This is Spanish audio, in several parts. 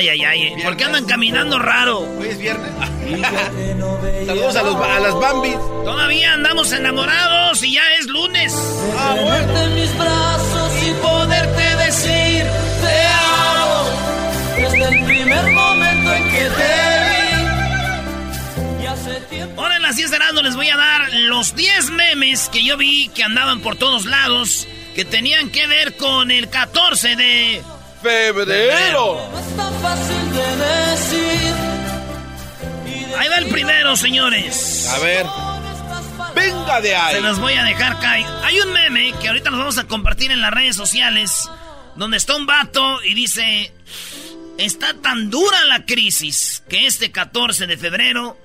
Ay, ay, ay. ¿Por qué andan caminando raro? Hoy es viernes. Saludos a, los, a las Bambis. Todavía andamos enamorados y ya es lunes. Ah, bueno. en mis brazos y poderte decir te amo desde el primer momento en que te vi. Y hace tiempo. Ahora en las 10 de Erasmo les voy a dar los 10 memes que yo vi que andaban por todos lados que tenían que ver con el 14 de. Febrero. Ahí va el primero, señores. A ver. Venga de Se ahí. los voy a dejar caer. Hay un meme que ahorita nos vamos a compartir en las redes sociales. Donde está un vato y dice: Está tan dura la crisis que este 14 de febrero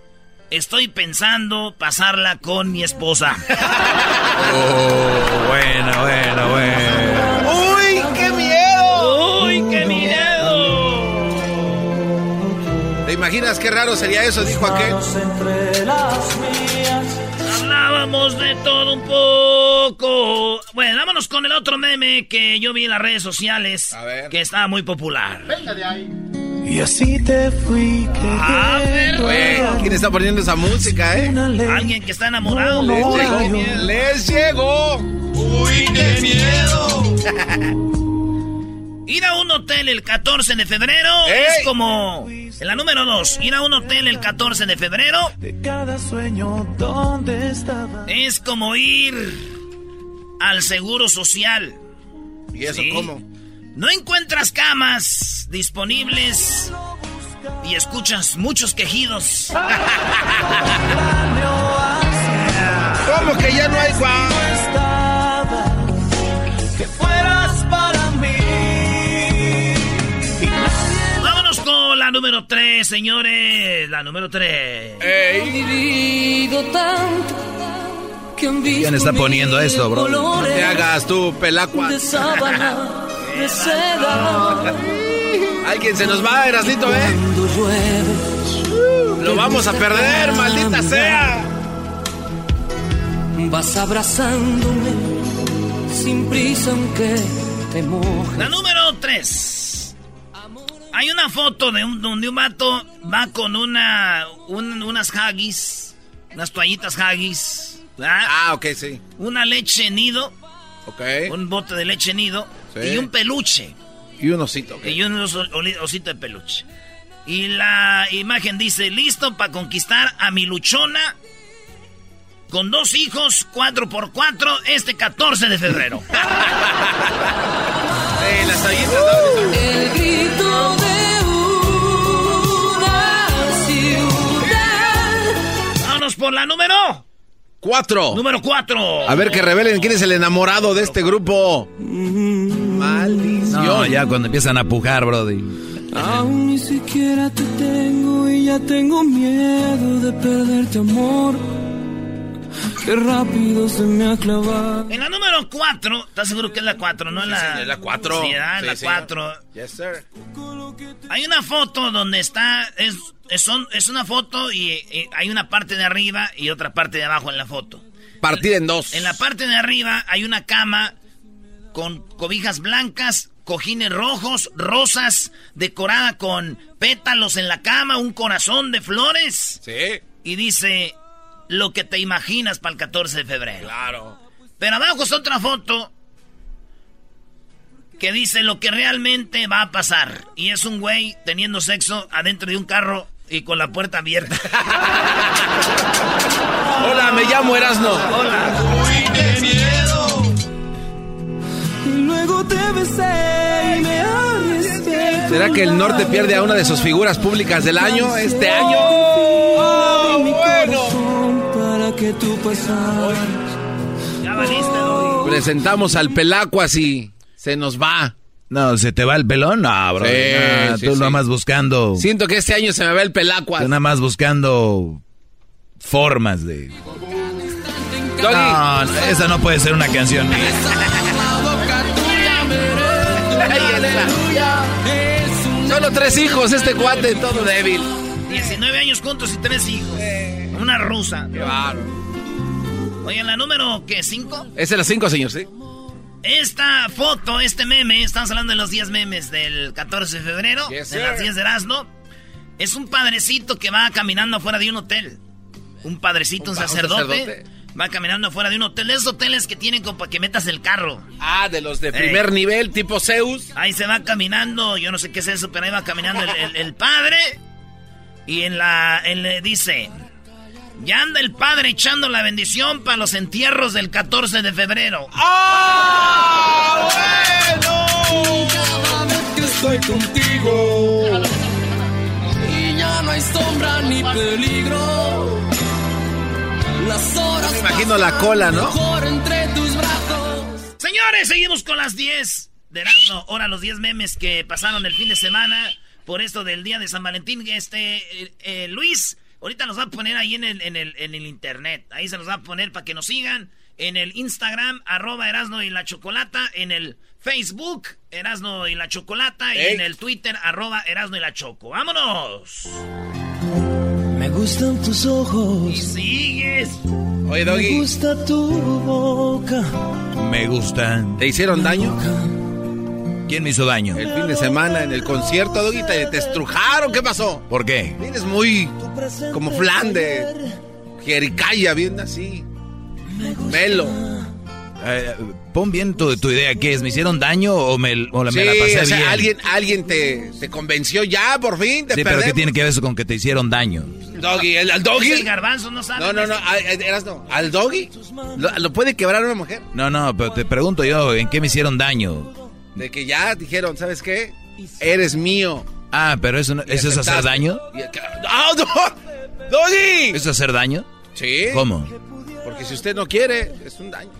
estoy pensando pasarla con mi esposa. Oh, buena, buena, buena. Imaginas qué raro sería eso? Dijo aquel. Entre las mías. Hablábamos de todo un poco. Bueno, vámonos con el otro meme que yo vi en las redes sociales. A ver. Que estaba muy popular. Y así te fui A ver, Güey, ¿quién está poniendo esa música, eh? Alguien que está enamorado. Les llegó. Les llegó. ¡Uy, qué miedo! Ir a un hotel el 14 de febrero ¡Ey! es como. En la número 2, ir a un hotel el 14 de febrero De cada sueño donde estaba. es como ir al seguro social. ¿Y eso Sí. cómo? No encuentras camas disponibles y escuchas muchos quejidos. ¿Cómo que ya no hay guau? La número 3, señores. La número 3. Ey. ¿Quién está poniendo esto, bro? No te hagas tú, pelacua. de sábana, de seda. Alguien se nos va, Erasnito, ¿eh? Cuando llueve, Lo vamos a perder, maldita sea. vas abrazándome sin prisa aunque te mojes. La número 3. Hay una foto de un, donde un vato va con una, un- unas haggis, unas toallitas haggis, ¿verdad? Ah, ok, sí. una leche nido, Ok. un bote de leche nido Sí. y un peluche. Y un osito. ok. Y un oso- osito de peluche. Y la imagen dice, listo para conquistar a mi luchona con dos hijos, cuatro por cuatro, este 14 de febrero. Eh, las toallitas. El Por la número. Cuatro. Número 4. A ver que revelen quién es el enamorado de este grupo. Maldición. No, ya cuando empiezan a pujar, brody. Aún ni siquiera te tengo y ya tengo miedo de perderte amor. Qué rápido se me ha clavado. En la número 4, ¿estás seguro que es la 4? No es la... sí, la cuatro. Sí, ¿verdad? Sí, la sí. 4. Yes, sir. Hay una foto donde está, es, es, una foto y, eh, hay una parte de arriba y otra parte de abajo en la foto. Partida en dos. En la parte de arriba hay una cama con cobijas blancas, cojines rojos, rosas, decorada con pétalos en la cama, un corazón de flores. Sí. Y dice, lo que te imaginas para el 14 de febrero. Claro. Pero abajo está otra foto que dice lo que realmente va a pasar. Y es un güey teniendo sexo adentro de un carro y con la puerta abierta. Hola, me llamo Erasno. Hola. luego te besé y me. ¿Será que el norte pierde a una de sus figuras públicas del año este año? ¡Oh, bueno! Que tú pasaras. Ya valiste, Doggy. Presentamos al Pelacuas y se nos va. No, ¿se te va el pelón? No, bro. Sí, Ah, sí, tú sí. nada más buscando... Siento que este año se me va el Pelacuas. Tú nada más buscando formas de... Doggy, No, no, esa no puede ser una canción mía. ahí está. Solo tres hijos, este cuate, todo débil. 19 años juntos y tres hijos. Una rusa. Qué. Oye, la número, ¿qué? ¿Cinco? Es de las cinco, señor, ¿sí? Esta foto, este meme, estamos hablando de los 10 memes del 14 de febrero, Yes, de las sir. 10 de Erasmo. Es un padrecito que va caminando afuera de un hotel. Un padrecito, un, Un sacerdote, sacerdote. Va caminando afuera de un hotel. Esos hoteles que tienen como para que metas el carro. Ah, de los de primer nivel, tipo Zeus. Ahí se va caminando, yo no sé qué es eso, pero ahí va caminando el, el- el padre. Y en la. en le dice. Ya anda el padre echando la bendición para los entierros del 14 de febrero. ¡Ah! ¡Bueno! Cada vez que estoy contigo y ya no hay sombra ni peligro. Las horas Me imagino la cola, ¿no? mejor entre tus brazos. Señores, seguimos con las 10 de Erasmo. Ahora los 10 memes que pasaron el fin de semana por esto del día de San Valentín. Este, eh, eh, Luis, ahorita los va a poner ahí en el, en, el, en el internet. Ahí se los va a poner para que nos sigan. En el Instagram, arroba Erasno y la Chocolata. En el Facebook, Erasno y la Chocolata. Y en el Twitter, arroba Erasno y la Choco. ¡Vámonos! Me gustan tus Y ojos, sigues. Oye, me Doggy, gusta tu boca. Me gustan. ¿te hicieron daño? ¿Quién me hizo daño? El fin de semana en el concierto, Doggy, ¿te, te estrujaron? ¿Qué pasó? ¿Por qué? Vienes muy como flan de jericaya, bien así. Melo. Eh, pon bien tu, tu idea. ¿Qué es? ¿Me hicieron daño o me, o la, Sí, me la pasé o sea, bien? alguien, alguien te, te convenció ya, por fin, te Sí, pero ¿qué perdemos. tiene que ver eso con que te hicieron daño? Doggy, ¿el, al Doggy? el garbanzo, no sabe. No, no, no, eras no. ¿Al Doggy? ¿Lo, lo puede quebrar una mujer? No, no, pero te pregunto yo, ¿en qué me hicieron daño? De que ya dijeron, ¿sabes qué? Eres mío. Ah, pero eso, no- ¿eso es hacer daño? ¡Ah, no! ¡Doggy! ¿Eso es hacer daño? Sí. ¿Cómo? Porque si usted no quiere, es un daño.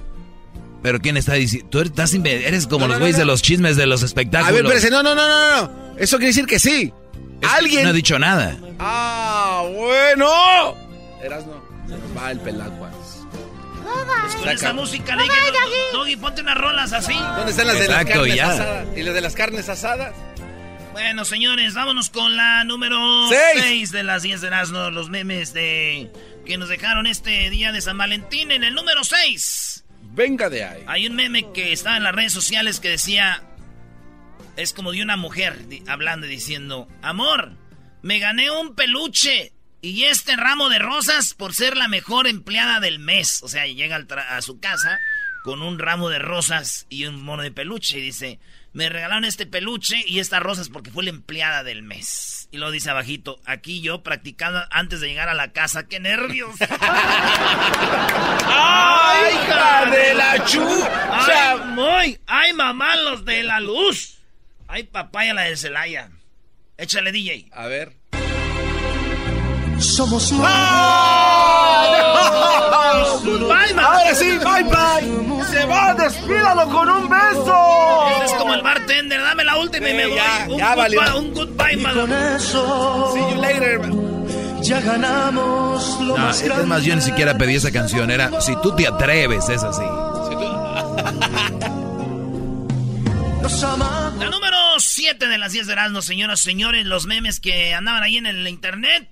¿Pero quién está diciendo? Tú estás eres como No, los güeyes no, de los chismes de los espectáculos. A ver, espérese, no, no, no, no, no. Eso quiere decir que sí. Es que Alguien. No he dicho nada. ¡Ah, bueno! Eras no. Se nos va el pelacuas. Con Saca. esa música, le dije, Doggy, ponte unas rolas así. ¿Dónde están las de las carnes ya. asadas? ¿Y las de las carnes asadas? Bueno, señores, vámonos con la número Seis. 6 de las 10 de Erasmo, los memes de que nos dejaron este día de San Valentín. En el número 6 Venga de ahí. hay un meme que estaba en las redes sociales que decía, es como de una mujer hablando y diciendo, amor, me gané un peluche y este ramo de rosas por ser la mejor empleada del mes. O sea, llega a su casa con un ramo de rosas y un mono de peluche y dice, me regalaron este peluche y estas rosas porque fue la empleada del mes. Y lo dice abajito, aquí yo practicando antes de llegar a la casa, qué nervios. ¡Ay, hija de la chu! ¡Ay, muy! ¡Ay, mamá, los de la luz! ¡Ay, papaya, la de Celaya! Échale, DJ. A ver. Somos ¡Bye, mamá! Ahora sí, bye bye. Se va, despídalo con un beso. Este es como el bartender, dame la última y me voy. ya, un, ya goodbye, valió. un goodbye, Y mano. con eso See you later. ya ganamos lo No, más es más, yo ni siquiera pedí esa canción. Era, si tú te atreves, es así. Nos amamos. La número 7 de las 10 de Erasmo, señoras y señores, los memes que andaban ahí en el internet.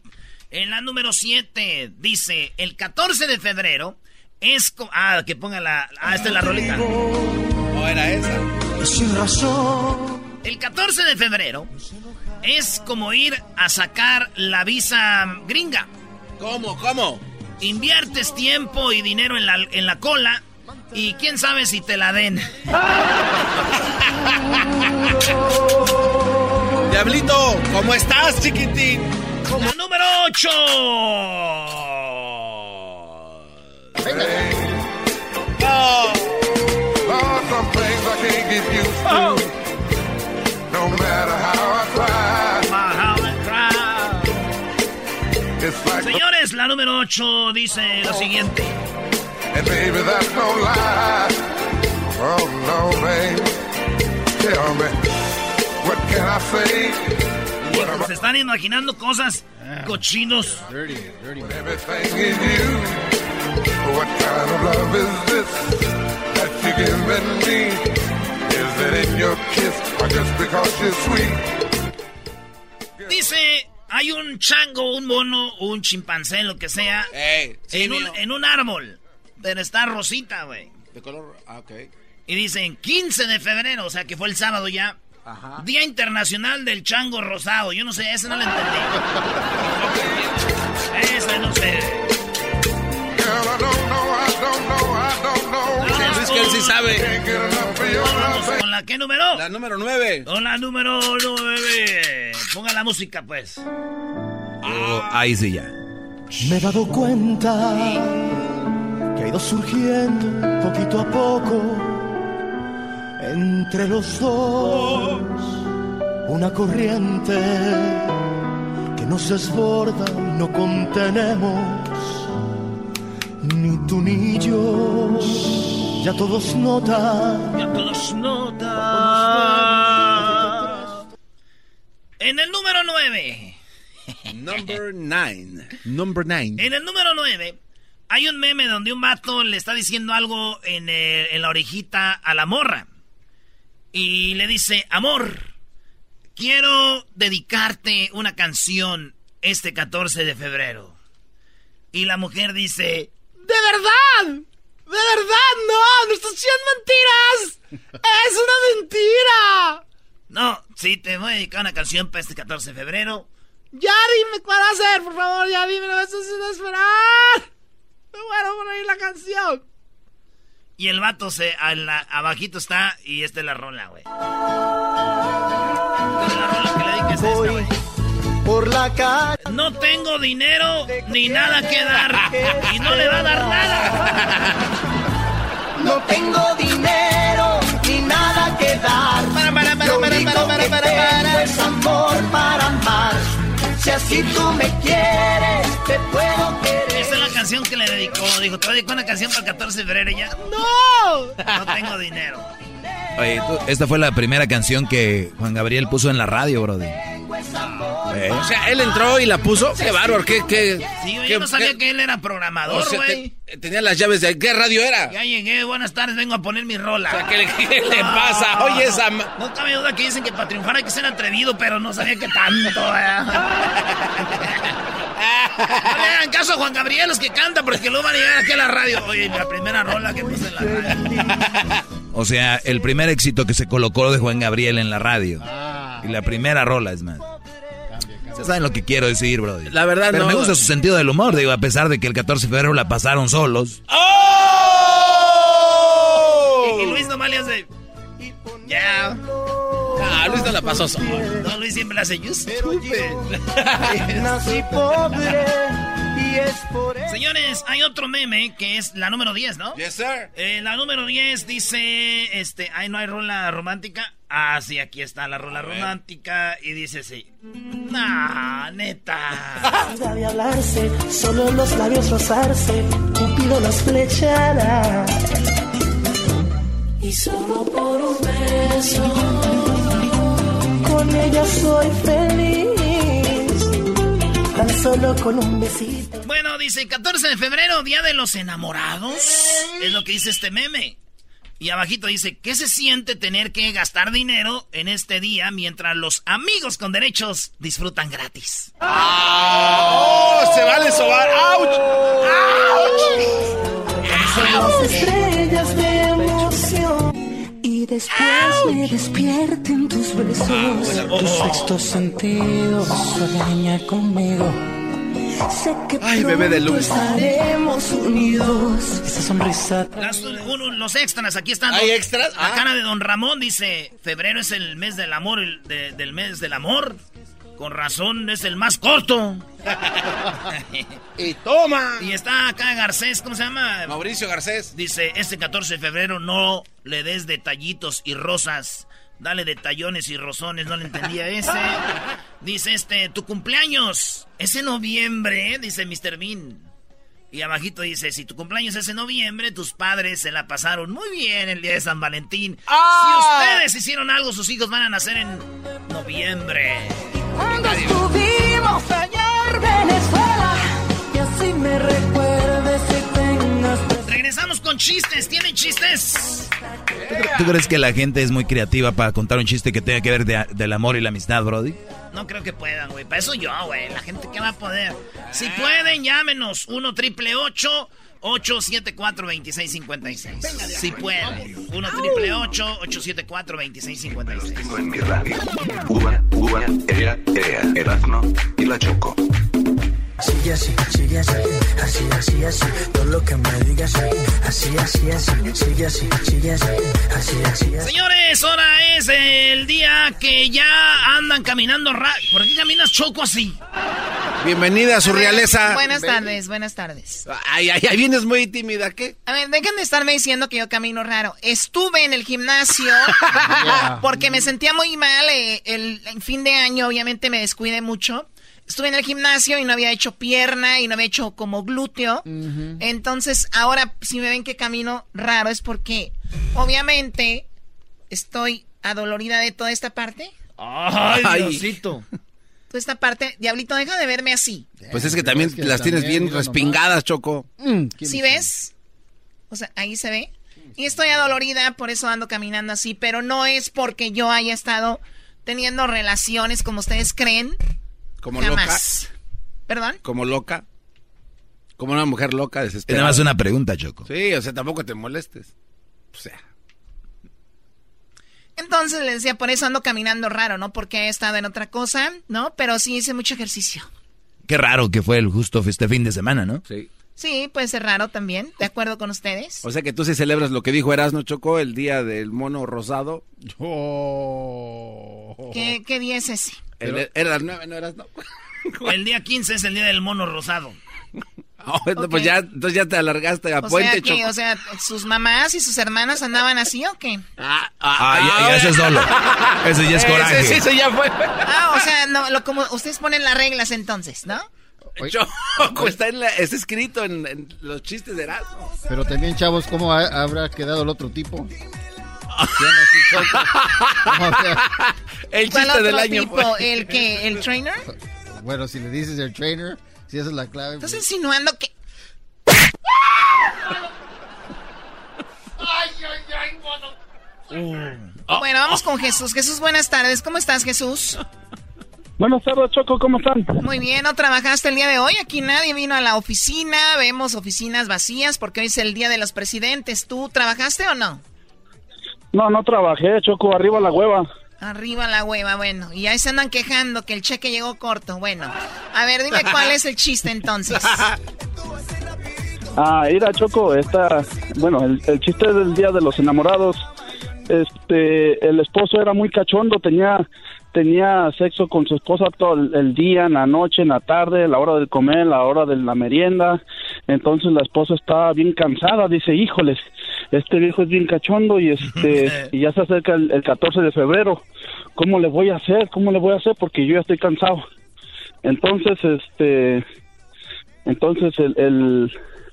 En la número 7 dice, el 14 de febrero es... co- Ah, que ponga la... Ah, esta es la rolita. No era esa. Sin razón. El 14 de febrero es como ir a sacar la visa gringa. ¿Cómo? ¿Cómo? inviertes tiempo y dinero en la, en la cola y quién sabe si te la den. Diablito, ¿cómo estás, chiquitín? La número 8. Oh. Lord, some things I can't get used to. Oh. No matter how I try. My, how I cry. It's like, Señores, la número 8 dice lo siguiente. and baby, that's no lie. Oh no, babe. Tell me, what can I say? What am Se están imaginando cosas cochinos. Everything is you. What kind of love is this that you're giving me? Is it in your kiss or just because you're sweet? Dice, hay un chango, un mono, un chimpancé, lo que sea, sí, en, un, mío. en un árbol. Pero está rosita, güey. De color. Ah, ok. Y dicen 15 de febrero, o sea que fue el sábado ya. Ajá. Día Internacional del Chango Rosado. Yo no sé, ese no lo entendí. ese no sé. Luis, que él sí sabe. Vamos con la qué número. La número 9. Con la número 9. Ponga la música, pues. Oh, ahí sí ya. Me he dado cuenta que ha ido surgiendo poquito a poco entre los dos una corriente que nos desborda y no contenemos, ni tú ni yo. Ya todos notan Ya todos notan. En el número 9. Number 9. Number 9. En el número 9 hay un meme donde un vato le está diciendo algo en, el- en la orejita a la morra. Y le dice, amor, quiero dedicarte una canción este 14 de febrero. Y la mujer dice, ¿de verdad? ¿De verdad? No, no estás haciendo mentiras. Es una mentira. No, sí, te voy a dedicar una canción para este 14 de febrero. Ya dime cuál va a ser, por favor, ya dime, no me estás haciendo esperar. Me muero por oír la canción. Y el vato se, a la- abajito está y esta es la rola, güey. Por la calle. No tengo dinero ni nada que dar. Y no le va a dar nada. No tengo dinero ni nada que dar. Para, para, para, para, para, para, para, para. amor para amar. Si así tú me quieres, te puedo querer. Esta es la canción que le dedicó. Dijo, te voy a dedicar una canción para el 14 de febrero y ya. ¡No! No tengo dinero. Oye, esta fue la primera canción que Juan Gabriel puso en la radio, brody. Eh, O sea, él entró y la puso. Qué bárbaro, qué, qué. Sí, qué- yo no sabía qué- que él era o programador, sea, güey. te- tenía las llaves de qué radio era. Ya llegué, buenas tardes, vengo a poner mi rola. O sea, ¿qué le, qué le pasa? Oye, esa. No cabe duda que dicen que para triunfar hay que ser atrevido, pero no sabía que tanto. ¿eh? No le hagan caso a Juan Gabriel, los que cantan, porque luego van a llegar aquí a la radio. Oye, la primera rola que puse en la radio. o sea, el primer éxito que se colocó de Juan Gabriel en la radio. Y la primera rola, es más. Ustedes saben lo que quiero decir, brody. La verdad, Pero no. me gusta su sentido del humor, digo, a pesar de que el 14 de febrero la pasaron solos. ¡Oh! Y Luis nomás le hace. Ya. Ah, Luis no la pasó solo. No, Luis siempre le hace. You stupid. Nací pobre y es por eso. Señores, hay otro meme que es la número 10, ¿no? Yes, sir. Eh, la número 10 dice, este, ay, no hay rola romántica. Ah, sí, aquí está la rola romántica y dice así. Nah, neta. de hablarse, solo en los labios rozarse, Cupido nos flechará. Y solo por un beso, con ella soy feliz. Tan solo con un besito. Bueno, dice 14 de febrero, Día de los Enamorados. Es lo que dice este meme. Y abajito dice, ¿qué se siente tener que gastar dinero en este día mientras los amigos con derechos disfrutan gratis? ¡Oh! Se vale sobar. ¡Auch! Son las me despierten tus besos. Tu sexto sentido sueña conmigo. Sé que Ay, bebé de luz. estaremos unidos. Esa sonrisa. Las- uno- los extras, aquí están. ¿Hay Don- extras? La Ah. cara de Don Ramón dice, febrero es el mes del amor, el de- del mes del amor. Con razón es el más corto. Y toma. Y está acá Garcés, ¿cómo se llama? Mauricio Garcés. Dice, este 14 de febrero no le des detallitos y rosas. Dale detallones y rosones, no le entendía ese. Dice este, tu cumpleaños es en noviembre, dice Mr. Bean. Y abajito dice, si tu cumpleaños es en noviembre, tus padres se la pasaron muy bien el día de San Valentín. ¡Ah! Si ustedes hicieron algo, sus hijos van a nacer en noviembre. Cuando estuvimos allá en Venezuela. Y así me recuerdes. Regresamos con chistes, ¿tienen chistes? ¿Tú crees que la gente es muy creativa para contar un chiste que tenga que ver de- del amor y la amistad, Brody? No creo que puedan, güey. Para eso yo, güey. La gente que va a poder. Si pueden, llámenos. 1 triple 874 2656 Si pueden. 1 triple 874 2656 Tengo en mi radio. Uva, uva, ea, ea, Erazno y la Choco. Sigue así, sigue así, así, así, así, todo lo que me digas, así, así, así, sigue así, sigue así, así, así, así. Señores, ahora es el día que ya andan caminando ra ¿Por qué caminas choco así? Bienvenida a su realeza. Buenas tardes, buenas tardes. Ay, ay, ay, vienes muy tímida, ¿qué? A ver, dejen de estarme diciendo que yo camino raro. Estuve en el gimnasio porque me sentía muy mal. eh, el, el fin de año, obviamente, me descuidé mucho. Estuve en el gimnasio y no había hecho pierna y no había hecho como glúteo. Entonces, ahora, si me ven que camino raro, es porque, obviamente, estoy adolorida de toda esta parte. Ay, Ay. Diosito. Toda esta parte. Diablito, deja de verme así. Pues es que también Es que las tienes bien respingadas, Choco. Mm, ¿quién ¿Sí ves? O sea, ahí se ve. Y estoy adolorida, por eso ando caminando así, pero no es porque yo haya estado teniendo relaciones como ustedes creen. Como Jamás. loca. ¿Perdón? Como loca. Como una mujer loca, Es desesperada. nada más una pregunta, Choco. Sí, o sea, tampoco te molestes. O sea. Entonces les decía, por eso ando caminando raro, ¿no? Porque he estado en otra cosa, ¿no? Pero sí hice mucho ejercicio. Qué raro que fue el justo este fin de semana, ¿no? Sí. Sí, puede ser raro también, de acuerdo con ustedes. O sea que tú sí celebras lo que dijo Erasmo Choco el día del mono rosado. Oh. ¿Qué, qué día es ese? El- era las nueve, no eras no. El día 15 es el día del mono rosado. Oh, Pues ya, entonces ya te alargaste a O puente, sea, que, o sea, sus mamás y sus hermanas andaban así o qué? Ah, Ah, ya, ya eso es dolo. Eso ya es coraje. Ese, sí, ese ya fue. Ah, o sea, no, lo, como ustedes ponen las reglas entonces, ¿no? Choco, está, en la- está escrito en, en los chistes de Erasmo. Pero también, chavos, ¿cómo ha- habrá quedado el otro tipo? ¿Quién es el chiste del año. tipo? fue- ¿El que ¿El trainer? bueno, si le dices el trainer, si esa es la clave. Estás pues- insinuando que... Bueno, vamos con Jesús. Jesús, buenas tardes. ¿Cómo estás, Jesús? Buenas tardes, Choco, ¿cómo están? Muy bien, ¿no trabajaste el día de hoy? Aquí nadie vino a la oficina. Vemos oficinas vacías porque hoy es el día de los presidentes. ¿Tú trabajaste o no? No, no trabajé, Choco, arriba la hueva. Arriba la hueva, bueno. Y ahí se andan quejando que el cheque llegó corto. Bueno, a ver, dime cuál es el chiste entonces. Ah, mira, Choco, esta, bueno, el, el chiste del día de los enamorados, este, el esposo era muy cachondo, tenía, tenía sexo con su esposa todo el, el día, en la noche, en la tarde, a la hora de comer, a la hora de la merienda, entonces la esposa estaba bien cansada, dice, híjoles, este viejo es bien cachondo y este, y ya se acerca el, el 14 de febrero, ¿cómo le voy a hacer? ¿Cómo le voy a hacer? Porque yo ya estoy cansado. Entonces, este, entonces el,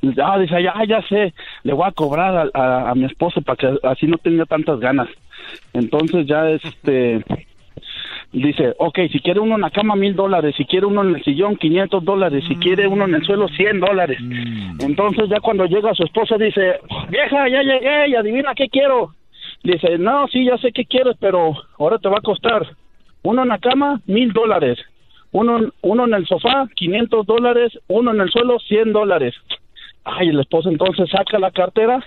el ah, dice, ya, ya sé, le voy a cobrar a, a- a mi esposo para que así no tenga tantas ganas. Entonces ya este dice, ok, si quiere uno en la cama mil dólares, si quiere uno en el sillón 500 dólares, si quiere uno en el suelo 100 dólares. Entonces ya cuando llega su esposa dice, vieja, ya llegué y adivina qué quiero. Dice, no, sí, ya sé qué quieres, pero ahora te va a costar uno en la cama mil dólares, uno, uno en el sofá 500 dólares, uno en el suelo 100 dólares. Ay, el esposo entonces saca la cartera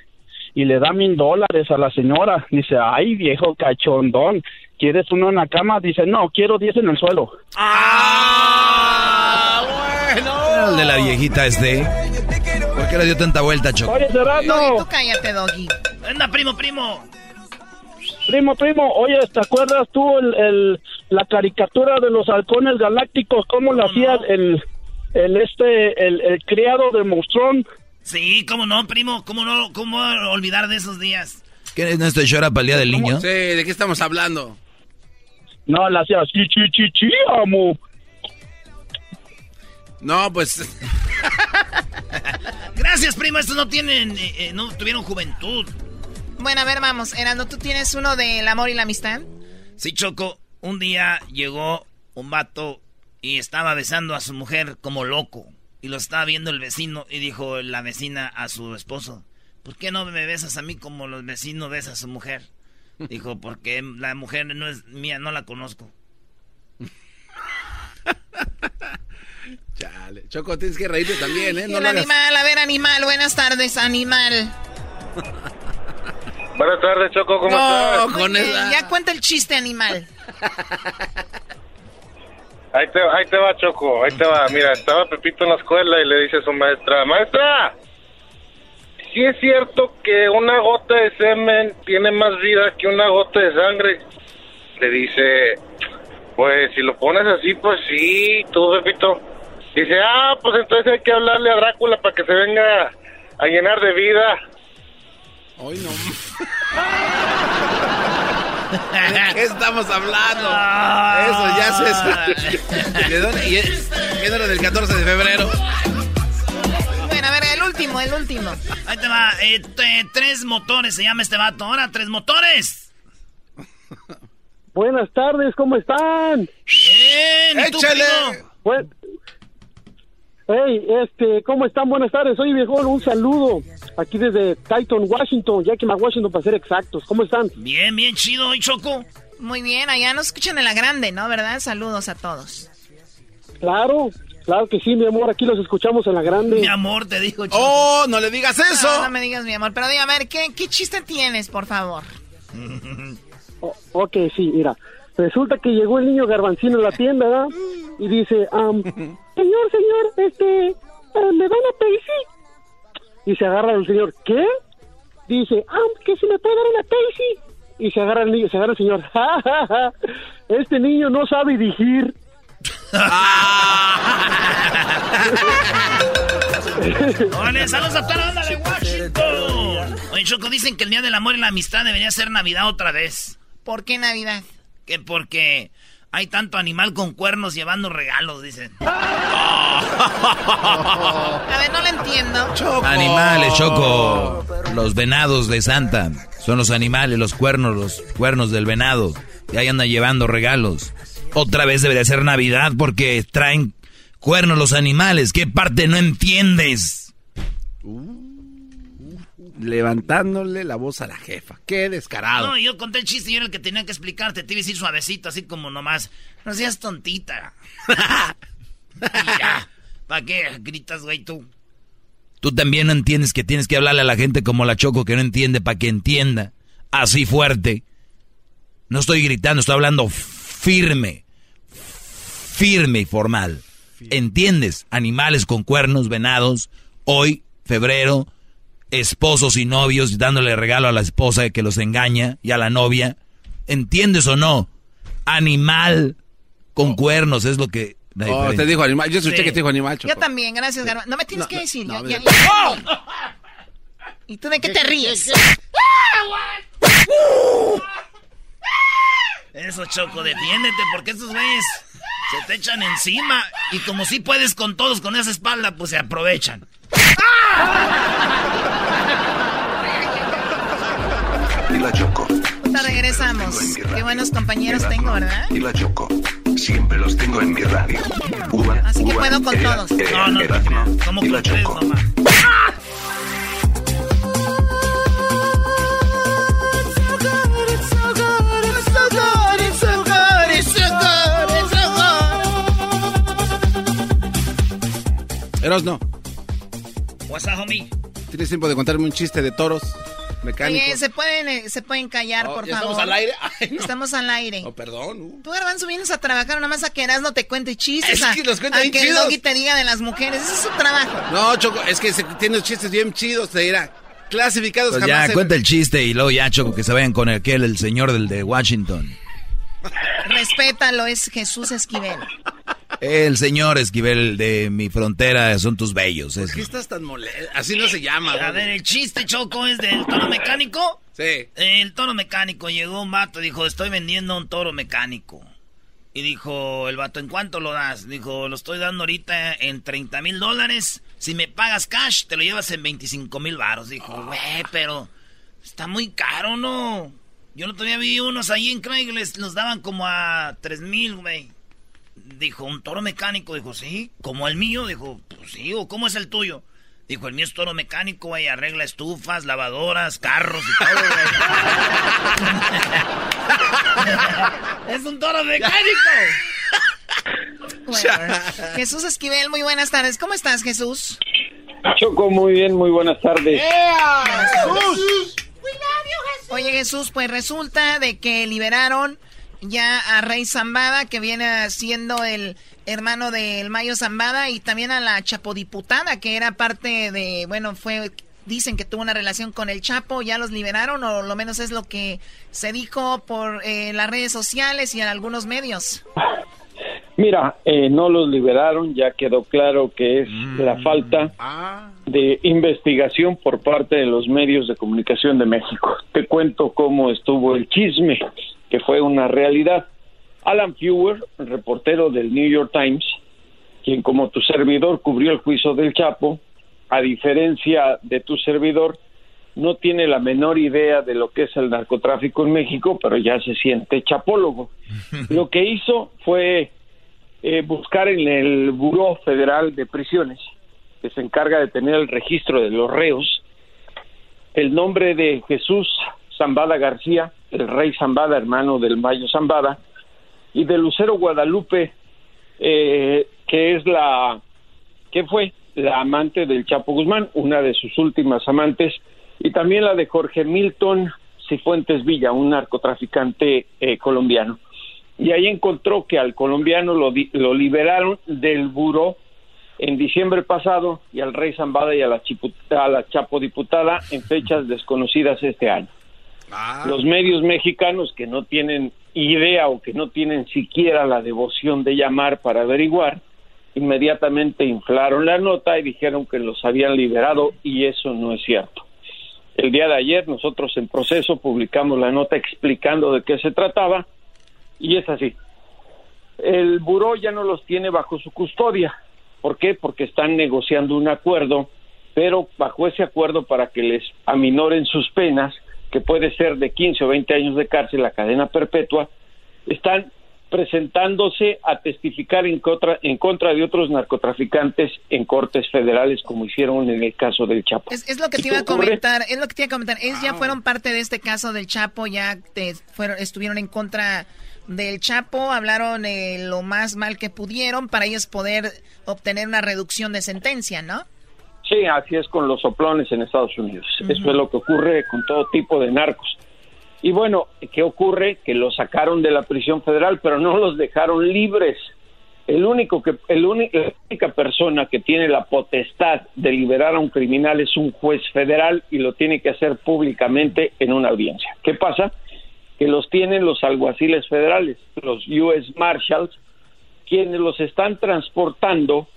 y le da mil dólares a la señora. Dice, ay, viejo cachondón, ¿quieres uno en la cama? Dice, no, quiero diez en el suelo. ¡Ah! Bueno. el de la viejita este? ¿Por qué le dio tanta vuelta, Choco? Oye, Doggy, tú cállate, Doggy. Anda, primo, primo. Primo, primo, oye, ¿te acuerdas tú el, el- la caricatura de los halcones galácticos? ¿Cómo lo hacía el, el este, el, el criado de Monstrón? Sí, cómo no, primo, cómo no, cómo olvidar de esos días. ¿Qué es nuestro show era para el día del niño? Sí, ¿de qué estamos hablando? No, la hacía así, chi, chi, chi, amo. No, pues. Gracias, primo, estos no tienen, eh, eh, no tuvieron juventud. Bueno, a ver, vamos. Erando, ¿tú tienes uno del amor y la amistad? Sí, Choco, un día llegó un vato y estaba besando a su mujer como loco. Y lo estaba viendo el vecino y dijo la vecina a su esposo, ¿por qué no me besas a mí como los vecinos besan a su mujer? Dijo, porque la mujer no es mía, no la conozco. Chale. Choco, tienes que reírte también, ¿eh? No el animal, a ver, animal, buenas tardes, animal. Buenas tardes, Choco, ¿cómo estás? Ya cuenta el chiste, animal. Ahí te, ahí te va, Choco, ahí te va. Mira, estaba Pepito en la escuela y le dice a su maestra, maestra, ¿sí es cierto que una gota de semen tiene más vida que una gota de sangre? Le dice, pues si lo pones así, pues sí, tú, Pepito. Dice, ah, pues entonces hay que hablarle a Drácula para que se venga a llenar de vida. Hoy no. ¿De qué estamos hablando? Eso ya se. ¿De dónde? ¿Y es- ¿Qué era del 14 de febrero? Bueno, a ver, el último, el último. Ahí te va, eh, tres motores se llama este vato. Ahora, tres motores. Buenas tardes, ¿cómo están? Bien, ¿y tú, Échale. Pues, hey, este, ¿cómo están? Buenas tardes. Oye, viejón, un saludo aquí desde Titan, Washington, Yakima, Washington, para ser exactos. ¿Cómo están? Bien, bien chido, ¿y Choco? Muy bien, allá nos escuchan en la grande, ¿no? ¿Verdad? Saludos a todos. Claro, claro que sí, mi amor. Aquí los escuchamos en la grande. Mi amor, te digo, Choco. ¡Oh, no le digas eso! No, no me digas mi amor, pero dime, a ver, ¿qué, qué chiste tienes, por favor? O- ok, sí, mira. Resulta que llegó el niño garbancino a la tienda, ¿verdad? Y dice, am, señor, señor, este, eh, ¿me dan a Daisy? Y se agarra el señor, ¿qué? Dice, ah, que si me puede dar una Daisy. Y se agarra el niño, se agarra el señor, ja, ja, ja, este niño no sabe dirigir. Órale, saludos a toda la banda de Washington. Oye, Choco, dicen que el Día del Amor y la Amistad debería ser Navidad otra vez. ¿Por qué Navidad? Que porque hay tanto animal con cuernos llevando regalos, dicen. A ver, no lo entiendo. Animales, Choco. Los venados de Santa. Son los animales, los cuernos, los cuernos del venado. Y ahí andan llevando regalos. Otra vez debería ser Navidad porque traen cuernos los animales. ¿Qué parte no entiendes? Levantándole la voz a la jefa. Qué descarado. No, yo conté el chiste y yo era el que tenía que explicarte. Te iba a decir suavecito, así como nomás. No seas tontita. ¿Para qué gritas, güey, tú? Tú también no entiendes que tienes que hablarle a la gente como la Choco que no entiende para que entienda. Así fuerte. No estoy gritando, estoy hablando firme. Firme y formal. ¿Entiendes? Animales con cuernos, venados. Hoy, febrero, esposos y novios dándole regalo a la esposa que los engaña y a la novia. ¿Entiendes o no? Animal con cuernos es lo que... Oh, te dijo animal. Yo escuché Sí. que te dijo animal, Yo Choco. también, gracias, Garba. No me tienes No, que no, decir. no, ya- mira. ya- ¿Y tú de qué te ríes? Eso, Choco, defiéndete, porque estos güeyes se te echan encima. Y como si puedes con todos con esa espalda, pues se aprovechan. Y la Choco. Ahorita regresamos. Qué buenos compañeros tengo, ¿verdad? Y la Choco. Siempre los tengo en mi radio. Uva, Así que uva, puedo con ea, todos. ea, No, no, Erasmo como y la con tres Choco. nomás. Eros no. What's up, homie? ¿Tienes tiempo de contarme un chiste de toros mecánicos? Oye, ¿se pueden, eh, se pueden callar, No, por ¿ya favor? estamos al aire? Ay, no. Estamos al aire. Oh, perdón. uh. Tú, Garbanzo, vienes a trabajar, nada más a que no te cuente chistes. Es a- que los cuenta a bien que el chidos. Doggy te diga de las mujeres. Ese es su trabajo. No, Choco, es que se, tiene chistes bien chidos, te dirá. Clasificados Pues jamás. ya, en- cuenta el chiste y luego ya, Choco, que se vayan con aquel, el señor del de Washington. Respétalo, es Jesús Esquivel. El señor Esquivel de mi frontera son tus bellos. ¿Por qué estás tan molesto? Así no se llama. A ver, el chiste, Choco, es del toro mecánico. Sí. El toro mecánico llegó un vato, dijo, estoy vendiendo un toro mecánico. Y dijo el vato, ¿en cuánto lo das? Dijo, lo estoy dando ahorita en 30 mil dólares. Si me pagas cash, te lo llevas en 25 mil baros. Dijo, güey, pero está muy caro, ¿no? Yo no todavía vi unos ahí en Craigslist, los daban como a 3 mil, güey. Dijo, ¿un toro mecánico? Dijo, sí. ¿Como el mío? Dijo, pues sí. ¿O cómo es el tuyo? Dijo, el mío es toro mecánico, güey. Arregla estufas, lavadoras, carros y todo, güey. es un toro mecánico. Bueno, Jesús Esquivel, muy buenas tardes. ¿Cómo estás, Jesús? Choco, muy bien, muy buenas tardes. Oye, Jesús, pues resulta de que liberaron ya a Rey Zambada, que viene siendo el hermano del Mayo Zambada, y también a la Chapodiputada, que era parte de, bueno, fue, dicen que tuvo una relación con el Chapo, ya los liberaron, o lo menos es lo que se dijo por eh, las redes sociales y en algunos medios. Mira, eh, no los liberaron, ya quedó claro que es la falta de investigación por parte de los medios de comunicación de México. Te cuento cómo estuvo el chisme, que fue una realidad. Alan Fewer, reportero del New York Times, quien como tu servidor cubrió el juicio del Chapo, a diferencia de tu servidor, no tiene la menor idea de lo que es el narcotráfico en México, pero ya se siente chapólogo. Lo que hizo fue eh, buscar en el Buró Federal de Prisiones, que se encarga de tener el registro de los reos, el nombre de Jesús Zambada García, el rey Zambada, hermano del Mayo Zambada, y de Lucero Guadalupe, eh, que es la, que fue la amante del Chapo Guzmán, una de sus últimas amantes, y también la de Jorge Milton Cifuentes Villa, un narcotraficante eh, colombiano. Y ahí encontró que al colombiano lo, lo liberaron del buró en diciembre pasado y al rey Zambada y a la, chipu- a la Chapo diputada en fechas desconocidas este año. Los medios mexicanos que no tienen idea o que no tienen siquiera la devoción de llamar para averiguar, inmediatamente inflaron la nota y dijeron que los habían liberado y eso no es cierto. El día de ayer nosotros en proceso publicamos la nota explicando de qué se trataba y es así. El buró ya no los tiene bajo su custodia. ¿Por qué? Porque están negociando un acuerdo, pero bajo ese acuerdo para que les aminoren sus penas, que puede ser de 15 o 20 años de cárcel, la cadena perpetua, están presentándose a testificar en contra, en contra de otros narcotraficantes en cortes federales, como hicieron en el caso del Chapo. Es, es lo que ¿Y te iba a comentar, es lo que te iba a comentar. Ellos ya fueron parte de este caso del Chapo, ya te fueron, estuvieron en contra del Chapo, hablaron eh, lo más mal que pudieron para ellos poder obtener una reducción de sentencia, ¿no? Sí, así es con los soplones en Estados Unidos. Eso es lo que ocurre con todo tipo de narcos. Y bueno, ¿qué ocurre? Que los sacaron de la prisión federal, pero no los dejaron libres. El único que, el la única persona que tiene la potestad de liberar a un criminal es un juez federal y lo tiene que hacer públicamente en una audiencia. ¿Qué pasa? Que los tienen los alguaciles federales, los U.S. Marshals, quienes los están transportando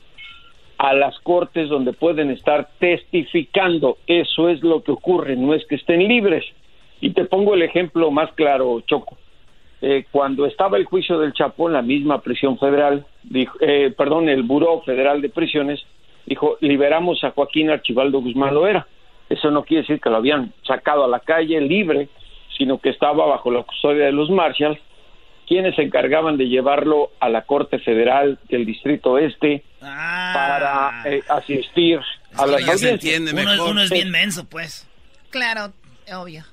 a las cortes donde pueden estar testificando. Eso es lo que ocurre, no es que estén libres. Y te pongo el ejemplo más claro, Choco. Eh, cuando estaba el juicio del Chapo en la misma prisión federal, dijo, eh, perdón, el Buró Federal de Prisiones dijo, liberamos a Joaquín Archibaldo Guzmán Loera. Eso no quiere decir que lo habían sacado a la calle libre, sino que estaba bajo la custodia de los Marshalls, quienes se encargaban de llevarlo a la Corte Federal del Distrito Este para eh, asistir a las audiencias. uno, uno es bien menso, pues. Claro, obvio.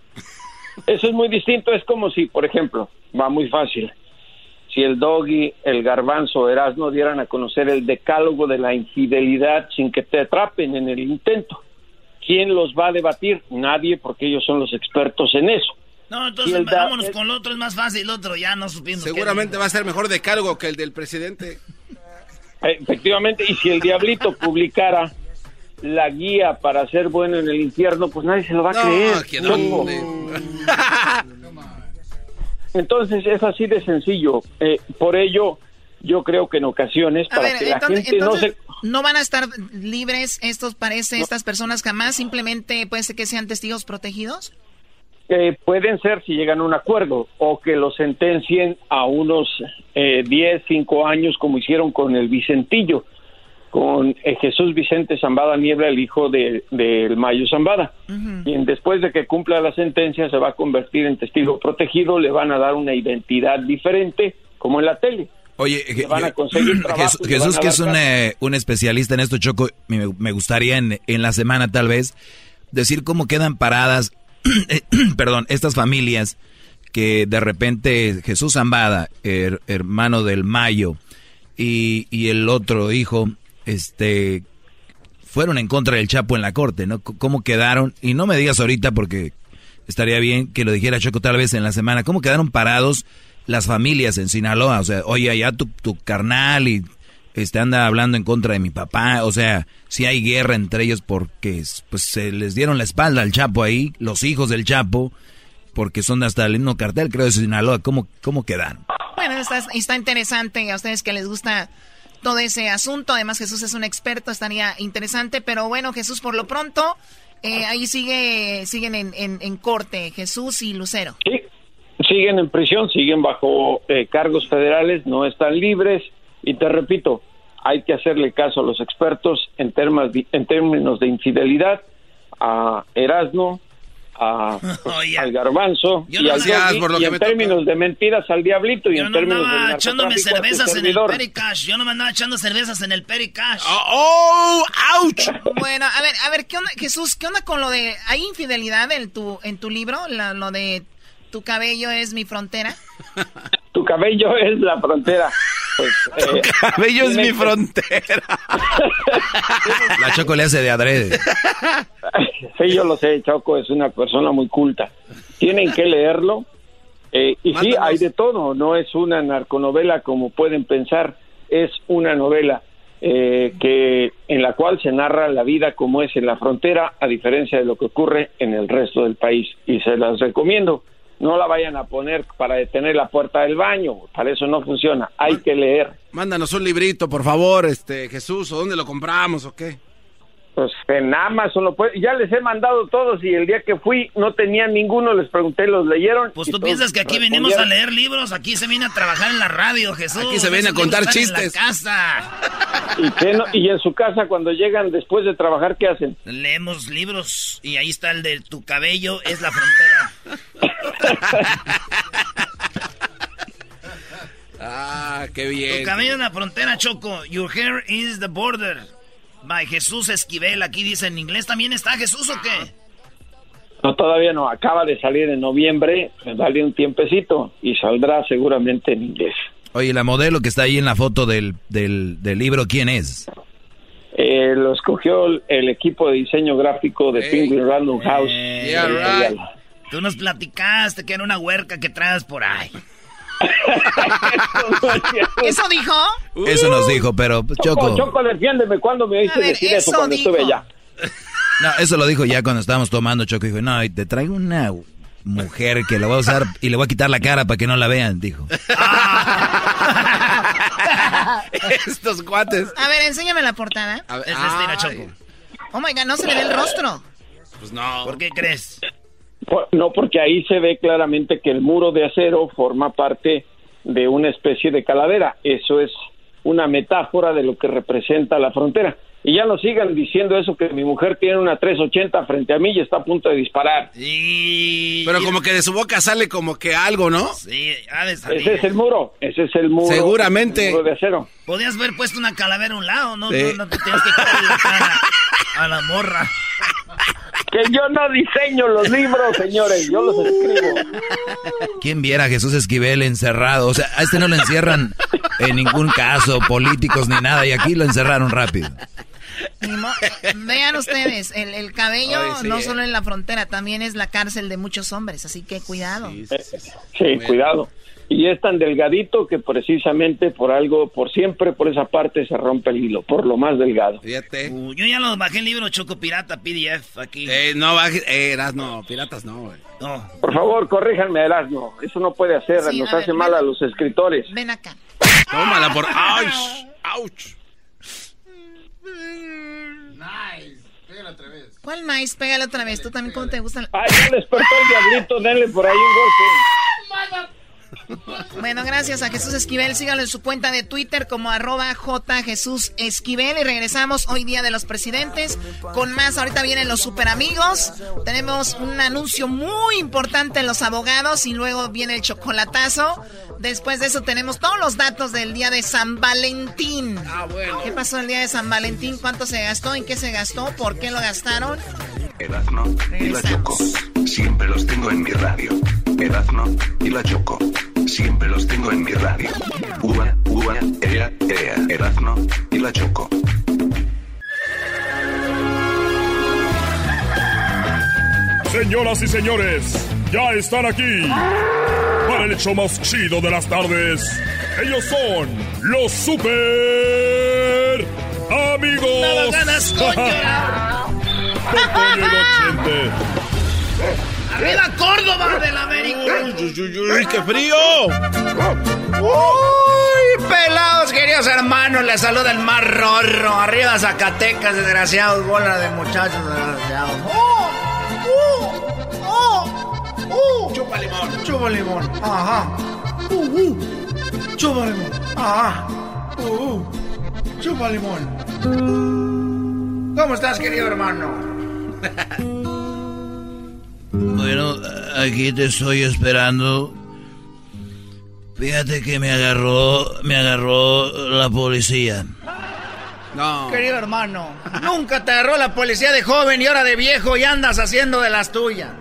Eso es muy distinto, es como si, por ejemplo, va muy fácil, si el Doggy, el Garbanzo, Erasmo dieran a conocer el decálogo de la infidelidad sin que te atrapen en el intento. ¿quién los va a debatir? Nadie, porque ellos son los expertos en eso. No, entonces vámonos con el otro, es más fácil, el otro ya no supimos. Seguramente va a ser mejor de cargo que el del presidente. Efectivamente, y si el diablito publicara la guía para ser bueno en el infierno, pues nadie se lo va a creer. Entonces es así de sencillo. Eh, por ello, yo creo que en ocasiones, para que la gente no se... ¿No van a estar libres estos, parece, estas personas jamás? ¿Simplemente puede ser que sean testigos protegidos? Eh, pueden ser si llegan a un acuerdo o que los sentencien a unos eh, 10, 5 años como hicieron con el Vicentillo, con eh, Jesús Vicente Zambada Niebla, el hijo del de, Mayo Zambada. Y después de que cumpla la sentencia se va a convertir en testigo protegido, le van a dar una identidad diferente como en la tele. Oye, Jesús, que es eh, un, especialista en esto, Choco, me, gustaría en, en, la semana tal vez decir cómo quedan paradas, eh, perdón, estas familias que de repente Jesús Zambada, hermano del Mayo, y, y, el otro hijo, este, fueron en contra del Chapo en la corte, ¿no? ¿Cómo quedaron? Y no me digas ahorita porque estaría bien que lo dijera Choco tal vez en la semana, ¿cómo quedaron parados? las familias en Sinaloa, o sea, oye, allá tu, tu carnal y este anda hablando en contra de mi papá, o sea, si hay guerra entre ellos porque pues se les dieron la espalda al Chapo ahí, los hijos del Chapo, porque son hasta el mismo cartel, creo, de Sinaloa, ¿cómo, cómo quedan? Bueno, está, está interesante a ustedes que les gusta todo ese asunto, además Jesús es un experto, estaría interesante, pero bueno, Jesús, por lo pronto, eh, ahí sigue, siguen en, en, en corte, Jesús y Lucero. Sí, siguen en prisión, siguen bajo eh, cargos federales, no están libres y te repito, hay que hacerle caso a los expertos en, termas, en términos de infidelidad, a Erasmo, a, al garbanzo y, al y en términos de mentiras al diablito y yo en no términos andaba de echándome cervezas en el Pericash. Yo no me andaba echando cervezas en el Pericash. Oh, oh ouch. Bueno a ver a ver qué onda Jesús qué onda con lo de hay infidelidad en tu en tu libro lo de ¿Tu cabello es mi frontera? tu cabello es la frontera. Pues, tu eh, cabello es mi frontera. la Choco le hace de adrede. sí, yo lo sé, Choco es una persona muy culta. Tienen que leerlo. Eh, y sí, hay de todo, no es una narconovela como pueden pensar, es una novela eh, que en la cual se narra la vida como es en la frontera, a diferencia de lo que ocurre en el resto del país. Y se las recomiendo no la vayan a poner para detener la puerta del baño, para eso no funciona, hay que leer. Mándanos un librito, por favor, este Jesús, ¿o dónde lo compramos o qué? Pues en Amazon lo puede, ya les he mandado todos y el día que fui no tenían ninguno, les pregunté, los leyeron. Pues tú piensas que aquí venimos a leer libros, aquí se viene a trabajar en la radio, Jesús. Aquí se viene a contar chistes. En la casa. ¿Y, y en su casa cuando llegan después de trabajar, ¿qué hacen? Leemos libros y ahí está el de tu cabello es la frontera. ah, qué bien. Tu cabello es la frontera, Choco. Your hair is the border. By Jesús Esquivel, aquí dice en inglés. ¿También está Jesús o qué? No, todavía no. Acaba de salir en noviembre. Dale un tiempecito y saldrá seguramente en inglés. Oye, la modelo que está ahí en la foto del, del, libro, ¿quién es? Eh, lo escogió el, equipo de diseño gráfico de Penguin Random House. Tú nos platicaste que era una huerca que traes por ahí. ¿Eso dijo? Eso nos dijo, pero pues, Choco. Choco, defiéndeme cuando me dice decir eso, cuando estuve allá. No, eso lo dijo ya cuando estábamos tomando, Choco. Dijo, no, te traigo una mujer que la voy a usar y le voy a quitar la cara para que no la vean, dijo. Estos cuates. A ver, enséñame la portada. es este, Choco. Oh my god, no se le ve el rostro. Pues no. ¿Por qué crees? No, porque ahí se ve claramente que el muro de acero forma parte de una especie de calavera. Eso es una metáfora de lo que representa la frontera. Y ya no sigan diciendo eso que mi mujer tiene una 380 frente a mí y está a punto de disparar. Pero como que de su boca sale como que algo, ¿no? Sí, ha de salir. Ese es el muro, ese es el muro. Seguramente. El muro de acero. Podías haber puesto una calavera a un lado, ¿no? No, te tienes que quitar la cara a la morra. Que yo no diseño los libros, señores, yo los escribo. ¿Quién viera a Jesús Esquivel encerrado? O sea, a este no lo encierran en ningún caso, políticos ni nada, y aquí lo encerraron rápido. Vean ustedes, el, el cabello Ay, sí, no eh. solo en la frontera, también es la cárcel de muchos hombres, así que cuidado. Sí, cuidado. Y es tan delgadito que precisamente por algo, por siempre por esa parte se rompe el hilo, por lo más delgado. Fíjate. Uh, yo ya lo bajé el libro Choco Pirata PDF aquí. Eh, no, bajes, eh, eras, no, piratas no, güey. No. Por favor, corríjanme, Erasmo. Eso no puede hacer, Sí, nos hace ver, mal ven. a los escritores. Ven acá. Tómala por... ¡Auch! ¡Auch! ¿Cuál maíz? Pégale otra vez. ¿Tú también cómo te gustan? Ay, ya despertó el diablito, denle por ahí un golpe. Bueno, gracias a Jesús Esquivel. Síganlo en su cuenta de Twitter como arroba J Jesús Esquivel. Y regresamos hoy día de los presidentes con más. Ahorita vienen los super amigos. Tenemos un anuncio muy importante en los abogados y luego viene el chocolatazo. Después de eso tenemos todos los datos del día de San Valentín. Ah, bueno. ¿Qué pasó el día de San Valentín? ¿Cuánto se gastó? ¿En qué se gastó? ¿Por qué lo gastaron? Erazno y la Choco. Siempre los tengo en mi radio. Erazno y la Choco. Siempre los tengo en mi radio. Ua, ua, ea, ea. Erazno y la Choco. Señoras y señores, ya están aquí para el hecho más chido de las tardes. Ellos son los super amigos. Daba ganas ¡Arriba Córdoba del América! ¡Uy, uy, uy, qué frío! Uy, pelados, queridos hermanos, les saluda el más rorro. Arriba Zacatecas, desgraciados, bola de muchachos desgraciados. ¡Oh! ¡Oh! ¡Oh! ¡Oh! Chupa limón. Chupa limón. Ajá. Uh, uh. Chupa limón. Ajá. Uh, uh. Chupa limón. ¿Cómo estás, querido hermano? Bueno, aquí te estoy esperando. Fíjate que me agarró, me agarró la policía. No. Querido hermano, nunca te agarró la policía de joven y ahora de viejo y andas haciendo de las tuyas.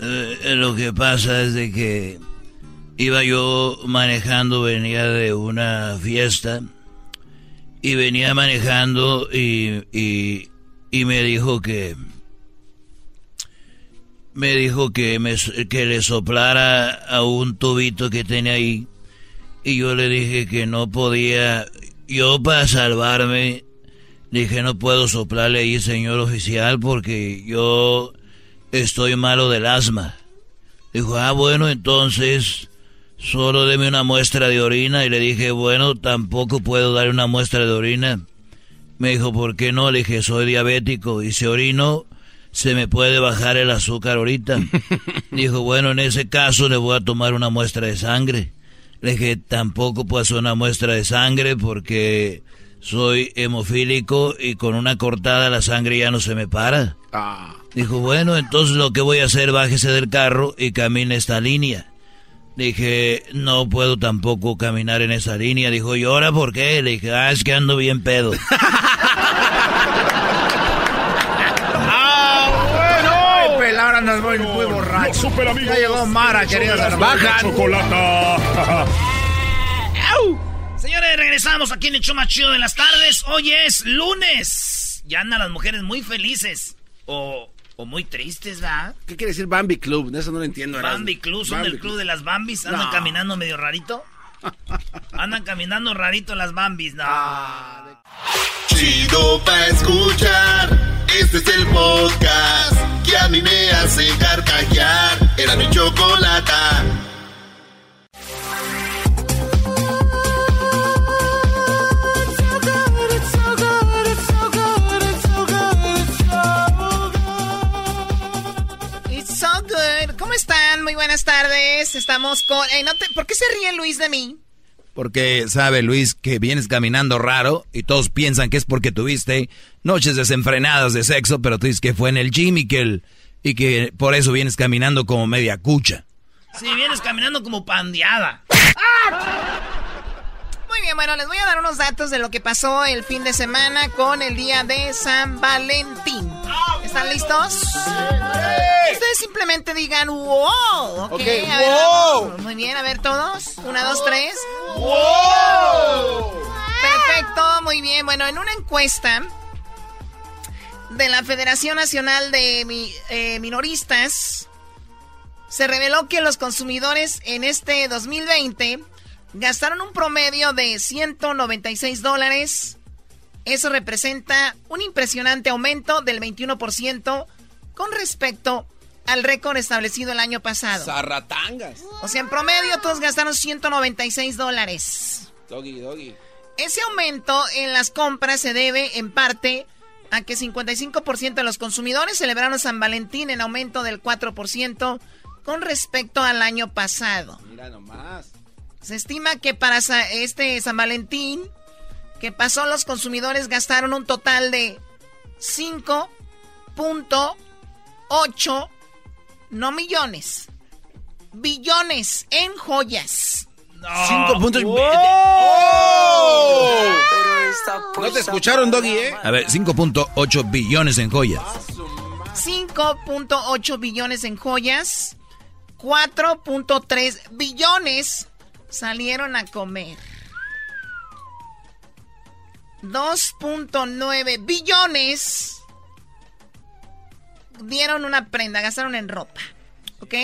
Eh, lo que pasa es de que iba yo manejando, venía de una fiesta y venía manejando y, y, y me dijo que me dijo que me que le soplara a un tubito que tenía ahí. Y yo le dije que no podía yo para salvarme dije no puedo soplarle ahí señor oficial porque yo estoy malo del asma. Dijo ah bueno entonces solo deme una muestra de orina. Y le dije bueno tampoco puedo dar una muestra de orina me dijo por qué no le dije soy diabético y si orino se me puede bajar el azúcar ahorita. Dijo, bueno, en ese caso le voy a tomar una muestra de sangre. Le dije, tampoco puedo hacer una muestra de sangre porque soy hemofílico y con una cortada la sangre ya no se me para. Ah. Dijo, bueno, entonces lo que voy a hacer, bájese del carro y camine esta línea. Dije, no puedo tampoco caminar en esa línea. Dijo, ¿y ahora por qué? Le dije, ah, es que ando bien pedo. Ay, pelado, andas muy, muy borracho. Los super amigos. Ya llegó Mara, queridos la hermanos. Chocolata. Señores, regresamos aquí en el show más chido de las tardes. Hoy es lunes. Ya andan las mujeres muy felices. O, o muy tristes, ¿verdad? ¿Qué quiere decir Bambi Club? Eso no lo entiendo. Erasmo. Bambi Club, son Bambi del club de las Bambis. Andan No. caminando medio rarito. Andan caminando rarito las Bambis. No. Chido pa' escuchar. Este es el podcast que a mí me hace carcajear. Era mi chocolata. Muy buenas tardes. Estamos con... eh, no te- ¿Por qué se ríe Luis de mí? Porque sabe Luis que vienes caminando raro y todos piensan que es porque tuviste noches desenfrenadas de sexo, pero tú dices que fue en el gym y que, el, y que por eso vienes caminando como media cucha. Sí, vienes caminando como pandeada. Muy bien, bueno, les voy a dar unos datos de lo que pasó el fin de semana con el día de San Valentín. ¿Están listos? Ustedes simplemente digan wow. Ok, Ok, a ver, wow. vamos. Muy bien, a ver todos. Una, dos, tres. ¡Wow! Perfecto. muy bien. Bueno, en una encuesta de la Federación Nacional de eh, Minoristas, se reveló que los consumidores en este 2020 gastaron un promedio de 196 dólares. Eso representa un impresionante aumento del 21% con respecto al récord establecido el año pasado. Zarratangas. O sea, en promedio todos gastaron 196 dólares. Doggy, doggy. Ese aumento en las compras se debe en parte a que 55% de los consumidores celebraron San Valentín en aumento del 4% con respecto al año pasado. Mira nomás. Se estima que para este San Valentín que pasó los consumidores gastaron un total de 5.8 no millones, billones en joyas. No. Cinco puntos. ¡Oh! No te escucharon, Doggy, ¿eh? A ver, 5.8 billones en joyas. 5.8 billones en joyas. 4.3 billones salieron a comer. 2.9 billones dieron una prenda, gastaron en ropa. ¿Ok?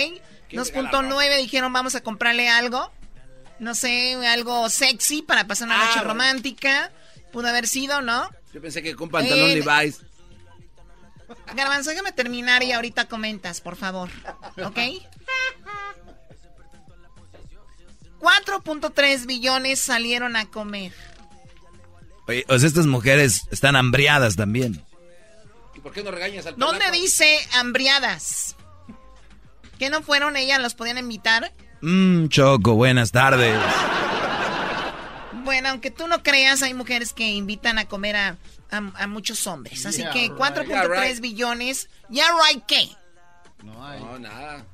2.9 dijeron vamos a comprarle algo. No sé, algo sexy para pasar una noche romántica. Pudo haber sido, ¿no? Yo pensé que con pantalón eh, Levi's. Garbanzo, déjame terminar y ahorita comentas, por favor. ¿Ok? 4.3 billones salieron a comer. Oye, o sea, estas mujeres están hambriadas también. ¿Por qué no regañas al ¿Dónde dice hambriadas? ¿Que no fueron ellas? ¿Los podían invitar? Mmm, Choco, buenas tardes. Bueno, aunque tú no creas, hay mujeres que invitan a comer a, muchos hombres. Así que 4.3 billones. ¿Ya right qué? No hay. No, nada.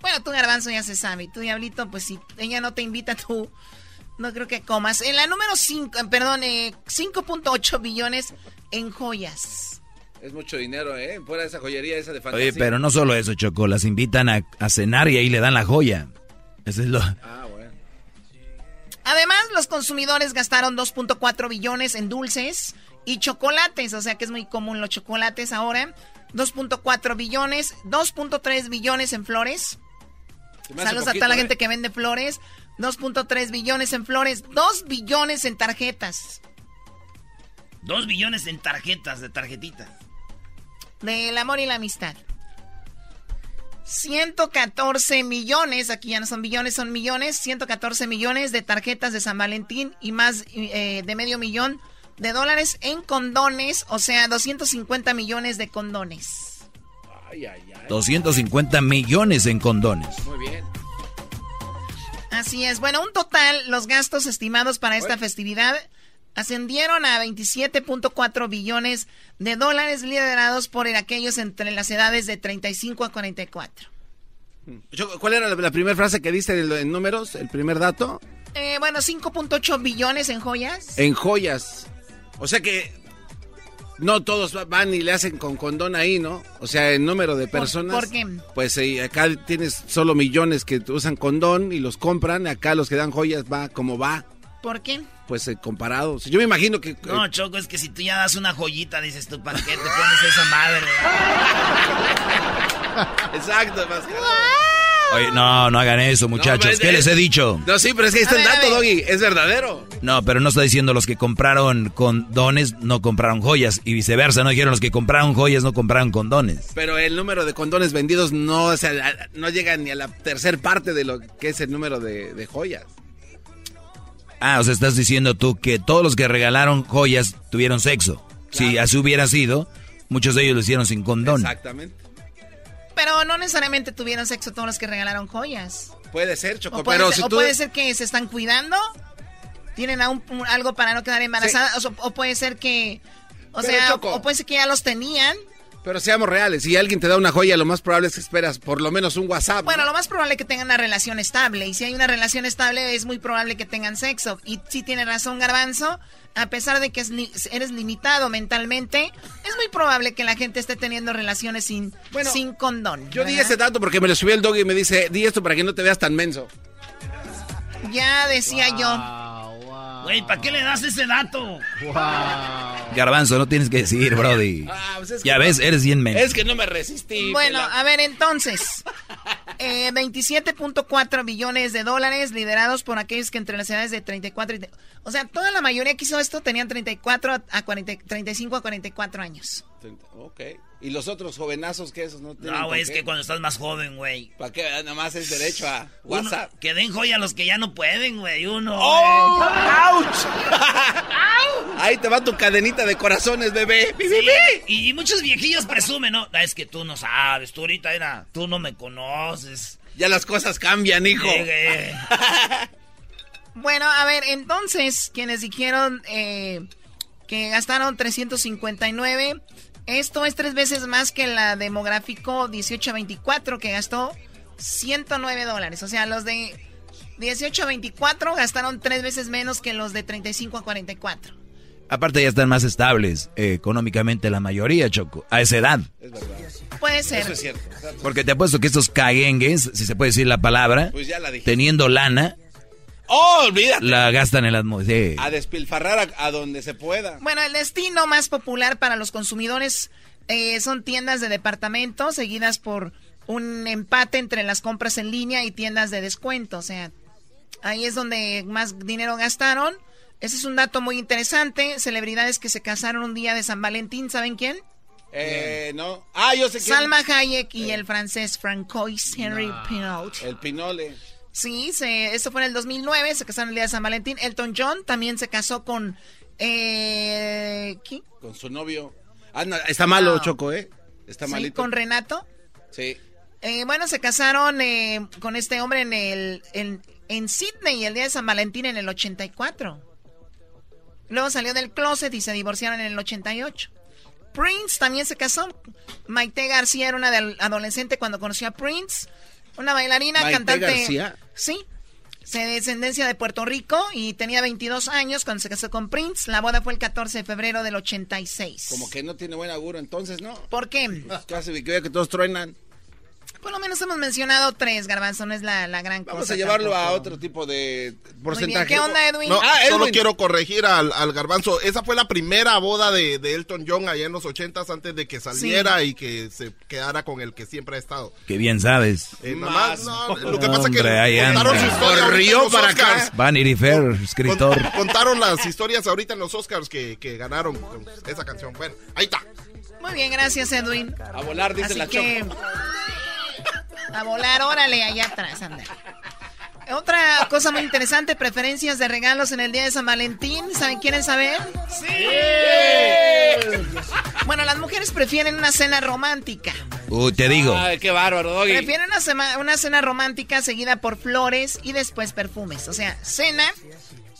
Bueno, tú, Garbanzo, ya se sabe. Tú, Diablito, pues si ella no te invita, tú no creo que comas. En la número 5, perdón, 5.8 eh, billones en joyas. Es mucho dinero, ¿eh? Fuera de esa joyería esa de fantasía. Oye, pero no solo eso, Choco. Las invitan a, cenar y ahí le dan la joya. Eso es lo... Ah, bueno. Además, los consumidores gastaron 2.4 billones en dulces y chocolates. O sea que es muy común los chocolates ahora. 2.4 billones, 2.3 billones en flores. Saludos a toda la gente ¿eh? que vende flores. 2.3 billones en flores, 2 billones en tarjetas. 2 billones en tarjetas, de tarjetitas. Del amor y la amistad. 114 millones, aquí ya no son billones, son millones, 114 millones de tarjetas de San Valentín y más eh, de medio millón de dólares en condones, o sea, 250 millones de condones. Ay, ay, ay. 250 millones en condones. Muy bien. Así es. Bueno, un total, los gastos estimados para esta festividad ascendieron a 27.4 billones de dólares liderados por aquellos entre las edades de 35 a 44. ¿Cuál era la, primera frase que diste en números? ¿El primer dato? Eh, bueno, 5.8 billones en joyas. En joyas. O sea que no todos van y le hacen con condón ahí, ¿no? O sea, el número de personas. ¿Por, qué? Pues eh, acá tienes solo millones que usan condón y los compran. Acá los que dan joyas va como va. ¿Por qué? Pues eh, comparados. Yo me imagino que... No, Choco, es que si tú ya das una joyita, dices tú, ¿para qué te pones esa madre? Exacto, más Oye, no, no hagan eso, muchachos. ¿Qué les he dicho? No, sí, pero es que ahí está el dato, Doggy. Es verdadero. No, pero no está diciendo los que compraron condones no compraron joyas y viceversa. No dijeron los que compraron joyas no compraron condones. Pero el número de condones vendidos no, o sea, no llega ni a la tercer parte de lo que es el número de joyas. Ah, o sea, estás diciendo tú que todos los que regalaron joyas tuvieron sexo. Si así hubiera sido, muchos de ellos lo hicieron sin condón. Exactamente. Pero no necesariamente tuvieron sexo todos los que regalaron joyas. Puede ser, Choco, pero si tú... O puede ser que se están cuidando, tienen algo para no quedar embarazadas, o, puede ser que... O sea, o puede ser que ya los tenían pero seamos reales, si alguien te da una joya, lo más probable es que esperas por lo menos un WhatsApp. Bueno, lo más probable es que tengan una relación estable. Y si hay una relación estable, es muy probable que tengan sexo. Y si tiene razón Garbanzo, a pesar de que eres limitado mentalmente, es muy probable que la gente esté teniendo relaciones sin, sin condón. Yo di ese dato porque me lo subió el dog y me dice, di esto para que no te veas tan menso. Ya decía yo. Güey, ¿para qué le das ese dato? Garbanzo, no tienes que decir, Brody. Ah, pues es que ya no- ves, eres bien men. Es que no me resistí. Bueno, a ver, entonces, eh, 27.4 billones de dólares liderados por aquellos que entre las edades de 34 y... de- O sea, toda la mayoría que hizo esto tenían 34 a 40, 35 a 44 años. Ok. ¿Y los otros jovenazos que esos no tienen No, güey, es que cuando estás más joven, güey. ¿Para qué? Nada más es derecho a Uno- WhatsApp. que den joya a los que ya no pueden, güey. Uno. ¡Oh! güey. Ahí te va tu cadenita de corazones, bebé. ¡Bi, bi, Sí, y, y muchos viejillos presumen, ¿no? Ah, Es que tú no sabes, tú ahorita era, tú no me conoces. Ya las cosas cambian, hijo. Llegué. Bueno, a ver, entonces, quienes dijeron eh, que gastaron 359, esto es tres veces más que la demográfico 1824, que gastó 109 dólares. O sea, los de 18 a 24 gastaron tres veces menos que los de 35 a 44. Aparte ya están más estables eh, económicamente la mayoría, Choco, a esa edad. Puede ser. Eso es cierto. Porque te apuesto que estos caguengues, si se puede decir la palabra, Pues ya la dije. teniendo lana, ¡Oh, olvídate! la gastan en las mujeres. A despilfarrar a, a donde se pueda. Bueno, el destino más popular para los consumidores eh, son tiendas de departamento, seguidas por un empate entre las compras en línea y tiendas de descuento. O sea, ahí es donde más dinero gastaron. Ese es un dato muy interesante. Celebridades que se casaron un día de San Valentín, ¿saben quién? Eh, no. Ah, yo sé que. Salma Hayek y el francés Francois Henry Pinault. El pinole. Sí, se, esto fue en el 2009, se casaron el día de San Valentín. Elton John también se casó con... Eh, ¿Quién? Con su novio. Ah, no, está malo, No. Choco, ¿eh? Está Sí, malito. con Renato. Sí. Eh, bueno, se casaron eh, con este hombre en el en, en Sydney el día de San Valentín en el 84. Luego salió del closet y se divorciaron en el 88. Prince también se casó. Maite García era una adolescente cuando conoció a Prince. Una bailarina, Maite cantante. García. Sí. Se de descendencia de Puerto Rico y tenía 22 años cuando se casó con Prince. La boda fue el 14 de febrero del 86. Como que no tiene buen auguro entonces, ¿no? ¿Por qué? Casi que veo que todos truenan. Por lo menos hemos mencionado tres, Garbanzo, no es la, la gran cosa. Vamos a llevarlo a otro tipo de Muy porcentaje. bien, ¿qué onda, Edwin? No, Ah, solo quiero corregir al, al garbanzo. Esa fue la primera boda de, de Elton John allá en los ochentas antes de que saliera y que se quedara con el que siempre ha estado. Que bien sabes. Eh, más, no, lo que pasa es que contaron su historia los para Oscars. acá. Vanity Fair, escritor. Con- contaron las historias ahorita en los Oscars que, que ganaron con esa canción. Bueno, ahí está. Muy bien, gracias, Edwin. A volar, dice Así la que. Choco. A volar, órale, allá atrás, anda. Otra cosa muy interesante, preferencias de regalos en el día de San Valentín. ¿Saben? ¿Quieren saber? Bueno, las mujeres prefieren una cena romántica. Uy, te digo. Ay, qué bárbaro, Doggy. Prefieren una, sema- una cena romántica seguida por flores y después perfumes. O sea, cena,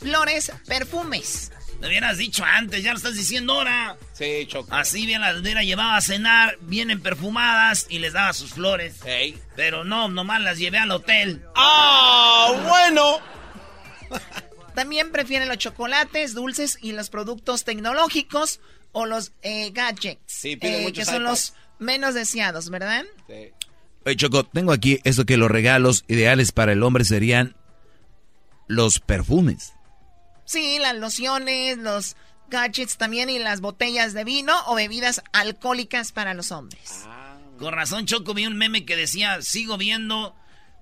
flores, perfumes. Me hubieras dicho antes, ya lo estás diciendo ahora. Sí, Choco. Así bien las hubiera llevado a cenar, vienen perfumadas y les daba sus flores. Ey. Pero no, nomás las llevé al hotel. ¡Ah, bueno! También prefieren los chocolates, dulces y los productos tecnológicos o los eh, gadgets, Sí, piden eh, muchos que son iPads. los menos deseados, ¿verdad? Sí. Oye, Choco, tengo aquí esto que los regalos ideales para el hombre serían los perfumes. Sí, las lociones, los gadgets también y las botellas de vino o bebidas alcohólicas para los hombres. Con razón, Choco, vi un meme que decía, sigo viendo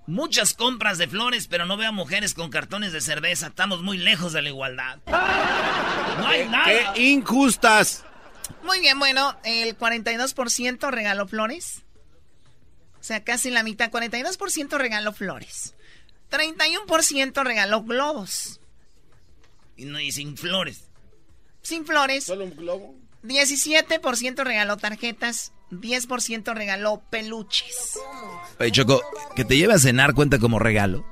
muchas compras de flores, pero no veo a mujeres con cartones de cerveza. Estamos muy lejos de la igualdad. No hay nada. ¡Qué injustas! Muy bien, bueno, el 42% regaló flores. O sea, casi la mitad, 42% regaló flores. 31% regaló globos. Y, no, y sin flores. Sin flores. ¿Solo un globo? 17% regaló tarjetas. 10% regaló peluches. Oye, Choco, que te lleve a cenar cuenta como regalo.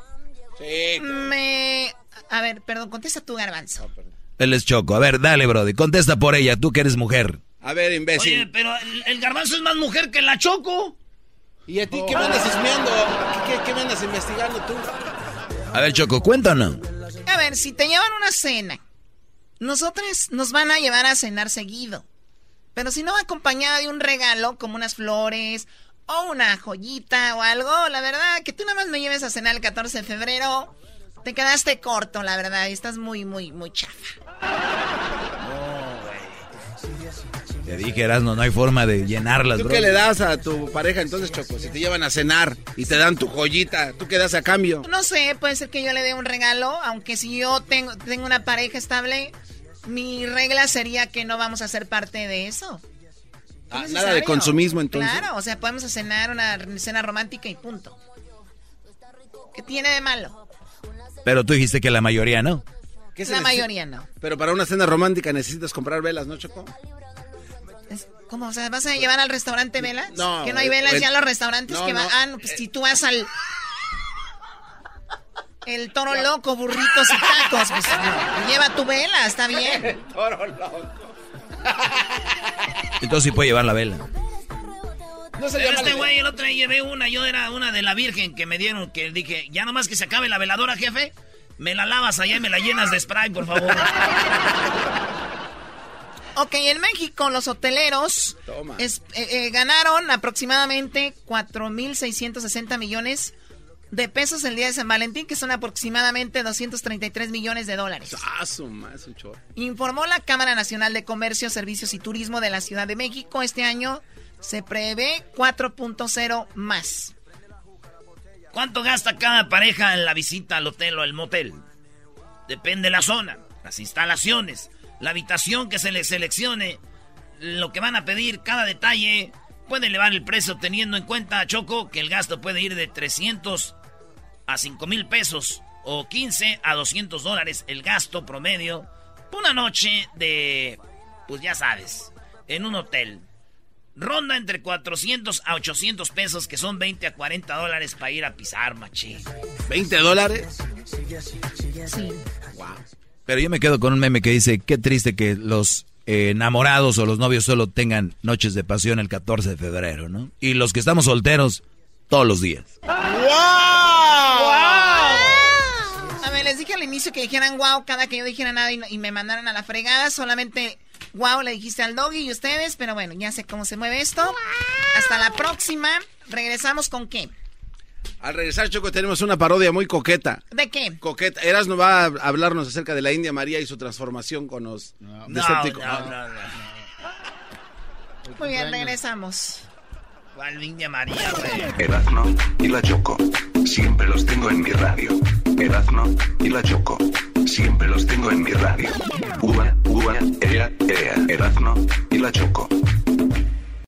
Sí. Me... A ver, perdón, contesta tu garbanzo. Él es Choco. A ver, dale, Brody. Contesta por ella, tú que eres mujer. A ver, imbécil. Oye, pero el, el garbanzo es más mujer que la Choco. ¿Y a ti qué me andas esmeando? ¿Qué, qué, qué me andas investigando tú? A ver, Choco, ¿cuenta o no? A ver, si te llevan una cena, nosotros nos van a llevar a cenar seguido. Pero si no va acompañada de un regalo, como unas flores o una joyita o algo, la verdad, que tú nada más me lleves a cenar el 14 de febrero, Te quedaste corto, la verdad. Estás muy, muy, muy chafa. Te dije, Erasmo, no hay forma de llenarlas, ¿Tú bro. qué le das a tu pareja entonces, Choco? Si te llevan a cenar y te dan tu joyita, ¿tú qué das a cambio? No sé, puede ser que yo le dé un regalo, aunque si yo tengo, tengo una pareja estable, mi regla sería que no vamos a ser parte de eso. Ah, Es nada de consumismo entonces. Claro, o sea, podemos cenar una cena romántica y punto. ¿Qué tiene de malo? Pero tú dijiste que la mayoría no. ¿Qué se La mayoría no. Pero para una cena romántica necesitas comprar velas, ¿no, Choco? ¿Cómo? O sea, ¿vas a llevar al restaurante velas? No, Que no hay velas ya en los restaurantes no, que van. no. Ah, no, pues si tú vas al. El toro loco, burritos y tacos. Pues, no, lleva tu vela, está bien. Toro loco. Entonces sí puede llevar la vela. No se Pero llama este güey, el otro día llevé una, yo era una de la Virgen que me dieron, que dije, ya nomás que se acabe la veladora, jefe, me la lavas allá y me la llenas de spray, por favor. Ok, en México los hoteleros Toma. es- eh, eh, ganaron aproximadamente 4.660 millones de pesos el día de San Valentín, que son aproximadamente 233 millones de dólares. Ah. Informó la Cámara Nacional de Comercio, Servicios y Turismo de la Ciudad de México. Este año se prevé 4.0 más. ¿Cuánto gasta cada pareja en la visita al hotel o al motel? Depende de la zona, las instalaciones, la habitación que se les seleccione, lo que van a pedir, cada detalle puede elevar el precio teniendo en cuenta, Choco, que el gasto puede ir de 300 a 5 mil pesos o 15 a 200 dólares el gasto promedio por una noche de, pues ya sabes, en un hotel. Ronda entre 400 a 800 pesos, que son 20 a 40 dólares para ir a pisar, machín. ¿20 dólares? Sí. Pero yo me quedo con un meme que dice, qué triste que los eh, enamorados o los novios solo tengan noches de pasión el 14 de febrero, ¿no? Y los que estamos solteros, todos los días. A ver, les dije al inicio que dijeran wow cada que yo dijera nada y me mandaron a la fregada. Solamente wow le dijiste al doggy y ustedes, pero bueno, ya sé cómo se mueve esto. Hasta la próxima. Regresamos con qué? Al regresar, Choco, tenemos una parodia muy coqueta. ¿De qué? Coqueta. Eras no va a hablarnos acerca de la India María y su transformación con los Decepticons. Muy bien, regresamos. ¿Cuál India María, güey? Erazno y la Choco. Siempre los tengo en mi radio. Erazno y la Choco. Siempre los tengo en mi radio. Ua, ua, ea, ea. Erazno y la Choco.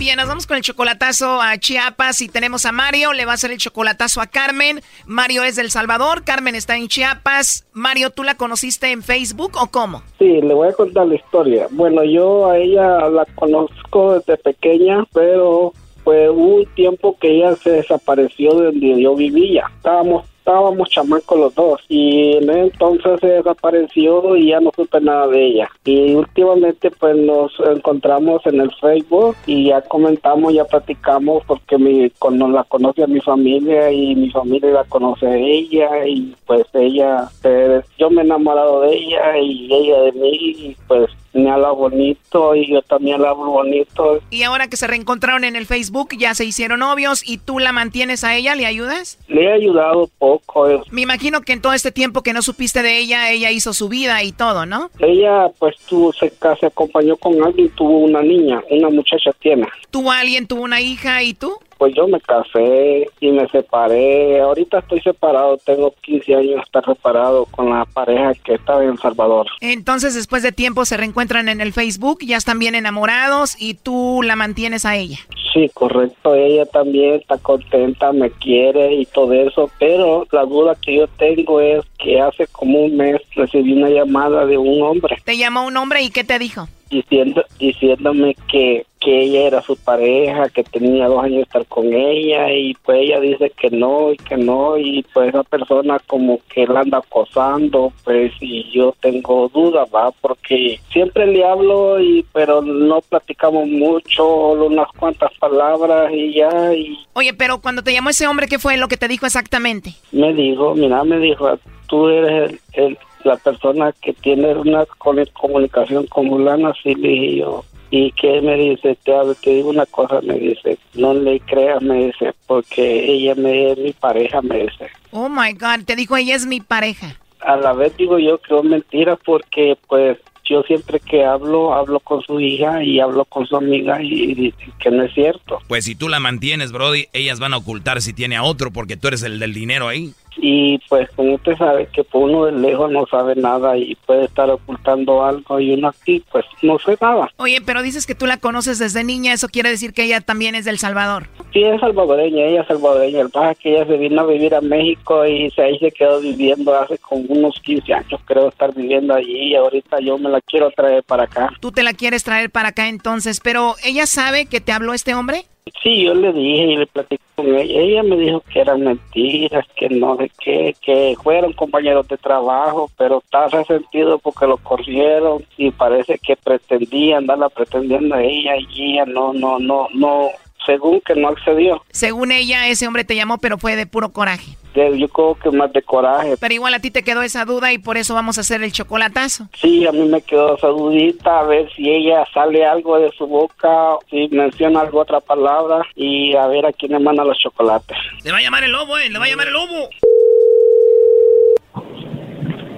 Bien, nos vamos con el chocolatazo a Chiapas y tenemos a Mario, le va a hacer el chocolatazo a Carmen. Mario es del Salvador, Carmen está en Chiapas. Mario, ¿tú la conociste en Facebook o cómo? Sí, le voy a contar la historia. Bueno, yo a ella la conozco desde pequeña, pero fue un tiempo que ella se desapareció de donde yo vivía. Estábamos estábamos chamacos los dos y en entonces se desapareció y ya no supe nada de ella. Y últimamente pues nos encontramos en el Facebook y ya comentamos ya platicamos porque mi con, la conoce a mi familia y mi familia la conoce a ella y pues ella pues, yo me he enamorado de ella y ella de mí y pues me habla bonito y yo también la hablo bonito Y ahora que se reencontraron en el Facebook, ya se hicieron novios y tú la mantienes a ella, ¿le ayudas? le he ayudado poco eh. Me imagino que en todo este tiempo que no supiste de ella, ella hizo su vida y todo, ¿no? Ella pues tuvo, se, se acompañó con alguien, tuvo una niña, una muchacha tiene. ¿Tuvo alguien, tuvo una hija y tú? Pues yo me casé y me separé. Ahorita estoy separado, tengo 15 años de estar separado con la pareja que estaba en El Salvador. Entonces, después de tiempo se reencuentran en el Facebook, ya están bien enamorados y tú la mantienes a ella. Sí, correcto, ella también está contenta, me quiere y todo eso, pero la duda que yo tengo es que hace como un mes recibí una llamada de un hombre. Te llamó un hombre y ¿qué te dijo? Diciendo, diciéndome que, que ella era su pareja, que tenía dos años de estar con ella y pues ella dice que no y que no y pues esa persona como que la anda acosando pues y yo tengo dudas, va, porque siempre le hablo y pero no platicamos mucho, solo unas cuantas palabras y ya y Oye, pero cuando te llamó ese hombre, ¿qué fue lo que te dijo exactamente? me dijo, mira, me dijo, tú eres el, el- la persona que tiene una comunicación con fulana, así le dije yo. Y que me dice, te, te digo una cosa, me dice, no le creas, me dice, porque ella me es mi pareja, me dice. Oh my God, te dijo ella es mi pareja. A la vez digo yo que es mentira porque pues yo siempre que hablo, hablo con su hija y hablo con su amiga y dicen que no es cierto. Pues si tú la mantienes, Brody, ellas van a ocultar si tiene a otro porque tú eres el del dinero ahí. Y pues como usted sabe que uno de lejos no sabe nada y puede estar ocultando algo y uno aquí pues no sé nada. Oye, pero dices que tú la conoces desde niña, eso quiere decir que ella también es del Salvador. Sí, es salvadoreña, ella es salvadoreña. El pasa es que ella se vino a vivir a México y se, ahí se quedó viviendo hace como unos 15 años, creo estar viviendo allí y ahorita yo me la quiero traer para acá. Tú te la quieres traer para acá entonces, pero ¿ella sabe que te habló este hombre? Sí, yo le dije y le platiqué con ella. Ella me dijo que eran mentiras, que no sé qué, que fueron compañeros de trabajo, pero está resentido porque lo corrieron y parece que pretendía andarla pretendiendo a ella y ella no, no, no, no, según que no accedió. Según ella, ese hombre te llamó, pero fue de puro coraje. De- Yo creo que más de coraje. Pero igual a ti te quedó esa duda y por eso vamos a hacer el chocolatazo. Sí, a mí me quedó esa dudita, a ver si ella sale algo de su boca, si menciona algo otra palabra y a ver a quién le manda los chocolates. Le va a llamar el lobo, eh, le va a llamar el lobo.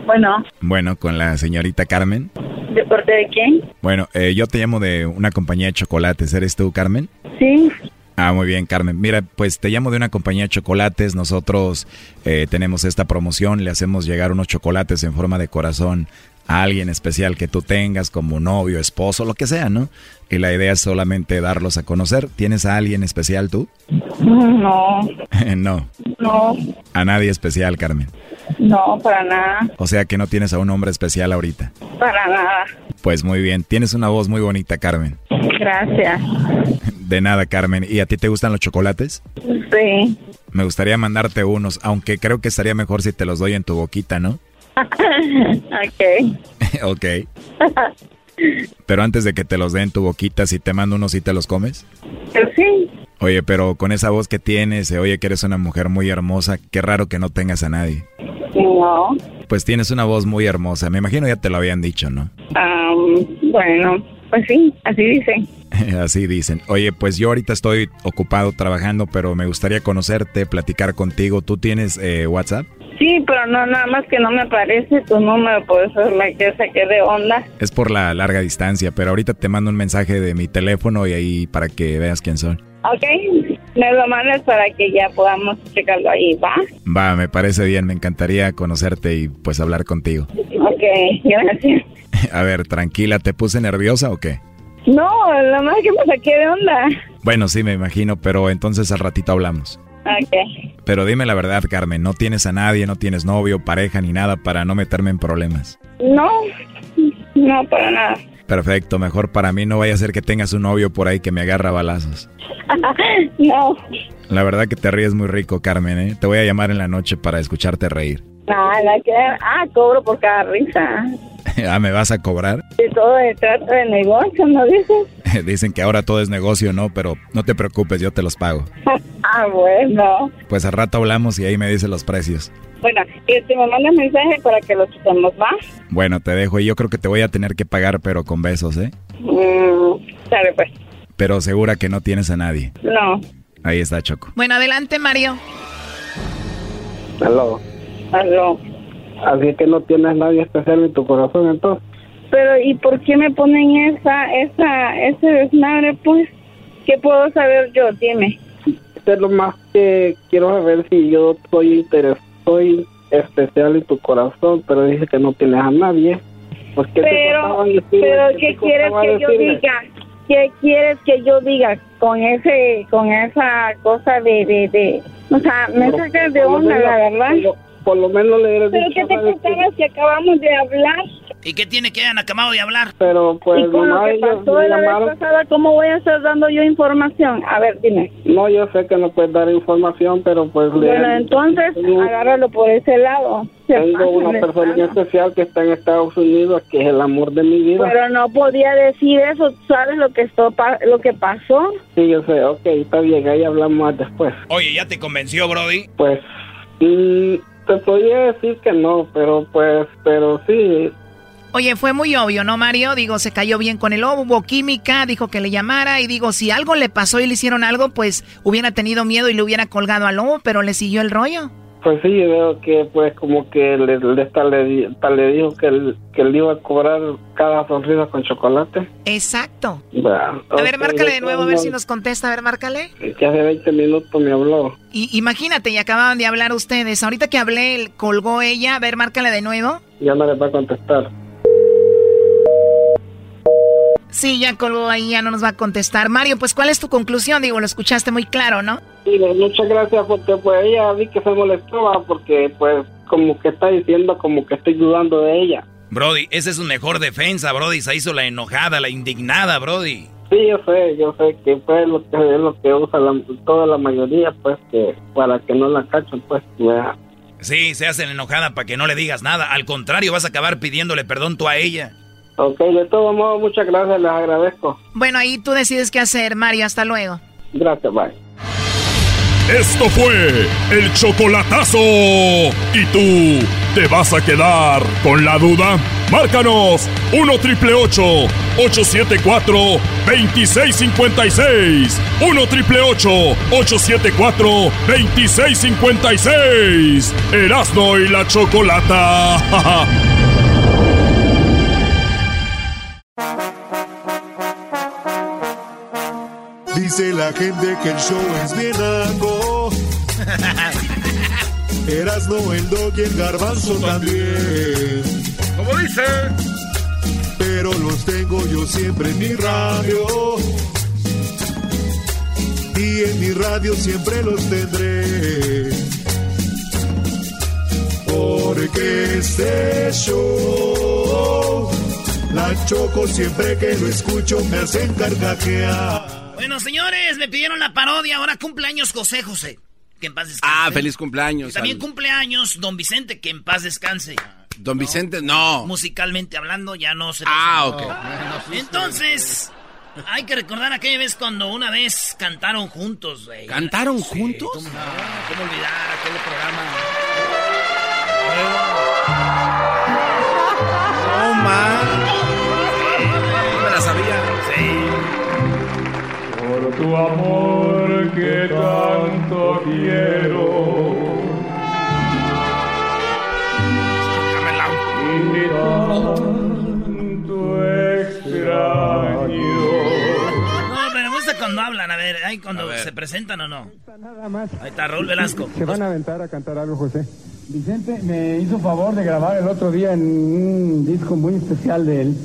Bueno, Bueno, con la señorita Carmen. ¿de parte de quién? Bueno, eh, yo te llamo de una compañía de chocolates. ¿Eres tú, Carmen? Sí. Ah, muy bien, Carmen. Mira, pues te llamo de una compañía de chocolates. Nosotros eh, tenemos esta promoción. Le hacemos llegar unos chocolates en forma de corazón a alguien especial que tú tengas, como novio, esposo, lo que sea, ¿no? Y la idea es solamente darlos a conocer. ¿Tienes a alguien especial tú? No, no, no, a nadie especial, Carmen. No, para nada, O sea que no tienes a un hombre especial ahorita. para nada. Pues muy bien, tienes una voz muy bonita, Carmen. Gracias. De nada, Carmen. ¿Y a ti te gustan los chocolates? Sí. Me gustaría mandarte unos, aunque creo que estaría mejor si te los doy en tu boquita, ¿no? ok. ok. Pero antes de que te los dé en tu boquita, si te mando unos, ¿sí te los comes? Sí. Oye, pero con esa voz que tienes, se oye que eres una mujer muy hermosa, qué raro que no tengas a nadie. No. Pues tienes una voz muy hermosa, me imagino ya te lo habían dicho, ¿no? Am, bueno, pues sí, así dicen. Así dicen. Oye, pues yo ahorita estoy ocupado trabajando, pero me gustaría conocerte, platicar contigo. ¿Tú tienes eh, WhatsApp? Sí, pero no, nada más que no me aparece tu número, por eso me que saqué de onda. Es por la larga distancia, pero ahorita te mando un mensaje de mi teléfono y ahí para que veas quién soy. Ok, me lo mandas para que ya podamos checarlo ahí, ¿va? Va, me parece bien, me encantaría conocerte y pues hablar contigo. Ok, gracias. A ver, tranquila, ¿te puse nerviosa o qué? No, nada más que me saqué de onda. Bueno, sí, me imagino, pero entonces al ratito hablamos. Ok. Pero dime la verdad, Carmen, no tienes a nadie, no tienes novio, pareja ni nada para no meterme en problemas. No, no, para nada. Perfecto, mejor para mí no vaya a ser que tengas un novio por ahí que me agarra balazos. no, La verdad que te ríes muy rico, Carmen, ¿eh? Te voy a llamar en la noche para escucharte reír. Nada que Ah, cobro por cada risa. ah, ¿me vas a cobrar? De todo el trato de negocio, ¿no dices? Dicen que ahora todo es negocio, ¿no? Pero no te preocupes, yo te los pago. ah, bueno. Pues al rato hablamos y ahí me dices los precios. Bueno, y te me mandas mensaje para que lo quitemos, ¿va? Bueno, te dejo y yo creo que te voy a tener que pagar, pero con besos, ¿eh? Mm, sabe pues. Pero segura que no tienes a nadie. No. Ahí está Choco. Bueno, adelante, Mario. Aló. Aló. Así que no tienes nadie especial en tu corazón entonces. Pero, ¿y por qué me ponen esa, esa, ese desmadre, pues? ¿Qué puedo saber yo? Dime. Es lo más que quiero saber si yo soy interes soy especial en tu corazón, pero dice que no tienes a nadie. Pues, ¿qué te Pero, decirle? pero, te ¿qué quieres que yo diga? ¿Qué quieres que yo diga con ese, con esa cosa de, de, de, o sea, me Pero, sacas de onda, la verdad. Por lo menos le hubiera ¿Pero dicho, qué te ¿sabes qué? contaba si acabamos de hablar? ¿Y qué tiene que hayan acabado de hablar? Pero pues y con lo que pasó me la vez llamaron. pasada, ¿cómo voy a estar dando yo información? A ver, dime. No, yo sé que no puedes dar información, pero pues le Bueno, entonces, agárralo por ese lado. Se tengo una de persona espada. especial que está en Estados Unidos, que es el amor de mi vida. Pero no podía decir eso, ¿sabes lo que, esto, lo que pasó? Sí, yo sé, ok, está bien, ahí hablamos más después. Oye, ¿ya te convenció, Brody? Pues, mm, te podría decir que no, pero pues, pero sí, Oye, fue muy obvio, ¿no, Mario? Digo, se cayó bien con el lobo, hubo química, dijo que le llamara y digo, si algo le pasó y le hicieron algo, pues hubiera tenido miedo y le hubiera colgado al lobo, pero le siguió el rollo. Pues sí, veo que pues como que le, le, le, le dijo que, que le iba a cobrar cada sonrisa con chocolate. Exacto. Bueno, A ver, márcale de nuevo, a ver si nos contesta. A ver, márcale. Que hace 20 minutos me habló. Y imagínate, y acababan de hablar ustedes. Ahorita que hablé, colgó ella. A ver, márcale de nuevo. Ya no le va a contestar. Sí, ya colgó ahí, ya no nos va a contestar. Mario, pues, ¿cuál es tu conclusión? Digo, lo escuchaste muy claro, ¿no? Sí, pues, muchas gracias porque pues ella vi que se molestaba porque pues como que está diciendo como que estoy dudando de ella. Brody, esa es su mejor defensa, Brody. Se hizo la enojada, la indignada, Brody. Sí, yo sé, yo sé que pues lo que es lo que usa la- toda la mayoría pues que para que no la cachen pues ya. Sí, se hace la enojada para que no le digas nada. Al contrario, vas a acabar pidiéndole perdón tú a ella. Ok, de todos modos muchas gracias, les agradezco. Bueno, ahí tú decides qué hacer, Mario. Hasta luego. Gracias, bye. Esto fue el chocolatazo. ¿Y tú te vas a quedar con la duda? Márcanos 1 triple 874 2656. 1 triple 874 2656. Erasno y la chocolata. Dice la gente que el show es bien algo. Erasno, el dog y el garbanzo también. Como dice. Pero los tengo yo siempre en mi radio. Y en mi radio siempre los tendré. Porque este show, la choco siempre que lo escucho me hacen carcajear. Bueno, señores, me pidieron la parodia. Ahora cumpleaños José José. Que en paz descanse. Ah, feliz cumpleaños. Y también al- cumpleaños Don Vicente, que en paz descanse. Don Vicente, no. Musicalmente hablando, ya no se. Ah, ok. Entonces, hay que recordar aquella vez cuando una vez cantaron juntos, güey. ¿Cantaron Sí, juntos? ¿Cómo, no? ¿Cómo olvidar aquel programa? No, man. Tu amor que tanto quiero. Y tanto extraño. No, pero me gusta cuando hablan, a ver, ahí cuando se presentan o no. Ahí está Raúl Velasco. Se van a aventar a cantar algo, José. Vicente me hizo favor de grabar el otro día en un disco muy especial de él,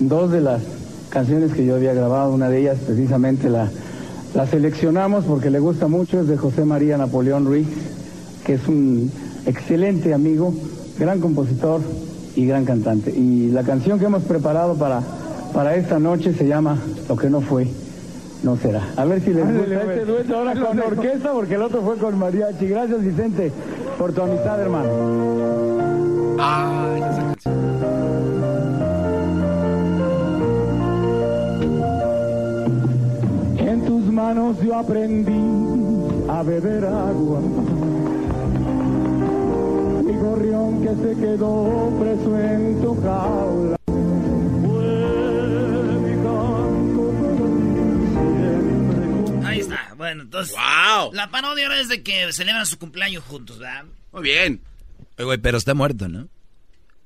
dos de las canciones que yo había grabado, una de ellas precisamente la, la seleccionamos porque le gusta mucho, es de José María Napoleón Ruiz, que es un excelente amigo, gran compositor y gran cantante. Y la canción que hemos preparado para, para esta noche se llama Lo que no fue, no será. A ver si les gusta este dueto ahora con orquesta, porque el otro fue con mariachi. Gracias, Vicente, por tu amistad, hermano. Esa canción. Manos yo aprendí a beber agua. Mi gorrión que se quedó preso en tu jaula. Ahí está. Bueno, entonces. ¡Wow! La parodia ahora es de que celebran su cumpleaños juntos, ¿verdad? Muy bien. Oye, güey, pero está muerto, ¿no?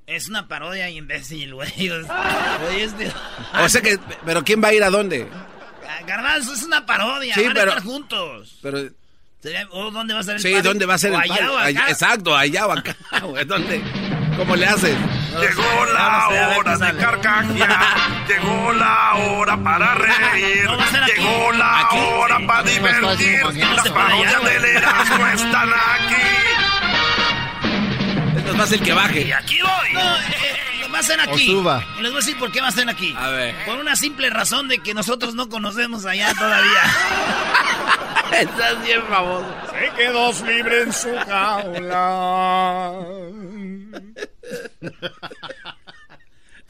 Es una parodia imbécil, güey. Oye, este- O sea que, pero ¿quién va a ir a dónde? Garbanzo, es una parodia. Sí, van pero- a estar juntos. Pero, ¿O dónde va a ser el sí? ¿dónde va a ser ¿O el allá party? o acá? Allá- exacto, allá o acá. güey, ¿Dónde? ¿Cómo le haces? Llegó la hora de carcajear, llegó la hora para reír, llegó la hora para divertir. Las parodias del Erasmo están aquí. Es más el que baje. Y aquí voy. Eh, eh, va a aquí. O suba. Les voy a decir por qué va a ser aquí. A ver. Por una simple razón de que nosotros no conocemos allá todavía. Estás bien famoso. Se quedó libre en su jaula.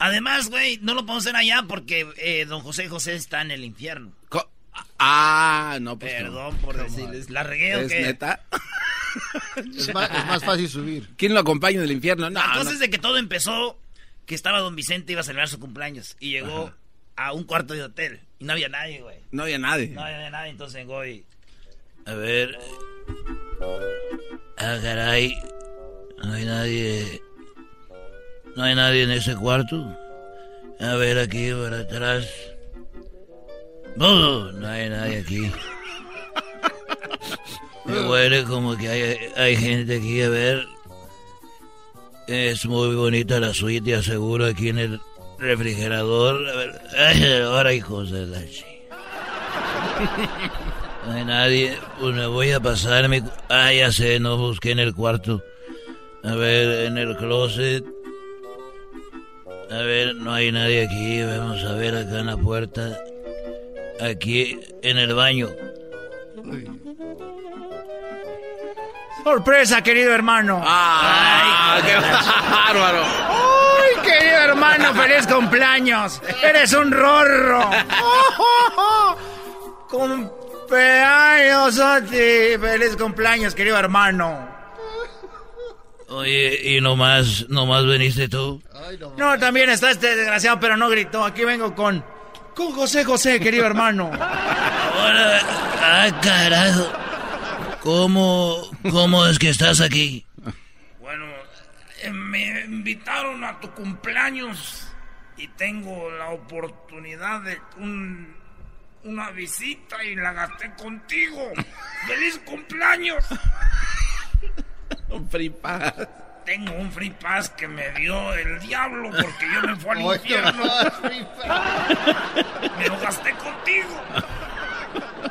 Además, güey, no lo podemos hacer allá porque eh, don José José está en el infierno. Co- Ah, no, pues. Perdón por decirles. ¿La regué o ¿Es qué? neta? Es más, es más fácil subir. ¿Quién lo acompaña en el infierno? No, Entonces, no. de que todo empezó, que estaba don Vicente, iba a celebrar su cumpleaños. Y llegó a un cuarto de hotel. Y no había nadie, güey. No había nadie. No había nadie, entonces llegó y... A ver... Ah, caray. No hay nadie... No hay nadie en ese cuarto. A ver, aquí, para atrás. No, no hay nadie aquí. Me huele como que hay, hay gente aquí, a ver. Es muy bonita la suite, te aseguro, aquí en el refrigerador. A ver, ay, ahora hijos de la chi. No hay nadie, pues me voy a pasar mi... Ah, ya sé, no busqué en el cuarto. A ver, en el closet. A ver, no hay nadie aquí. Vamos a ver acá en la puerta. Aquí en el baño. Sorpresa, querido hermano. ¡Ah! ¡Qué bárbaro! ¡Ay, querido hermano! ¡Feliz cumpleaños! ¡Eres un rorro! ¡Cumpleaños a ti! ¡Feliz cumpleaños, querido hermano! Oye, y nomás, nomás veniste tú. No, también está este desgraciado, pero no gritó. Aquí vengo con... Con José José, querido hermano. Ahora, ah, carajo. ¿Cómo, cómo es que estás aquí? Eh, me invitaron a tu cumpleaños y tengo la oportunidad de un, una visita y la gasté contigo. ¡Feliz cumpleaños! Un free pass. Tengo un free pass que me dio el diablo porque yo me fui al Oye, infierno. Me lo gasté contigo.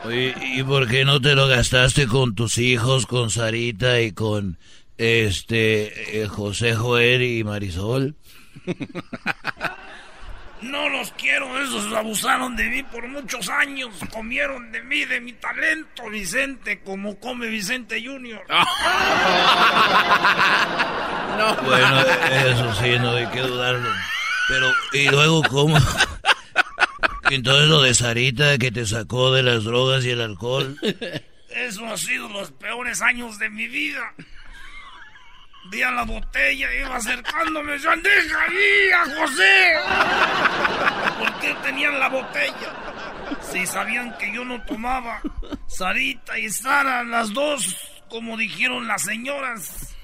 Oye, ¿y por qué no te lo gastaste con tus hijos, con Sarita y con este eh, José Joel y Marisol? No los quiero, esos abusaron de mí por muchos años, comieron de mí, de mi talento, Vicente, como come Vicente Junior. No, Bueno, eso sí, no hay que dudarlo. Pero, ¿y luego cómo? Entonces lo de Sarita que te sacó de las drogas y el alcohol. Eso ha sido los peores años de mi vida. Vi a la botella, iba acercándome, yo deja ahí a José. ¿Por qué tenían la botella? Si sabían que yo no tomaba. Sarita y Sara, las dos, como dijeron las señoras.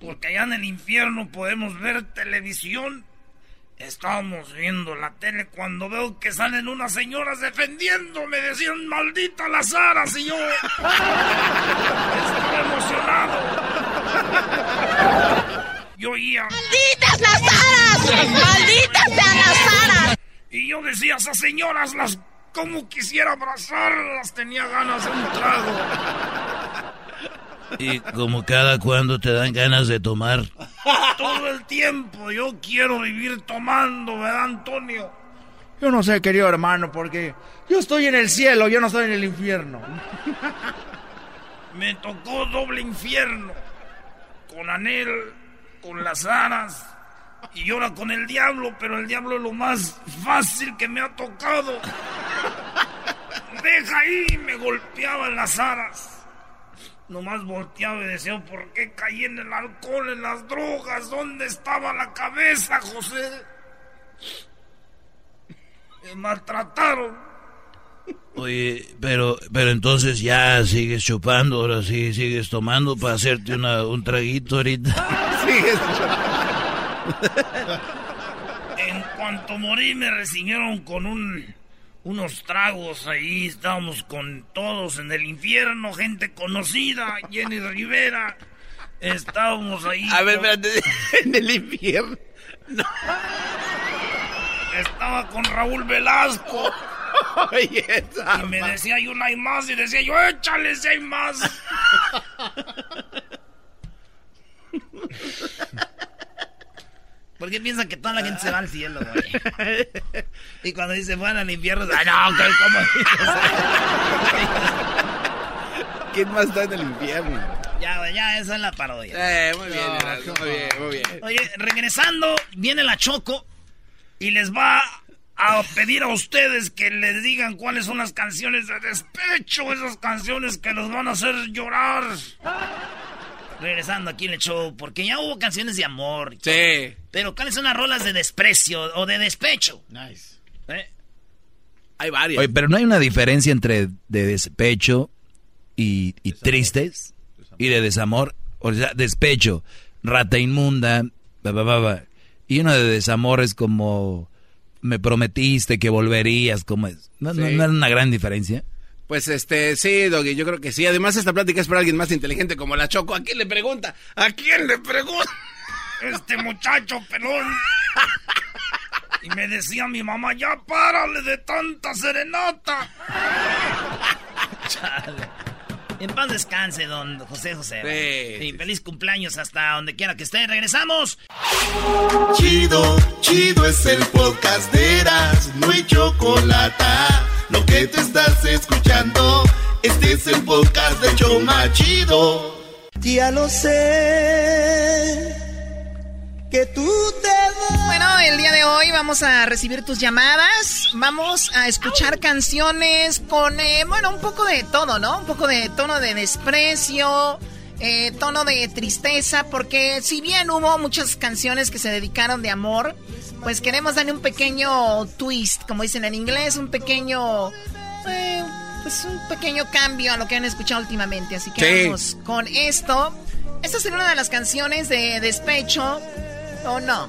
Porque allá en el infierno podemos ver televisión. Estábamos viendo la tele cuando veo que salen unas señoras defendiéndome. Decían, maldita las aras. Y yo estaba emocionado. Yo oía... ¡Malditas las aras! ¡Malditas sean las aras! Y yo decía, esas señoras, las... Como quisiera abrazarlas, tenía ganas de un trago. Y como cada cuando te dan ganas de tomar. Todo el tiempo, yo quiero vivir tomando, ¿verdad, Antonio? Yo no sé, querido hermano, porque yo estoy en el cielo, yo no estoy en el infierno. Me tocó doble infierno. Con Anel, con las aras. Y ahora con el diablo, pero el diablo es lo más fácil que me ha tocado. Deja ahí, me golpeaban las aras. Nomás volteaba y decía, ¿por qué caí en el alcohol, en las drogas? ¿Dónde estaba la cabeza, José? Me maltrataron. Oye, pero, pero entonces ya sigues chupando, ahora sí sigues tomando para hacerte una, un traguito ahorita. Sigues En cuanto morí me recibieron con un, unos tragos ahí, estábamos con todos en el infierno, gente conocida, Jenny Rivera, estábamos ahí. A ver, espérate. En el infierno. Estaba con Raúl Velasco. Y me decía yo, no hay más. Y decía yo, échale si hay más. ¿Por qué piensan que toda la gente se va al cielo, güey? Y cuando dice van al infierno, ¡ay, no! ¿Cómo ¿Quién más está en el infierno? Ya, güey, ya, esa es la parodia. Eh, muy bien, muy bien, muy bien. Oye, regresando, viene la Choco y les va a pedir a ustedes que les digan cuáles son las canciones de despecho, esas canciones que los van a hacer llorar. Regresando aquí en el show, porque ya hubo canciones de amor. Sí. Pero ¿cuáles son las rolas de desprecio o de despecho? Nice. ¿Eh? Hay varias. Oye, pero no hay una diferencia entre de despecho y, y tristes y de desamor. O sea, despecho, rata inmunda, y uno de desamor es como me prometiste que volverías, como es. ¿No, no, no era una gran diferencia? Pues este, sí, Doggy, yo creo que sí. Además, esta plática es para alguien más inteligente como la Choco. ¿A quién le pregunta? ¿A quién le pregunta? Este muchacho pelón. Y me decía mi mamá, ya párale de tanta serenata. Chale. En paz descanse, don José José. Sí, feliz cumpleaños hasta donde quiera que esté. Regresamos. Chido, chido es el podcast de Eras, no hay chocolate. Lo que te estás escuchando, este es el podcast de Choma Chido. Ya lo sé que tú te Bueno, el día de hoy vamos a recibir tus llamadas. Vamos a escuchar canciones con, eh, bueno, un poco de todo, ¿no? Un poco de tono de desprecio, eh, tono de tristeza, porque si bien hubo muchas canciones que se dedicaron de amor, pues queremos darle un pequeño twist, como dicen en inglés, un pequeño, eh, pues un pequeño cambio a lo que han escuchado últimamente. Así que Sí. vamos con esto. Esta sería una de las canciones de despecho, ¿o no?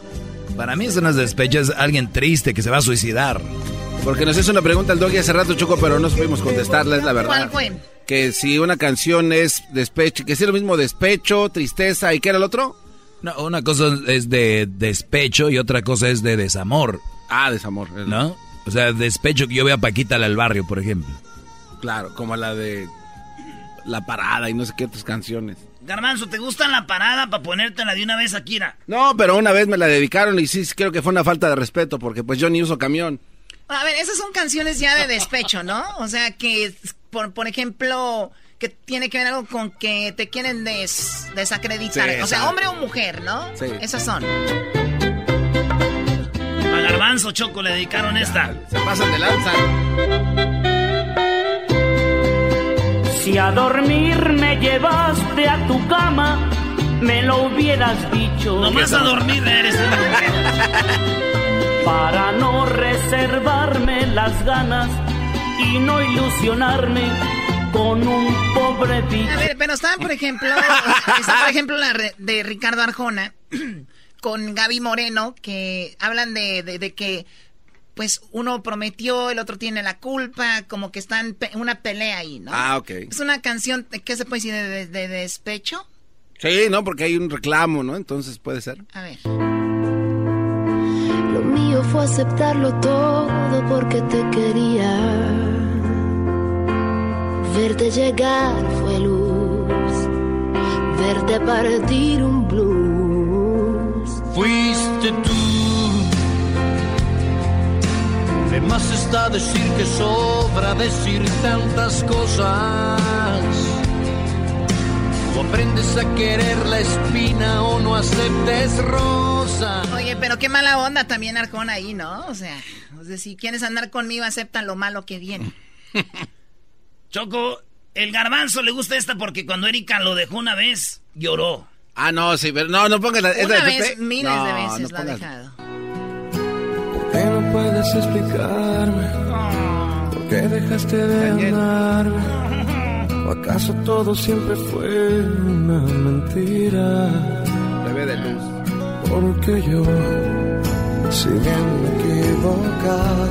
Para mí eso no es despecho, es alguien triste que se va a suicidar. Porque nos hizo una pregunta el Doggy hace rato, Choco, pero no supimos contestarla, es la verdad. ¿Cuál fue? Que si una canción es despecho, que si es lo mismo despecho, tristeza, ¿y qué era el otro? No, una cosa es de despecho y otra cosa es de desamor. Ah, desamor. ¿No? O sea, despecho que yo veo a Paquita la del barrio, por ejemplo. Claro, como la de La Parada y no sé qué otras canciones. Garbanzo, ¿te gusta la parada para ponértela de una vez aquí? Kira? No, pero una vez me la dedicaron y sí, creo que fue una falta de respeto porque pues yo ni uso camión. A ver, esas son canciones ya de despecho, ¿no? O sea, que, por, por ejemplo, que tiene que ver algo con que te quieren des- desacreditar. Sí, o sea, hombre o mujer, ¿no? Sí. Esas son. A Garbanzo Choco le dedicaron esta. Se pasan de lanza. Si a dormir me llevaste a tu cama, me lo hubieras dicho. Nomás a dormir eres Para no reservarme las ganas y no ilusionarme con un pobre bicho. A ver, pero está, por ejemplo, está, por ejemplo, la re- de Ricardo Arjona con Gaby Moreno, que hablan de, de- de que, pues, uno prometió, el otro tiene la culpa, como que están pe- una pelea ahí, ¿no? Ah, ok. Es una canción, ¿qué se puede decir? ¿De, de- de despecho? Sí, no, porque hay un reclamo, ¿no? Entonces puede ser. A ver. Lo mío fue aceptarlo todo porque te quería. Verte llegar fue luz, verte partir un blues. Fuiste tú. Más está decir que sobra decir tantas cosas. O aprendes a querer la espina o no aceptes rosa. Oye, pero qué mala onda también Arjona ahí, ¿no? O sea, o sea, si quieres andar conmigo, acepta lo malo que viene. Choco, el garbanzo le gusta esta porque cuando Erika lo dejó una vez, lloró. Ah, no, sí, pero no, no pongas la... ¿es Una de vez, miles No, de veces no lo ha dejado. ¿Por qué no puedes explicarme? ¿Por qué dejaste de amarme? ¿O acaso todo siempre fue una mentira? Bebé de luz. Porque yo, si bien me equivocaba,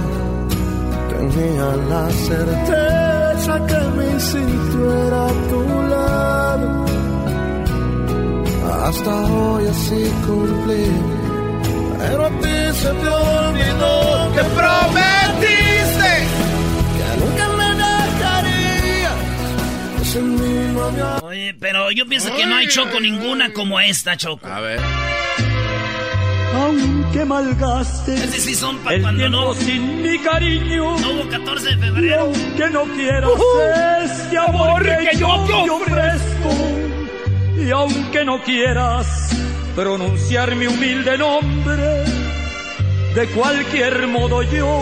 tenía la certeza que mi instinto era a tu lado. Hasta hoy así cumplí, pero a ti se te olvidó que prometiste que nunca me dejarías. Oye, pero yo pienso que no hay Choco ninguna como esta, Choco. A ver. aunque malgaste Ese sí son pa' el cuando tiempo no- sin mi cariño. No hubo 14 de Y febrero. aunque no quieras Ujú. este amor que yo te ofrezco, y aunque no quieras pronunciar mi humilde nombre, de cualquier modo yo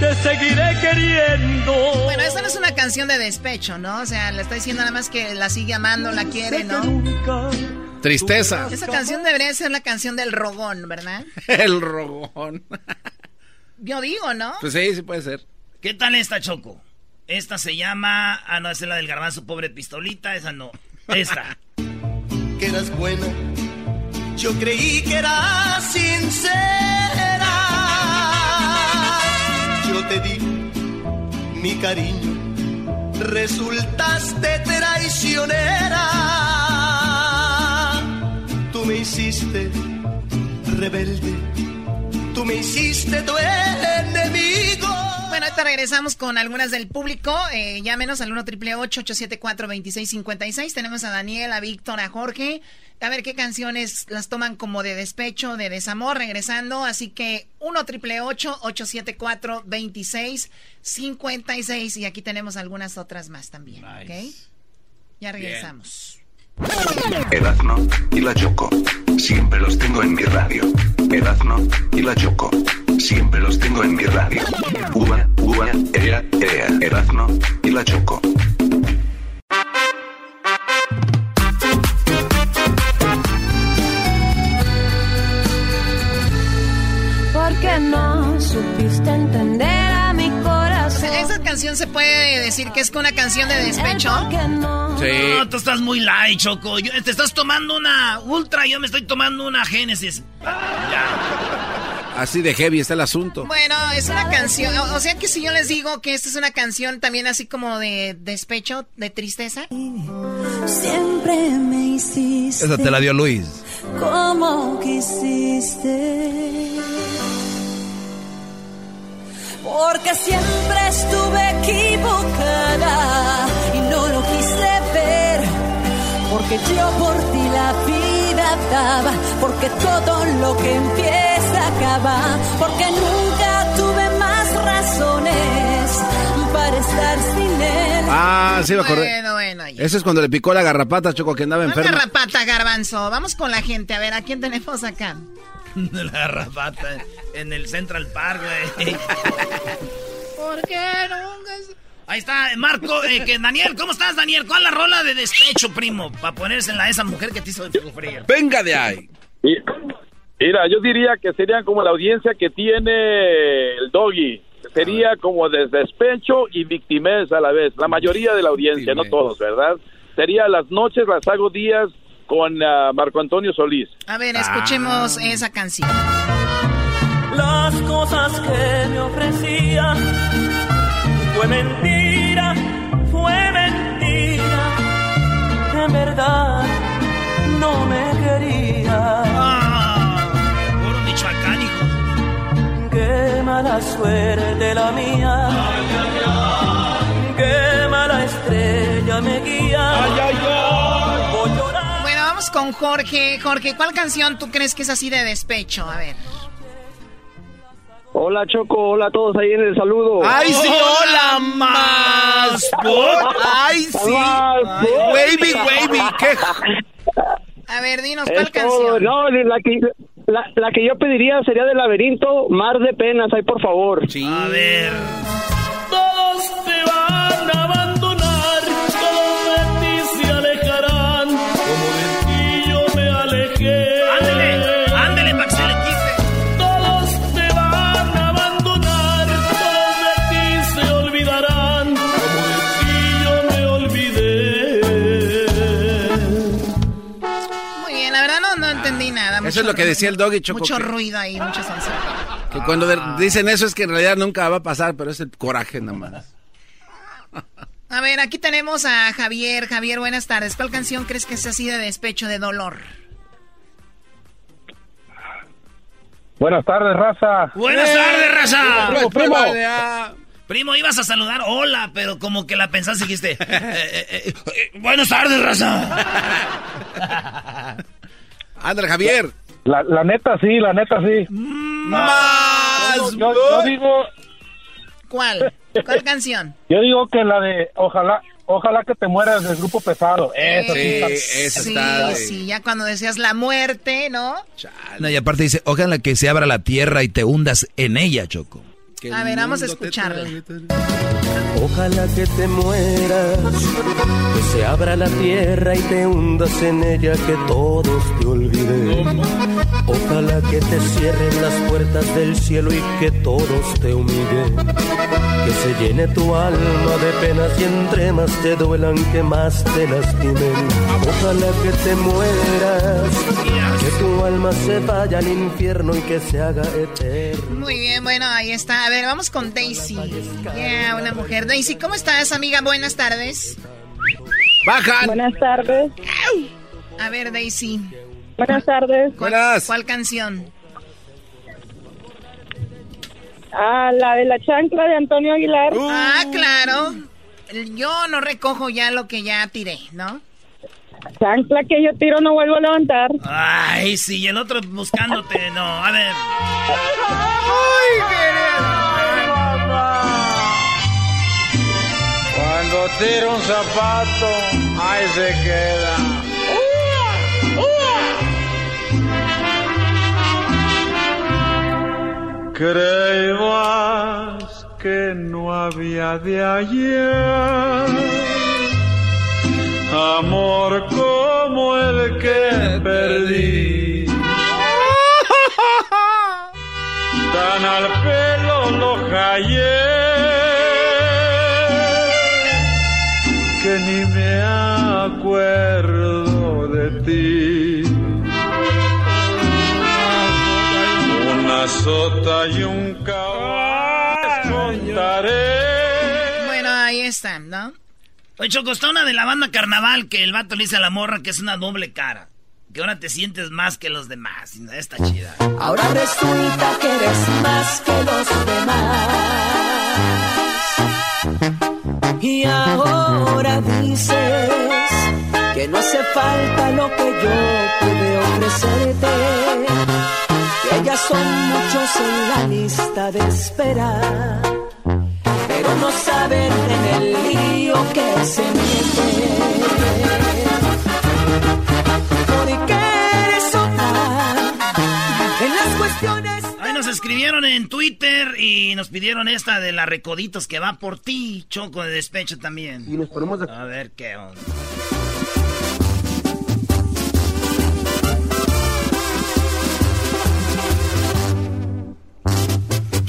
te seguiré queriendo. Bueno, esta no es una canción de despecho, ¿no? O sea, le está diciendo nada más que la sigue amando, la quiere, ¿no? Tristeza. Esa canción debería ser la canción del rogón, ¿verdad? El rogón. Yo digo, ¿no? Pues sí, sí puede ser. ¿Qué tal esta, Choco? Esta se llama... Ah, no, esa es la del garbanzo, pobre pistolita. Esa no. Esta. Que eras buena. Yo creí que eras sincera. Yo te di mi cariño. Resultaste traicionera. Tú me hiciste rebelde. Tú me hiciste tu enemigo. Regresamos con algunas del público. Eh, llámenos al 1 triple 874 2656 Tenemos a Daniel, a Víctor, a Jorge. A ver qué canciones las toman como de despecho, de desamor, regresando. Así que 1 triple 874 2656 Y aquí tenemos algunas otras más también. ¿Ok? Ya regresamos. Erazno y la Choco. Siempre los tengo en mi radio. Erazno y la Choco. Siempre los tengo en mi radio. Ua, ua, ea, ea. Erazno y la Choco. Porque no supiste entender a mi corazón. ¿Esa canción se puede decir que es una canción de despecho? No, tú estás muy light, Choco. Yo- te estás tomando una Ultra, yo me estoy tomando una Génesis. Así de heavy está el asunto. Bueno, es una canción. O, o sea que si yo les digo que esta es una canción también así como de despecho, de tristeza. Siempre me hiciste Esa te la dio Luis. como quisiste. Porque siempre estuve equivocada y no lo quise ver. Porque yo por ti la vida daba. Porque todo lo que empieza acaba. Porque nunca tuve más razones para estar sin él. Ah, sí me acordé. Bueno, bueno. ya. Ese es cuando le picó la garrapata, Choco, que andaba enfermo. garrapata, garbanzo. Vamos con la gente. A ver, ¿a quién tenemos acá? La garrapata en el Central Park, güey. ¿Por qué nunca? Ahí está, Marco, eh, que Daniel, ¿cómo estás, Daniel? ¿Cuál es la rola de despecho, primo? Para ponérsela a esa mujer que te hizo sufrir. Venga de ahí. Mira, yo diría que serían como la audiencia que tiene el doggy. Sería como de despecho y victimez a la vez. La mayoría de la audiencia, no todos, ¿verdad? Sería las noches, las hago días con ah, Marco Antonio Solís. A ver, escuchemos esa canción. Las cosas que me ofrecía fue mentira, fue mentira. En verdad no me quería. Puro Michoacán, hijo. Qué mala suerte la mía. Qué mala estrella me guía. Voy. Bueno, vamos con Jorge. Jorge, ¿cuál canción tú crees que es así de despecho? A ver. Hola Choco, hola a todos ahí en el saludo. ¡Ay, sí! ¡Hola, más! ¡Ay, sí! ¡Wavy, wavy! ¿Qué? A ver, dinos, ¿cuál Es todo. canción? No, la que, la, la que yo pediría sería de laberinto, Mar de Penas, ahí por favor. A ver. Eso es lo que decía el doggy, Choco. Mucho que- ruido ahí, mucho sonso. Que cuando de- dicen eso es que en realidad nunca va a pasar, pero es el coraje nada más. A ver, aquí tenemos a Javier. Javier, buenas tardes. ¿Cuál canción crees que es así de despecho, de dolor? Buenas tardes, raza. Buenas tardes, raza. Primo, primo. Primo, ibas a saludar, hola, pero como que la pensaste y dijiste, eh, eh, eh, eh, buenas tardes, raza. Ándale, Javier. La, la neta sí, la neta sí. Más. Yo, yo digo, ¿Cuál? ¿Cuál canción? yo digo que la de ojalá, ojalá que te mueras del grupo pesado. Eso sí, Eh, está- sí, sí, ya cuando decías la muerte, ¿no? No, y aparte dice, ojalá que se abra la tierra y te hundas en ella, Choco. A ver, vamos a escucharla. Ojalá que te mueras, que se abra la tierra y te hundas en ella, que todos te olviden. Ojalá que te cierren las puertas del cielo y que todos te humillen. Que se llene tu alma de penas y entre más te duelan, que más te lastimen. Ojalá que te mueras, que tu alma se vaya al infierno y que se haga eterno. Muy bien, bueno, ahí está. A ver, vamos con Daisy. Yeah, una mujer. Daisy, ¿cómo estás, amiga? Buenas tardes. Bajan. Buenas tardes. A ver, Daisy. Buenas tardes. ¿Cuál, ¿Cuál canción? Ah, la de la chancla de Antonio Aguilar. Ah, claro. Yo no recojo ya lo que ya tiré, ¿no? Chancla que yo tiro no vuelvo a levantar. Ay, sí, y el otro buscándote, no, a ver. Cuando tira un zapato, ahí se queda. Creías que no había de ayer amor como el que perdí. Tan al pelo lo hallé que ni me acuerdo de ti. Sota y un caballo contaré. Bueno, ahí está, ¿no? Oye, Choco, está una de la banda Carnaval que el vato le dice a la morra que es una doble cara. Que ahora te sientes más que los demás. Y Está chida. Ahora resulta que eres más que los demás. Y ahora dices que no hace falta lo que yo pude ofrecerte. Que ya son muchos en la lista de espera. Pero no saben en el lío que se mete. Porque eres otra en las cuestiones. Ahí nos escribieron en Twitter y nos pidieron esta de la Recoditos que va por ti, Choco de despecho también. Y nos ponemos de... A ver qué onda.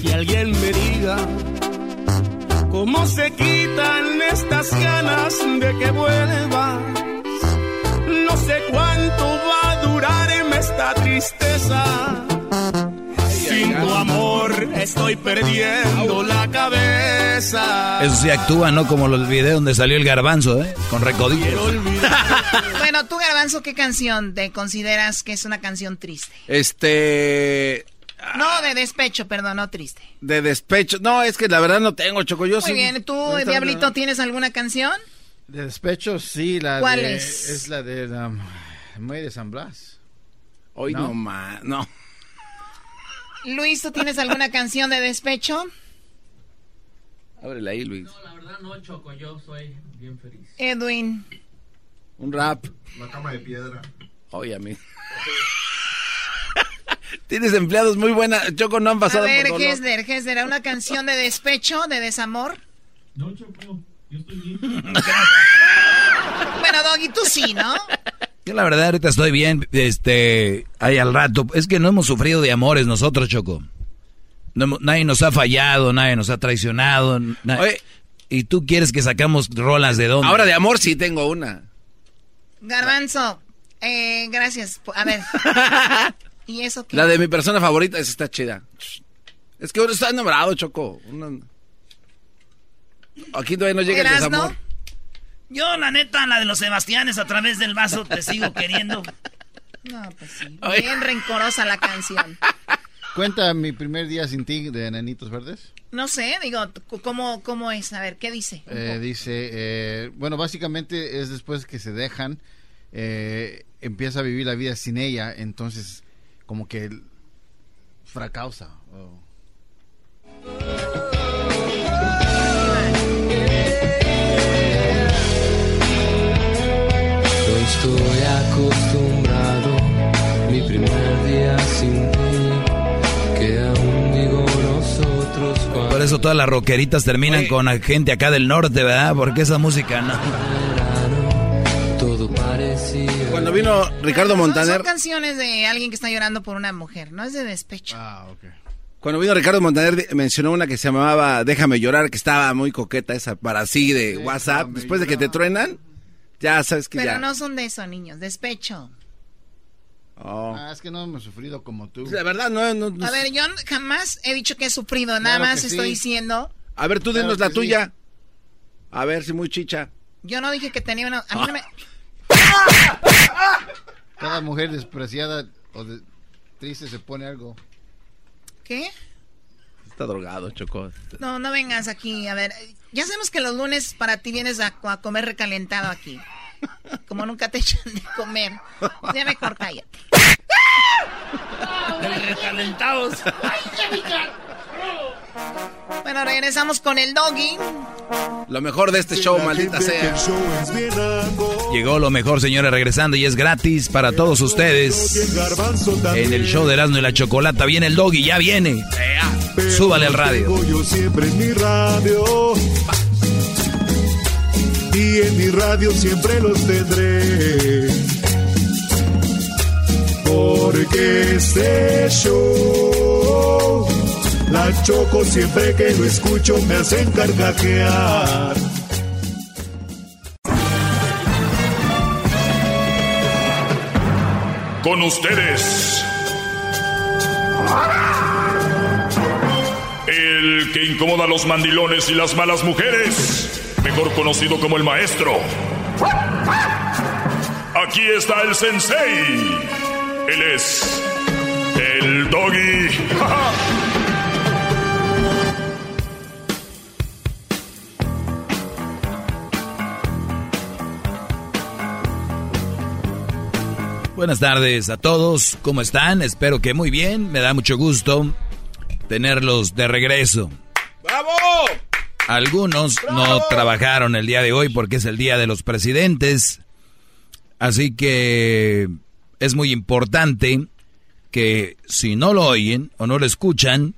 Que alguien me diga cómo se quitan estas ganas de que vuelvas. No sé cuánto va a durarme esta tristeza. Sin tu amor estoy perdiendo la cabeza. Eso sí actúa, ¿no? Como los videos donde salió el garbanzo, ¿eh? Con recodillo. Bueno, tú, Garbanzo, ¿qué canción te consideras que es una canción triste? Este. No, de despecho, perdón, no triste. De despecho. No, es que la verdad no tengo, Choco. Yo Muy bien, ¿tú, Diablito, tienes alguna canción? De despecho, sí, la ¿Cuál de, es? Es la de la Muelle de San Blas. Hoy no, más, no. Luis, ¿tú tienes alguna canción de despecho? Ábrele ahí, Luis. La verdad no, Choco, yo soy bien feliz. Edwin. Un rap. La cama de piedra. Oye, a mí. Tienes empleados muy buena. Choco, no han A pasado ver, por dolor. Hesder, Hesder, ¿una canción de despecho, de desamor? No, Choco, yo estoy bien. Bueno, Doggy, tú sí, ¿no? Yo la verdad ahorita estoy bien, este, ahí al rato. Es que no hemos sufrido de amores nosotros, Choco. No nadie nos ha fallado, nadie nos ha traicionado. na- y tú quieres que sacamos rolas de dónde? Ahora de amor sí tengo una. Garbanzo, eh, gracias. A ver. ¿Y eso qué? La de mi persona favorita, esa está chida. Es que uno está enamorado, Choco. Uno- Aquí todavía no llega el desamor. Yo, la neta, la de los Sebastianes a través del vaso te sigo queriendo. No, pues sí. Bien rencorosa la canción. Cuenta mi primer día sin ti de Enanitos Verdes. No sé, digo, ¿cómo, cómo es? A ver, ¿qué dice? Eh, dice, eh, bueno, básicamente es después que se dejan, eh, empieza a vivir la vida sin ella, entonces como que fracasa. o- No estoy acostumbrado, mi primer día sin ti, que aún digo nosotros cuando Por eso todas las rockeritas terminan con gente acá del norte, ¿verdad? Porque esa música no. Cuando vino Ricardo Montaner, son canciones de alguien que está llorando por una mujer, no es de despecho. Ah, ok. cuando vino Ricardo Montaner mencionó una que se llamaba Déjame llorar, que estaba muy coqueta esa para así de WhatsApp. Después de que te truenan, ya sabes que Pero ya. no son de eso, niños, despecho. Oh. Ah, es que no hemos sufrido como tú. La verdad, no, no- no- A ver, yo jamás he dicho que he sufrido, nada Claro más estoy sí. diciendo. A ver, tú Claro dinos la tuya. A ver si muy chicha. Yo no dije que tenía una. A mí no me. Cada mujer despreciada o de- triste se pone algo. ¿Qué? Está drogado, Chocó. No, no vengas aquí. A ver, ya sabemos que los lunes para ti vienes a, a comer recalentado aquí. Como nunca te echan de comer. Ya mejor cállate. recalentados. Bueno, regresamos con el doggy. Lo mejor de este show, maldita sea. Llegó lo mejor, señores, regresando y es gratis para todos ustedes. En el show de Erasmo y la Chocolata viene el doggy, ya viene. Súbale al radio. Yo siempre en mi radio. Y en mi radio siempre los tendré. Porque este show, la choco siempre que lo escucho me hacen carcajear. Con ustedes. El que incomoda a los mandilones y las malas mujeres. Mejor conocido como el maestro. Aquí está el sensei. Él es el doggy. Buenas tardes a todos, ¿cómo están? Espero que muy bien, me da mucho gusto tenerlos de regreso. ¡Bravo! Algunos no trabajaron el día de hoy porque es el día de los presidentes, así que es muy importante que si no lo oyen o no lo escuchan,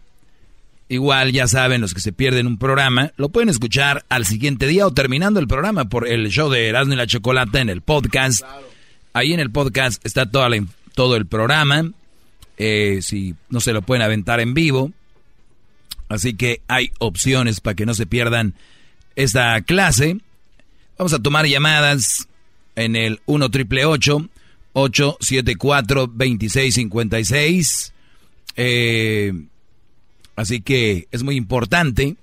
igual ya saben los que se pierden un programa, lo pueden escuchar al siguiente día o terminando el programa por el show de Erasmo y la Chocolata en el podcast. Ahí en el podcast está toda la todo el programa. eh, si no se lo pueden aventar en vivo. Así que hay opciones para que no se pierdan esta clase. Vamos a tomar llamadas en el 1 triple 874 2656. Eh, así que es muy importante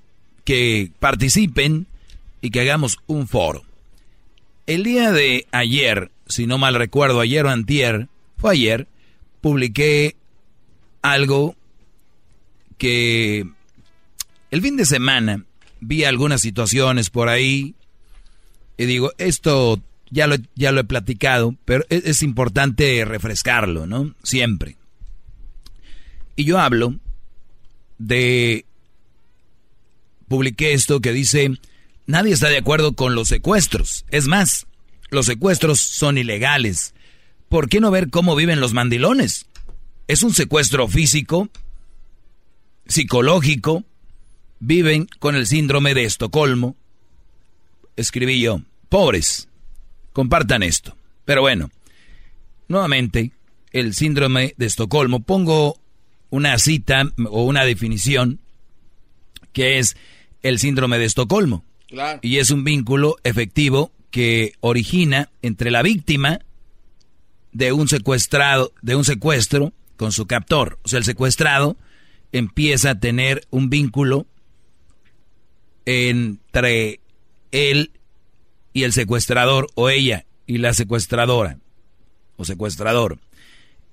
que participen y que hagamos un foro. El día de ayer, si no mal recuerdo, ayer o antier, fue ayer, publiqué algo que el fin de semana vi algunas situaciones por ahí y digo, esto ya lo, ya lo he platicado, pero es, es importante refrescarlo, ¿no? Siempre. Y yo hablo de... Publiqué esto que dice, nadie está de acuerdo con los secuestros. Es más, los secuestros son ilegales. ¿Por qué no ver cómo viven los mandilones? Es un secuestro físico, psicológico, viven con el síndrome de Estocolmo. Escribí yo, pobres, compartan esto. Pero bueno, nuevamente, el síndrome de Estocolmo, pongo una cita o una definición que es el síndrome de Estocolmo. Claro. Y es un vínculo efectivo que origina entre la víctima de un secuestrado, de un secuestro con su captor. O sea, el secuestrado empieza a tener un vínculo entre él y el secuestrador o ella y la secuestradora o secuestrador.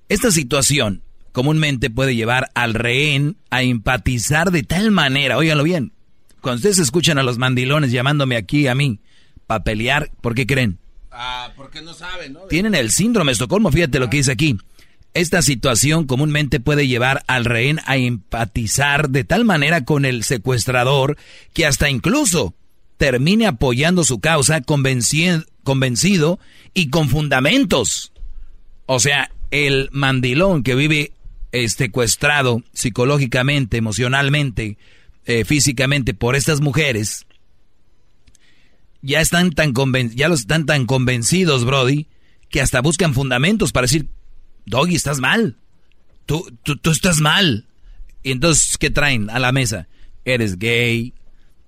Esta situación comúnmente puede llevar al rehén a empatizar de tal manera, óiganlo bien, cuando ustedes escuchan a los mandilones llamándome aquí a mí para pelear, ¿por qué creen? Ah, porque no saben, ¿no? Tienen el síndrome de Estocolmo, fíjate lo que dice aquí. Esta situación comúnmente puede llevar al rehén a empatizar de tal manera con el secuestrador que hasta incluso termine apoyando su causa convencido, convencido y con fundamentos. O sea, el mandilón que vive secuestrado psicológicamente, emocionalmente, eh, físicamente por estas mujeres, ya están tan ya los están tan convencidos, Brody, que hasta buscan fundamentos para decir, Doggy, estás mal. Tú, tú, tú estás mal. Y entonces, ¿qué traen a la mesa? Eres gay,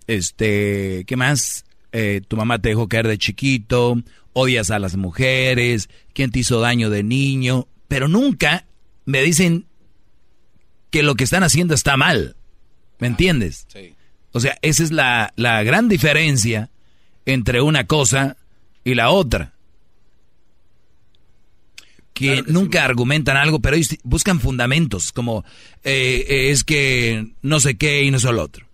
este, ¿qué más? Eh, tu mamá te dejó caer de chiquito, odias a las mujeres, quién te hizo daño de niño, pero nunca me dicen que lo que están haciendo está mal. ¿Me entiendes? Sí. O sea, esa es la, la gran diferencia entre una cosa y la otra que, nunca argumentan algo, pero ellos buscan fundamentos, como eh, eh, es que no sé qué y no sé lo otro.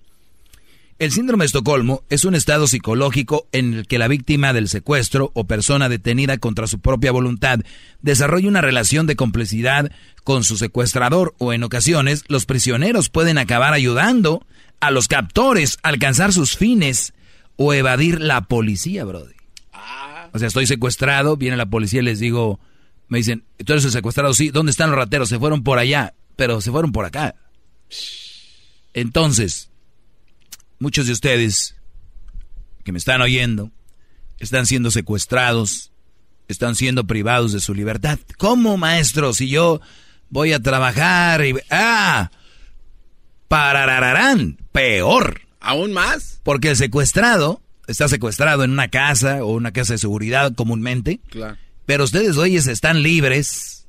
El síndrome de Estocolmo es un estado psicológico en el que la víctima del secuestro o persona detenida contra su propia voluntad desarrolla una relación de complicidad con su secuestrador o en ocasiones los prisioneros pueden acabar ayudando a los captores a alcanzar sus fines o evadir la policía, brody. Ah. O sea, estoy secuestrado, viene la policía y les digo, me dicen, ¿tú eres el secuestrado? Sí, ¿dónde están los rateros? Se fueron por allá, pero se fueron por acá. Entonces, muchos de ustedes que me están oyendo están siendo secuestrados, están siendo privados de su libertad. ¿Cómo, maestro? Si yo voy a trabajar y... ¡Ah! Parararán, peor. ¿Aún más? Porque el secuestrado está secuestrado en una casa o una casa de seguridad comúnmente. Claro pero ustedes, oyes, están libres,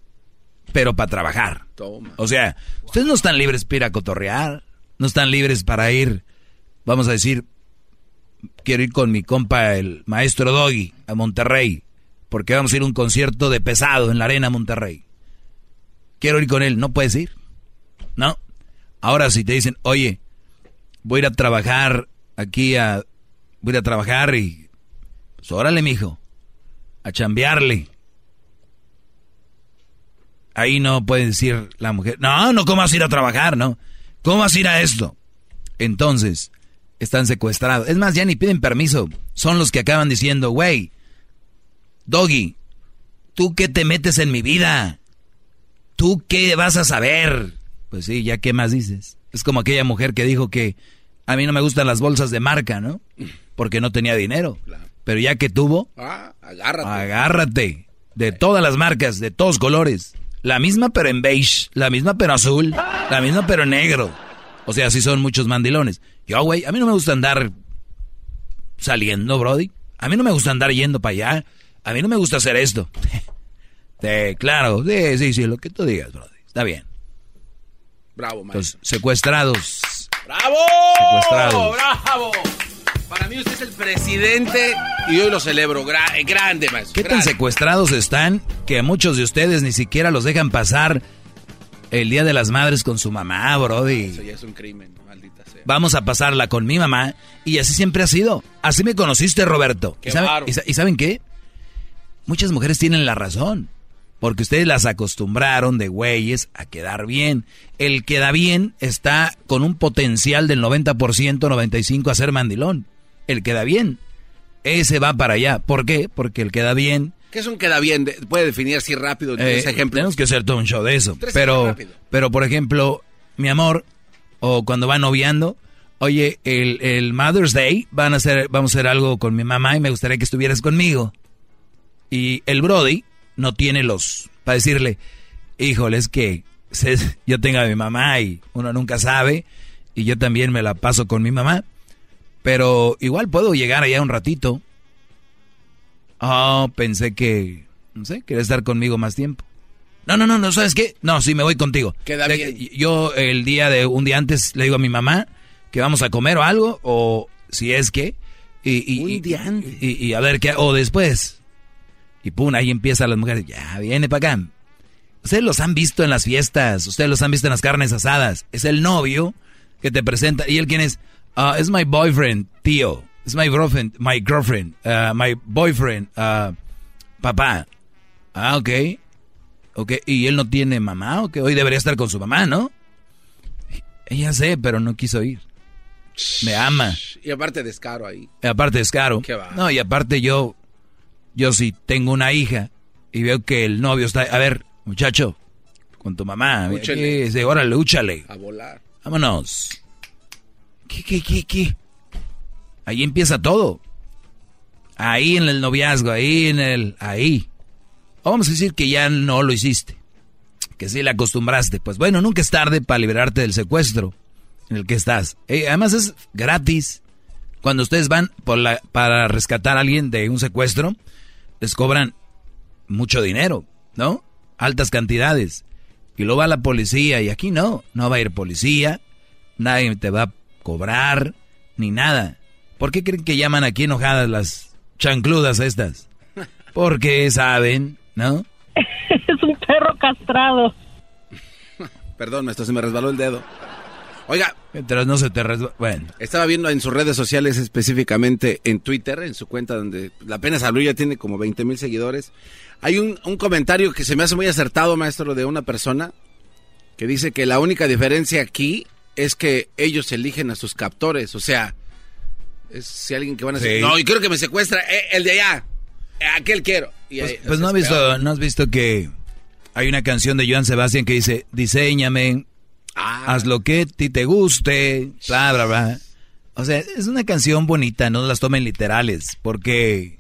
pero para trabajar. O sea, ustedes no están libres para ir a cotorrear, no están libres para ir, vamos a decir, quiero ir con mi compa, el maestro Doggy, a Monterrey, porque vamos a ir a un concierto de pesado en la arena Monterrey. Quiero ir con él, no puedes ir. No. Ahora si te dicen, oye, voy a ir a trabajar aquí a... Voy a trabajar y... Pues órale, mijo a chambearle. Ahí no puede decir la mujer, no, no, ¿cómo vas a ir a trabajar? No, ¿cómo vas a ir a esto? Entonces, están secuestrados. Es más, ya ni piden permiso. Son los que acaban diciendo, güey, Doggy, ¿tú qué te metes en mi vida? ¿Tú qué vas a saber? Pues sí, ya qué más dices. Es como aquella mujer que dijo que a mí no me gustan las bolsas de marca, ¿no? Porque no tenía dinero. Pero ya que tuvo, ah, agárrate. Agárrate. De todas las marcas, de todos colores. La misma pero en beige, la misma pero azul, la misma pero negro. O sea, sí son muchos mandilones. Yo, güey, a mí no me gusta andar saliendo, Brody. A mí no me gusta andar yendo para allá. A mí no me gusta hacer esto. claro, sí, sí, sí, lo que tú digas, Brody. Está bien. Bravo, maestro. secuestrados. ¡Bravo! Secuestrados. ¡Bravo! Para mí usted es el presidente y hoy lo celebro. Grande, maestro. ¿Qué tan secuestrados están que a muchos de ustedes ni siquiera los dejan pasar el Día de las Madres con su mamá, brody? Eso ya es un crimen, maldita sea. Vamos a pasarla con mi mamá y así siempre ha sido. Así me conociste, Roberto. Qué ¿Y, ¿Y saben qué? Muchas mujeres tienen la razón. Porque ustedes las acostumbraron de güeyes a quedar bien. El queda bien está con un potencial del 90%, 95% a ser mandilón el queda bien. Ese va para allá. ¿Por qué? Porque el queda bien. ¿Qué es un queda bien? ¿Puede definir así rápido eh, ese ejemplo? Tenemos que hacer todo un show de eso. Pero, pero, por ejemplo, mi amor, o cuando va noviando, oye, el, el, Mother's Day van a hacer, vamos a hacer algo con mi mamá y me gustaría que estuvieras conmigo. Y el Brody no tiene los, para decirle, híjole, es que yo tengo a mi mamá y uno nunca sabe, y yo también me la paso con mi mamá. Pero igual puedo llegar allá un ratito. Oh, pensé que, no sé, quería estar conmigo más tiempo. No, no, no, no, ¿sabes qué? No, sí, me voy contigo. Queda bien. Yo el día de, un día antes le digo a mi mamá que vamos a comer o algo, o si es que... Y, un día antes. Y, a ver qué, o después. Y pum, ahí empiezan las mujeres, ya, viene para acá. Ustedes los han visto en las fiestas, ustedes los han visto en las carnes asadas. Es el novio que te presenta. ¿Y él quién es? Uh, es my boyfriend, tío. Es my girlfriend, my girlfriend, uh, my boyfriend, uh, papá. Ah, ok. ¿ok? Y él no tiene mamá, ¿ok? Hoy debería estar con su mamá, ¿no? Ella sé, pero no quiso ir. Me ama. Y aparte descaro ahí. Y aparte descaro. Qué va. No, y aparte yo, yo si tengo una hija y veo que el novio está, a ver, muchacho, con tu mamá, Úchale. dice, órale, úchale. A volar. Vámonos. ¿Qué, qué, qué, qué? Ahí empieza todo. Ahí en el noviazgo, ahí en el... Ahí. Vamos a decir que ya no lo hiciste. Que sí le acostumbraste. Pues bueno, nunca es tarde para liberarte del secuestro en el que estás. Eh, además es gratis. Cuando ustedes van por la, para rescatar a alguien de un secuestro, les cobran mucho dinero, ¿no? Altas cantidades. Y luego va la policía y aquí no, no va a ir policía, nadie te va a cobrar, ni nada. ¿Por qué creen que llaman aquí enojadas las chancludas estas? Porque saben, ¿no? es un perro castrado. Perdón, maestro, se me resbaló el dedo. Oiga. Mientras no se te resbala. Bueno. Estaba viendo en sus redes sociales, específicamente en Twitter, en su cuenta donde apenas habló, ya tiene como 20 mil seguidores. Hay un, un comentario que se me hace muy acertado, maestro, de una persona que dice que la única diferencia aquí es que ellos eligen a sus captores. O sea, es si alguien que van a decir, Sí. no, y quiero que me secuestra, eh, el de allá, aquel quiero. Y Pues, pues no has visto, no has visto que hay una canción de Joan Sebastián que dice, diseñame, haz lo que a ti te guste, bla, bla, bla. O sea, es una canción bonita, no las tomen literales, porque,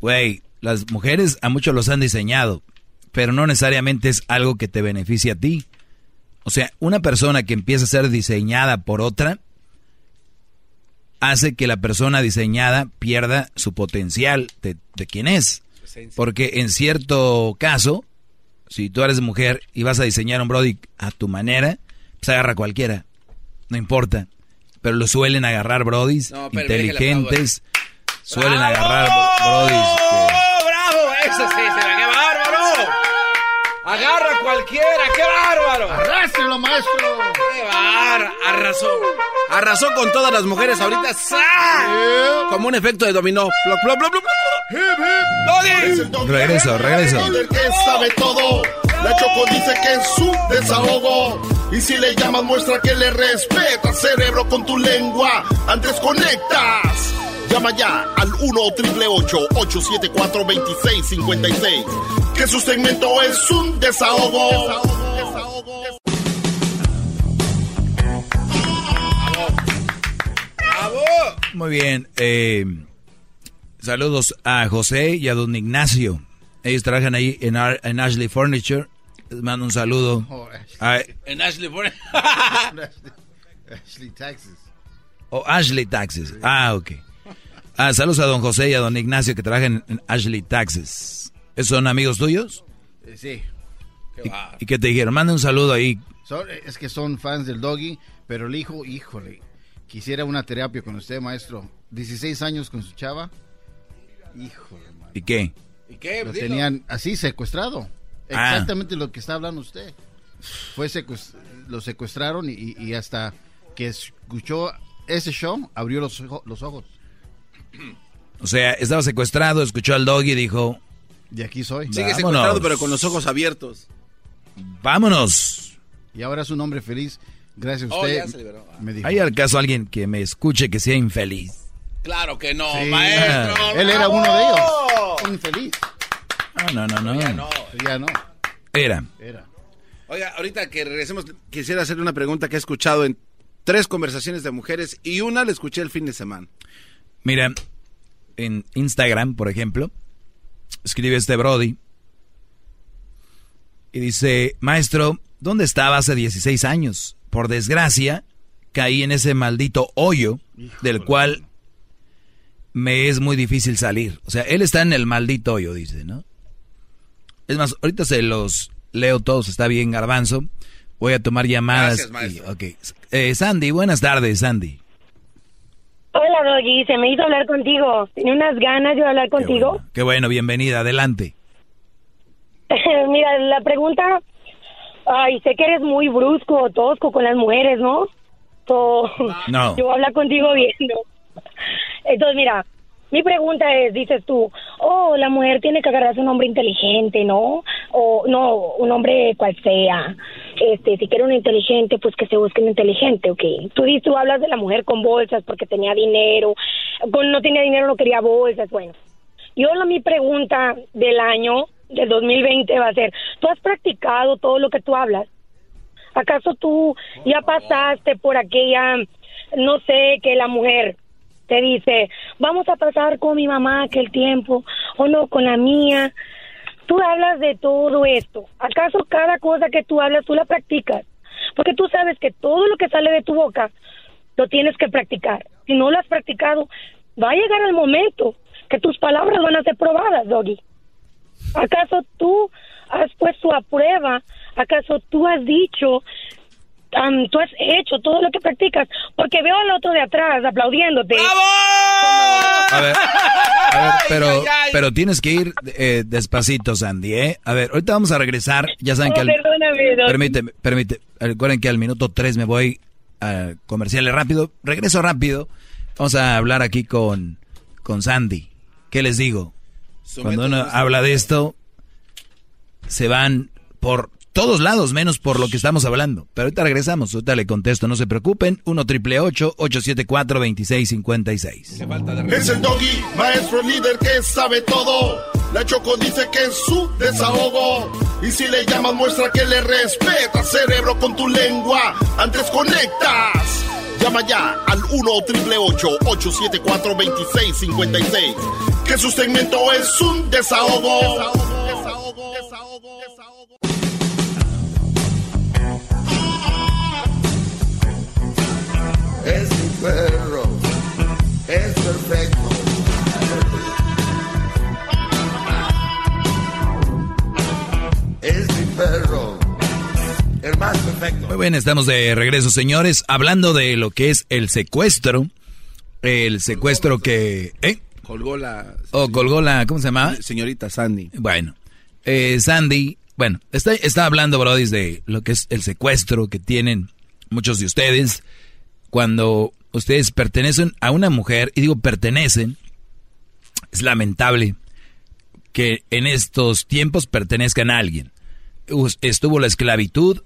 güey, las mujeres a muchos los han diseñado, pero no necesariamente es algo que te beneficie a ti. O sea, una persona que empieza a ser diseñada por otra, hace que la persona diseñada pierda su potencial de, de quién es. Porque en cierto caso, si tú eres mujer y vas a diseñar un Brody a tu manera, pues agarra cualquiera. No importa. Pero lo suelen agarrar Brodis No, inteligentes. Suelen agarrar Brodis. ¡Oh, bravo! ¡Eso sí, se la! ¡Agarra cualquiera! ¡Qué bárbaro! ¡Arrástrelo, maestro! ¡Qué bárbaro! Arrasó. Arrasó con todas las mujeres ahorita. ¡Sa! Como un efecto de dominó. Plop, plop, plop, plop. ¡Doggy! Regreso, regreso. El que sabe todo. La Choco dice que es su desahogo. Y si le llamas, muestra que le respeta, cerebro, con tu lengua. Antes conectas. Llama ya al 1-888-874-2656. Que su segmento es un desahogo. Muy bien. eh, saludos a José y a don Ignacio. Ellos trabajan ahí en, Ar- en Ashley Furniture. Les mando un saludo. A- En Ashley Ford- Ashley, Texas. o Ashley Taxes. Ah, ok. Ah, saludos a don José y a don Ignacio que trabajan en Ashley Taxes. ¿Esos son amigos tuyos? Eh, sí. ¿Y, y qué te dijeron? Manda un saludo ahí. Son- es que son fans del doggy, pero el hijo, híjole, quisiera una terapia con usted, maestro. 16 años con su chava. Híjole, man. ¿Y qué? ¿Y qué? Lo Dilo. tenían así secuestrado. Ah. Exactamente lo que está hablando usted. Fue secuest- lo secuestraron y, y hasta que escuchó ese show, abrió los, los ojos. O sea, estaba secuestrado, escuchó al dog y dijo, De aquí soy. Sigue Vámonos. secuestrado, pero con los ojos abiertos. vámonos. Y ahora es un hombre feliz. Gracias a Oh, usted. ya se liberó. me dijo. ¿Hay al caso alguien que me escuche que sea infeliz? Claro que no, Sí. maestro. Él era uno de ellos. Infeliz. Ah, no, no, no. Ya no. Ya no. Era. Era. Oiga, ahorita que regresemos, quisiera hacerle una pregunta que he escuchado en tres conversaciones de mujeres y una la escuché el fin de semana. Mira, en Instagram, por ejemplo, escribe este Brody y dice, maestro, ¿dónde estaba hace 16 años? Por desgracia, caí en ese maldito hoyo del cual me es muy difícil salir. O sea, él está en el maldito hoyo, dice, ¿no? Es más, ahorita se los leo todos, está bien garbanzo. Voy a tomar llamadas. Gracias, maestro. y- ok. Eh, Sandy, buenas tardes, Sandy. Hola, Doggy. Se me hizo hablar contigo. Tenía unas ganas de hablar contigo. Qué bueno, bienvenida, adelante. Mira, la pregunta... Ay, sé que eres muy brusco o tosco con las mujeres, ¿no? So, No. Yo voy a hablar contigo bien, ¿no? Entonces, mira, mi pregunta es, dices tú, oh, la mujer tiene que agarrarse un hombre inteligente, ¿no? o no, un hombre cual sea. Este, si quiere un inteligente, pues que se busque un inteligente, ¿ok? Tú, dices, tú hablas de la mujer con bolsas porque tenía dinero, con no tenía dinero no quería bolsas, bueno. Yo la mi pregunta del año del 2020 va a ser, ¿tú has practicado todo lo que tú hablas? ¿Acaso tú ya pasaste por aquella, no sé, que la mujer te dice, vamos a pasar con mi mamá aquel tiempo, o no, con la mía? Tú hablas de todo esto. ¿Acaso cada cosa que tú hablas tú la practicas? Porque tú sabes que todo lo que sale de tu boca lo tienes que practicar. Si no lo has practicado, va a llegar el momento que tus palabras van a ser probadas, Doggy. ¿Acaso tú has puesto a prueba? ¿Acaso tú has dicho, tú has hecho todo lo que practicas? Porque veo al otro de atrás aplaudiéndote. A ver, a ver, pero, pero tienes que ir eh, despacito, Sandy, ¿eh? A ver, ahorita vamos a regresar. Ya saben Oh, que al, perdóname, permíteme. Recuerden que al minuto 3 me voy a comerciales rápido. Regreso rápido. Vamos a hablar aquí con, con Sandy. ¿Qué les digo? Cuando uno habla de esto, se van por todos lados, menos por lo que estamos hablando. Pero ahorita regresamos, ahorita le contesto, no se preocupen. 1 triple 874 2656 Es el doggy, maestro líder que sabe todo. La Choco dice que es su desahogo. Y si le llamas, muestra que le respeta, cerebro, con tu lengua. Antes conectas. Llama ya al 1 triple 874 2656 Que su segmento es un desahogo. Es mi perro, es perfecto. Es mi perro, el más perfecto. Muy bien, estamos de regreso, señores, hablando de lo que es el secuestro. El secuestro que... ¿Eh? Colgó la... O colgó la... ¿Cómo se llama? Señorita Sandy. Bueno, eh, Sandy, bueno, está, está hablando, Brody, de lo que es el secuestro que tienen muchos de ustedes cuando ustedes pertenecen a una mujer, y digo pertenecen, es lamentable que en estos tiempos pertenezcan a alguien. Estuvo la esclavitud,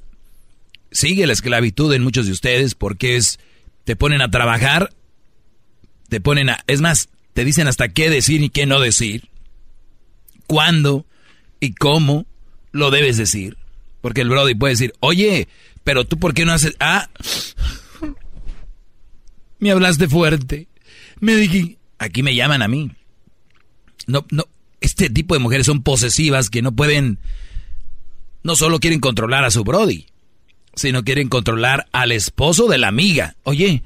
sigue la esclavitud en muchos de ustedes porque es, te ponen a trabajar, te ponen a, es más, te dicen hasta qué decir y qué no decir, cuándo y cómo lo debes decir. Porque el Brody puede decir, oye, pero tú por qué no haces, ah, me hablaste fuerte, me dije, aquí me llaman a mí. No, no, este tipo de mujeres son posesivas que no pueden, no solo quieren controlar a su Brody, sino quieren controlar al esposo de la amiga. Oye,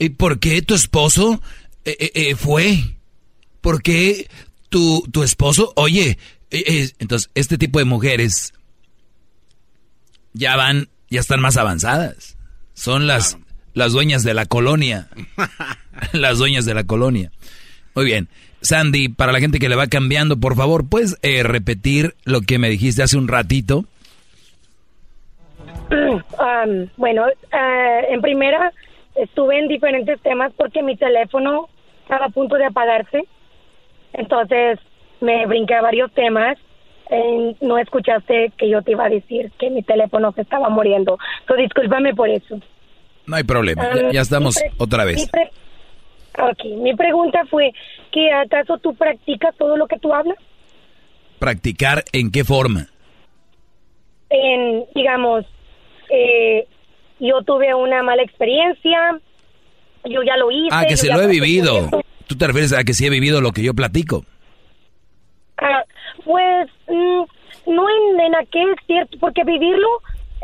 ¿y por qué tu esposo eh, eh, eh, fue? ¿Por qué tu, tu esposo? Oye, eh, eh, entonces este tipo de mujeres ya van, ya están más avanzadas. Son las, las dueñas de la colonia. las dueñas de la colonia. Muy bien. Sandy, para la gente que le va cambiando, por favor, ¿puedes eh, repetir lo que me dijiste hace un ratito? Um, bueno, eh, en primera estuve en diferentes temas porque mi teléfono estaba a punto de apagarse. Entonces me brinqué a varios temas. Eh, no escuchaste que yo te iba a decir que mi teléfono se estaba muriendo. So, discúlpame por eso. No hay problema, ya, Um, ya estamos otra vez. ok, mi pregunta fue que acaso tú practicas todo lo que tú hablas ¿Practicar en qué forma? en, digamos, eh, yo tuve una mala experiencia, yo ya lo hice. Ah, que se lo he vivido. ¿Tú te refieres a que sí he vivido lo que yo platico? Ah, pues mm, no en, en aquel cierto, porque vivirlo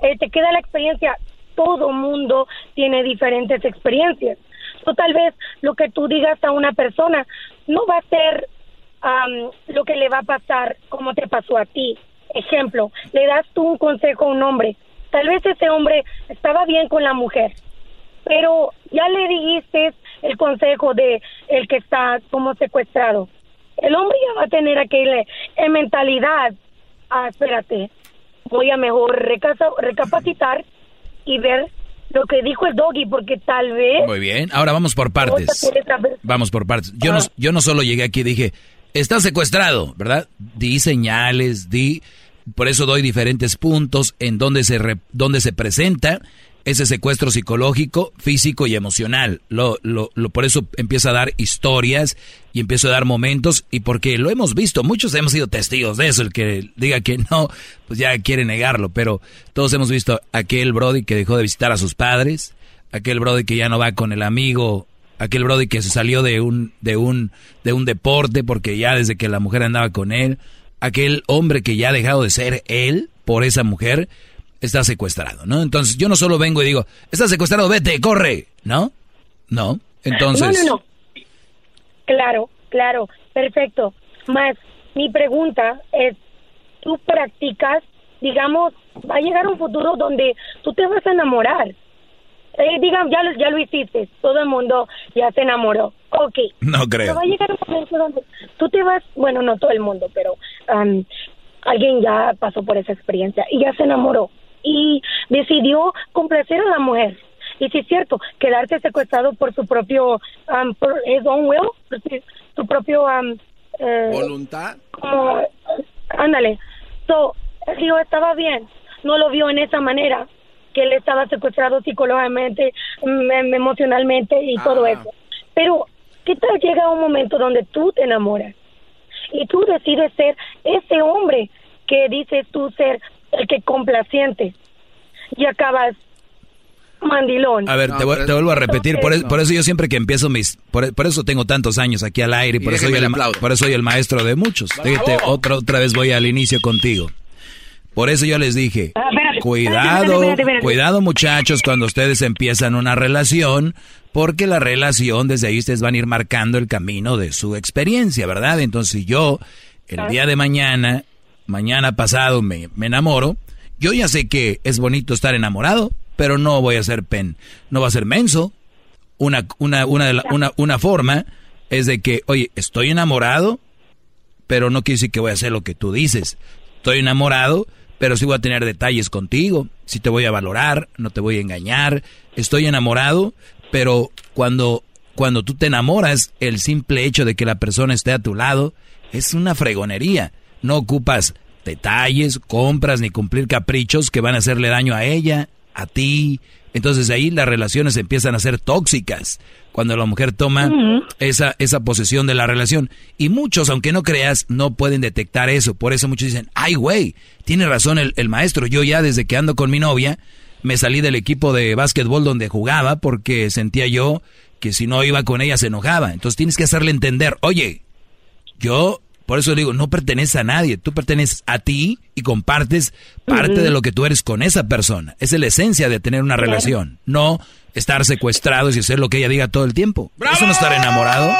eh, te queda la experiencia. Todo mundo tiene diferentes experiencias. O tal vez lo que tú digas a una persona no va a ser lo que le va a pasar como te pasó a ti. Ejemplo, le das tú un consejo a un hombre. Tal vez ese hombre estaba bien con la mujer, pero ya le dijiste el consejo de el que está como secuestrado. El hombre ya va a tener aquella eh, mentalidad. Ah, espérate, voy a mejor recapacitar y ver lo que dijo el doggy, porque tal vez Muy bien, ahora vamos por partes. Vamos por partes. Yo, no, yo no solo llegué aquí y dije, está secuestrado, ¿verdad? Di señales, di por eso doy diferentes puntos en donde se, donde se presenta ese secuestro psicológico, físico y emocional. Lo, lo, lo, por eso empiezo a dar historias y empiezo a dar momentos y porque lo hemos visto, muchos hemos sido testigos de eso, el que diga que no, pues ya quiere negarlo, pero todos hemos visto aquel Brody que dejó de visitar a sus padres, aquel Brody que ya no va con el amigo, aquel Brody que se salió de un, de un, de un deporte porque ya desde que la mujer andaba con él, aquel hombre que ya ha dejado de ser él por esa mujer, está secuestrado, ¿no? Entonces yo no solo vengo y digo, está secuestrado, vete, corre, ¿no? No, entonces... No, no, no. Claro, claro, perfecto. Más, mi pregunta es, ¿tú practicas, digamos, va a llegar un futuro donde tú te vas a enamorar? Eh, digamos, ya, lo- ya lo hiciste, todo el mundo ya se enamoró. Ok. No creo. Pero va a llegar un momento donde tú te vas, bueno, no todo el mundo, pero am, alguien ya pasó por esa experiencia y ya se enamoró y decidió complacer a la mujer. Y sí es cierto, quedarse secuestrado por su propio, am, por his own will, por su, su propio, am, eh, ¿Voluntad? como, ándale. So, el tío estaba bien, no lo vio en esa manera, que él estaba secuestrado psicológicamente, emocionalmente y todo eso. Pero, ¿qué tal llega un momento donde tú te enamoras y tú decides ser ese hombre que dices tú ser que complaciente y acabas mandilón? A ver, te, vu- te vuelvo a repetir, por, es- por eso yo siempre que empiezo mis... Por, por eso tengo tantos años aquí al aire y por, eso soy el, por eso soy el maestro de muchos. Fíjate, otra, otra vez voy al inicio contigo. Por eso yo les dije, Ah, espérate, cuidado, espérate, espérate, espérate. cuidado muchachos cuando ustedes empiezan una relación, porque la relación desde ahí ustedes van a ir marcando el camino de su experiencia, ¿verdad? Entonces si yo el día de mañana, mañana pasado me, me enamoro, yo ya sé que es bonito estar enamorado, pero no voy a ser pen, no va a ser menso. Una, una, una, una, una forma es de que, oye, estoy enamorado, pero no quiere decir que voy a hacer lo que tú dices. Estoy enamorado, pero sí voy a tener detalles contigo. Sí te voy a valorar, no te voy a engañar. Estoy enamorado, pero cuando, cuando tú te enamoras, el simple hecho de que la persona esté a tu lado es una fregonería. No ocupas detalles, compras ni cumplir caprichos que van a hacerle daño a ella, a ti. Entonces ahí las relaciones empiezan a ser tóxicas. Cuando la mujer toma esa, esa posesión de la relación. Y muchos, aunque no creas, no pueden detectar eso. Por eso muchos dicen, ay güey, tiene razón el, el maestro. Yo ya desde que ando con mi novia, me salí del equipo de básquetbol donde jugaba porque sentía yo que si no iba con ella se enojaba. Entonces tienes que hacerle entender, oye, yo, por eso digo, no perteneces a nadie, tú perteneces a ti y compartes parte de lo que tú eres con esa persona. Esa es la esencia de tener una relación, no estar secuestrados y hacer lo que ella diga todo el tiempo. Eso no es estar enamorado.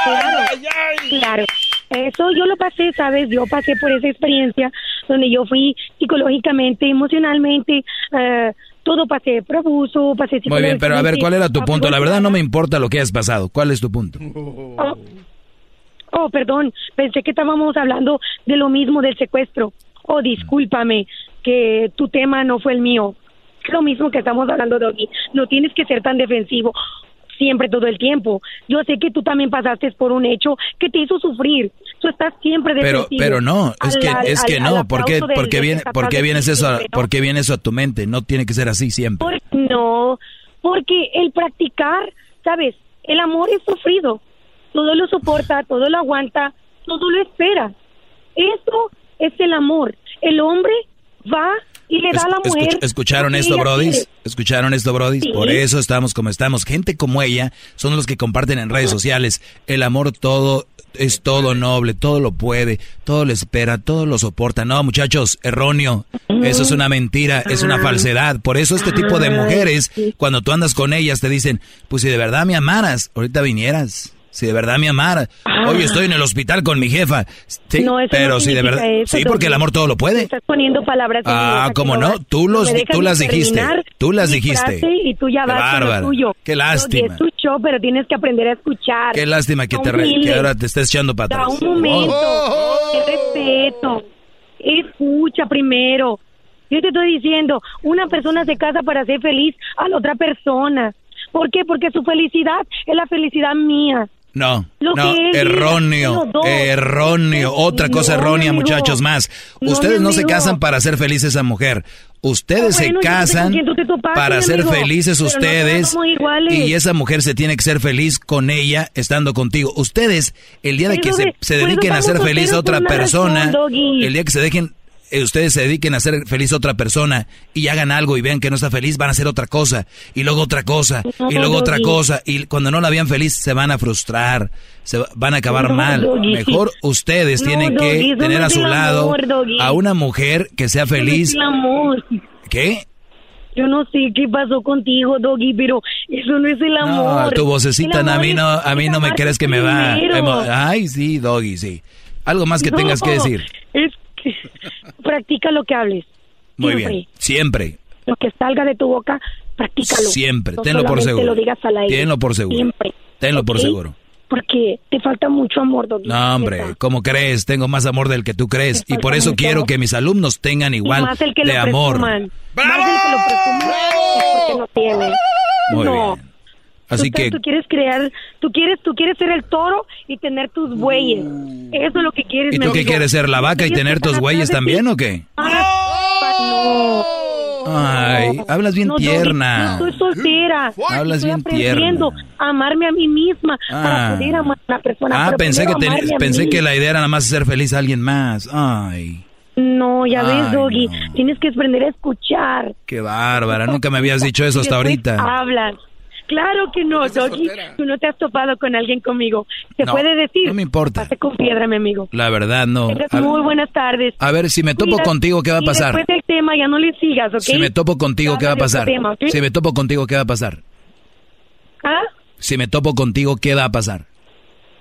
Claro, claro. Eso yo lo pasé, ¿sabes? Yo pasé por esa experiencia donde yo fui psicológicamente, emocionalmente, eh, todo pasé por abuso, pasé Muy bien, pero a ver, ¿cuál era tu punto? La verdad no me importa lo que hayas pasado. ¿Cuál es tu punto? Oh, oh, perdón, pensé que estábamos hablando de lo mismo del secuestro. Oh, discúlpame, que tu tema no fue el mío. Lo mismo que estamos hablando de hoy. No tienes que ser tan defensivo siempre todo el tiempo. Yo sé que tú también pasaste por un hecho que te hizo sufrir. Tú estás siempre Pero, defensivo. pero no, es que, al- es que al- no, ¿por qué, por qué viene, por qué vienes eso, a- por qué viene eso a tu mente? No tiene que ser así siempre. Por- no, porque el practicar, ¿sabes? El amor es sufrido. Todo lo soporta, todo lo aguanta, todo lo espera. Eso es el amor. El hombre va y le da a la Escuch- mujer. ¿Escucharon esto, Brody? ¿Escucharon esto, Brody? Sí. Por eso estamos como estamos. Gente como ella son los que comparten en redes sociales. El amor todo es todo noble, todo lo puede, todo lo espera, todo lo soporta. No, muchachos, erróneo. Eso es una mentira, es una falsedad. Por eso este tipo de mujeres, cuando tú andas con ellas, te dicen, pues si de verdad me amaras, ahorita vinieras. Si de verdad me amaras. Oye, estoy en el hospital con mi jefa. Sí, No, pero no si de verdad... eso, sí, porque el amor todo lo puede. Estás poniendo palabras. Ah, que no, vas- tú, los, tú las dijiste, tú las dijiste. Y tú ya Qué vas con lo bárbaro, tuyo. qué lástima. Es tu show, pero tienes que aprender a escuchar. Qué lástima que, te re- que ahora te estés echando para Da un momento. Qué respeto. Escucha primero. Yo te estoy diciendo, una persona se casa para ser feliz a la otra persona. ¿Por qué? Porque su felicidad es la felicidad mía. No, Lo no, erróneo, erróneo, otra cosa errónea, muchachos, más. No, Ustedes no se casan para hacer feliz a esa mujer. Ustedes se bueno, casan topaste, para ser felices no ustedes y esa mujer se tiene que ser feliz con ella estando contigo. Ustedes, el día de que se, dediquen a ser feliz a otra persona, razón, el día que se dejen ustedes se dediquen a hacer feliz a otra persona y hagan algo y vean que no está feliz, van a hacer otra cosa y luego otra cosa y luego otra cosa y cuando no la vean feliz se van a frustrar, se va- van a acabar mal. Mejor ustedes tienen que tener a su lado a una mujer que sea feliz. ¿Qué? Yo no sé qué pasó contigo, Doggy, pero eso no es el amor. No, tu vocecita a mí no, a mí no me crees que me va. Ay, sí, doggy, sí. Algo más que tengas que decir. Es practica lo que hables. Muy siempre. bien. Siempre, Lo que salga de tu boca, practícalo. siempre. No Tenlo por seguro. lo digas al aire. Tenlo por seguro. Siempre. Tenlo por ¿ok? seguro. Porque te falta mucho amor, Doggy. No, hombre, ¿cómo crees? Tengo más amor del que tú crees. Y por eso quiero amor. que mis alumnos tengan Y igual más el que de lo amor. presuman. Más el que lo presuman es porque no tiene. Muy no. bien. Así tú, que, tú quieres crear, tú quieres, tú quieres ser el toro y tener tus bueyes. Eso es lo que quieres. ¿y tú qué quieres ser la vaca y tener tus ti. también o qué? No. Ay, hablas bien No, tierna. yo Estoy soltera. Hablas Estoy bien aprendiendo a amarme a mí misma Ah. para poder amar a una persona. Ah, pensé que, ten- pensé que la idea era nada más hacer feliz a alguien más. Ay, No, ya ves, Doggy. Tienes que aprender a escuchar. qué bárbara. Nunca me habías dicho eso hasta Después ahorita. Hablas. Claro que no, Doggy. Tú no te has topado con alguien conmigo. Se No, puede decir. no me importa. Pase con piedra, mi amigo. La verdad, no. A, muy buenas tardes. a ver, si me topo contigo, ¿qué va a pasar? después del tema ya no le sigas, ¿ok? Si me topo contigo, ¿qué va a pasar? Si me topo contigo, ¿qué va a pasar? ¿Ah? Si me topo contigo, ¿qué va a pasar?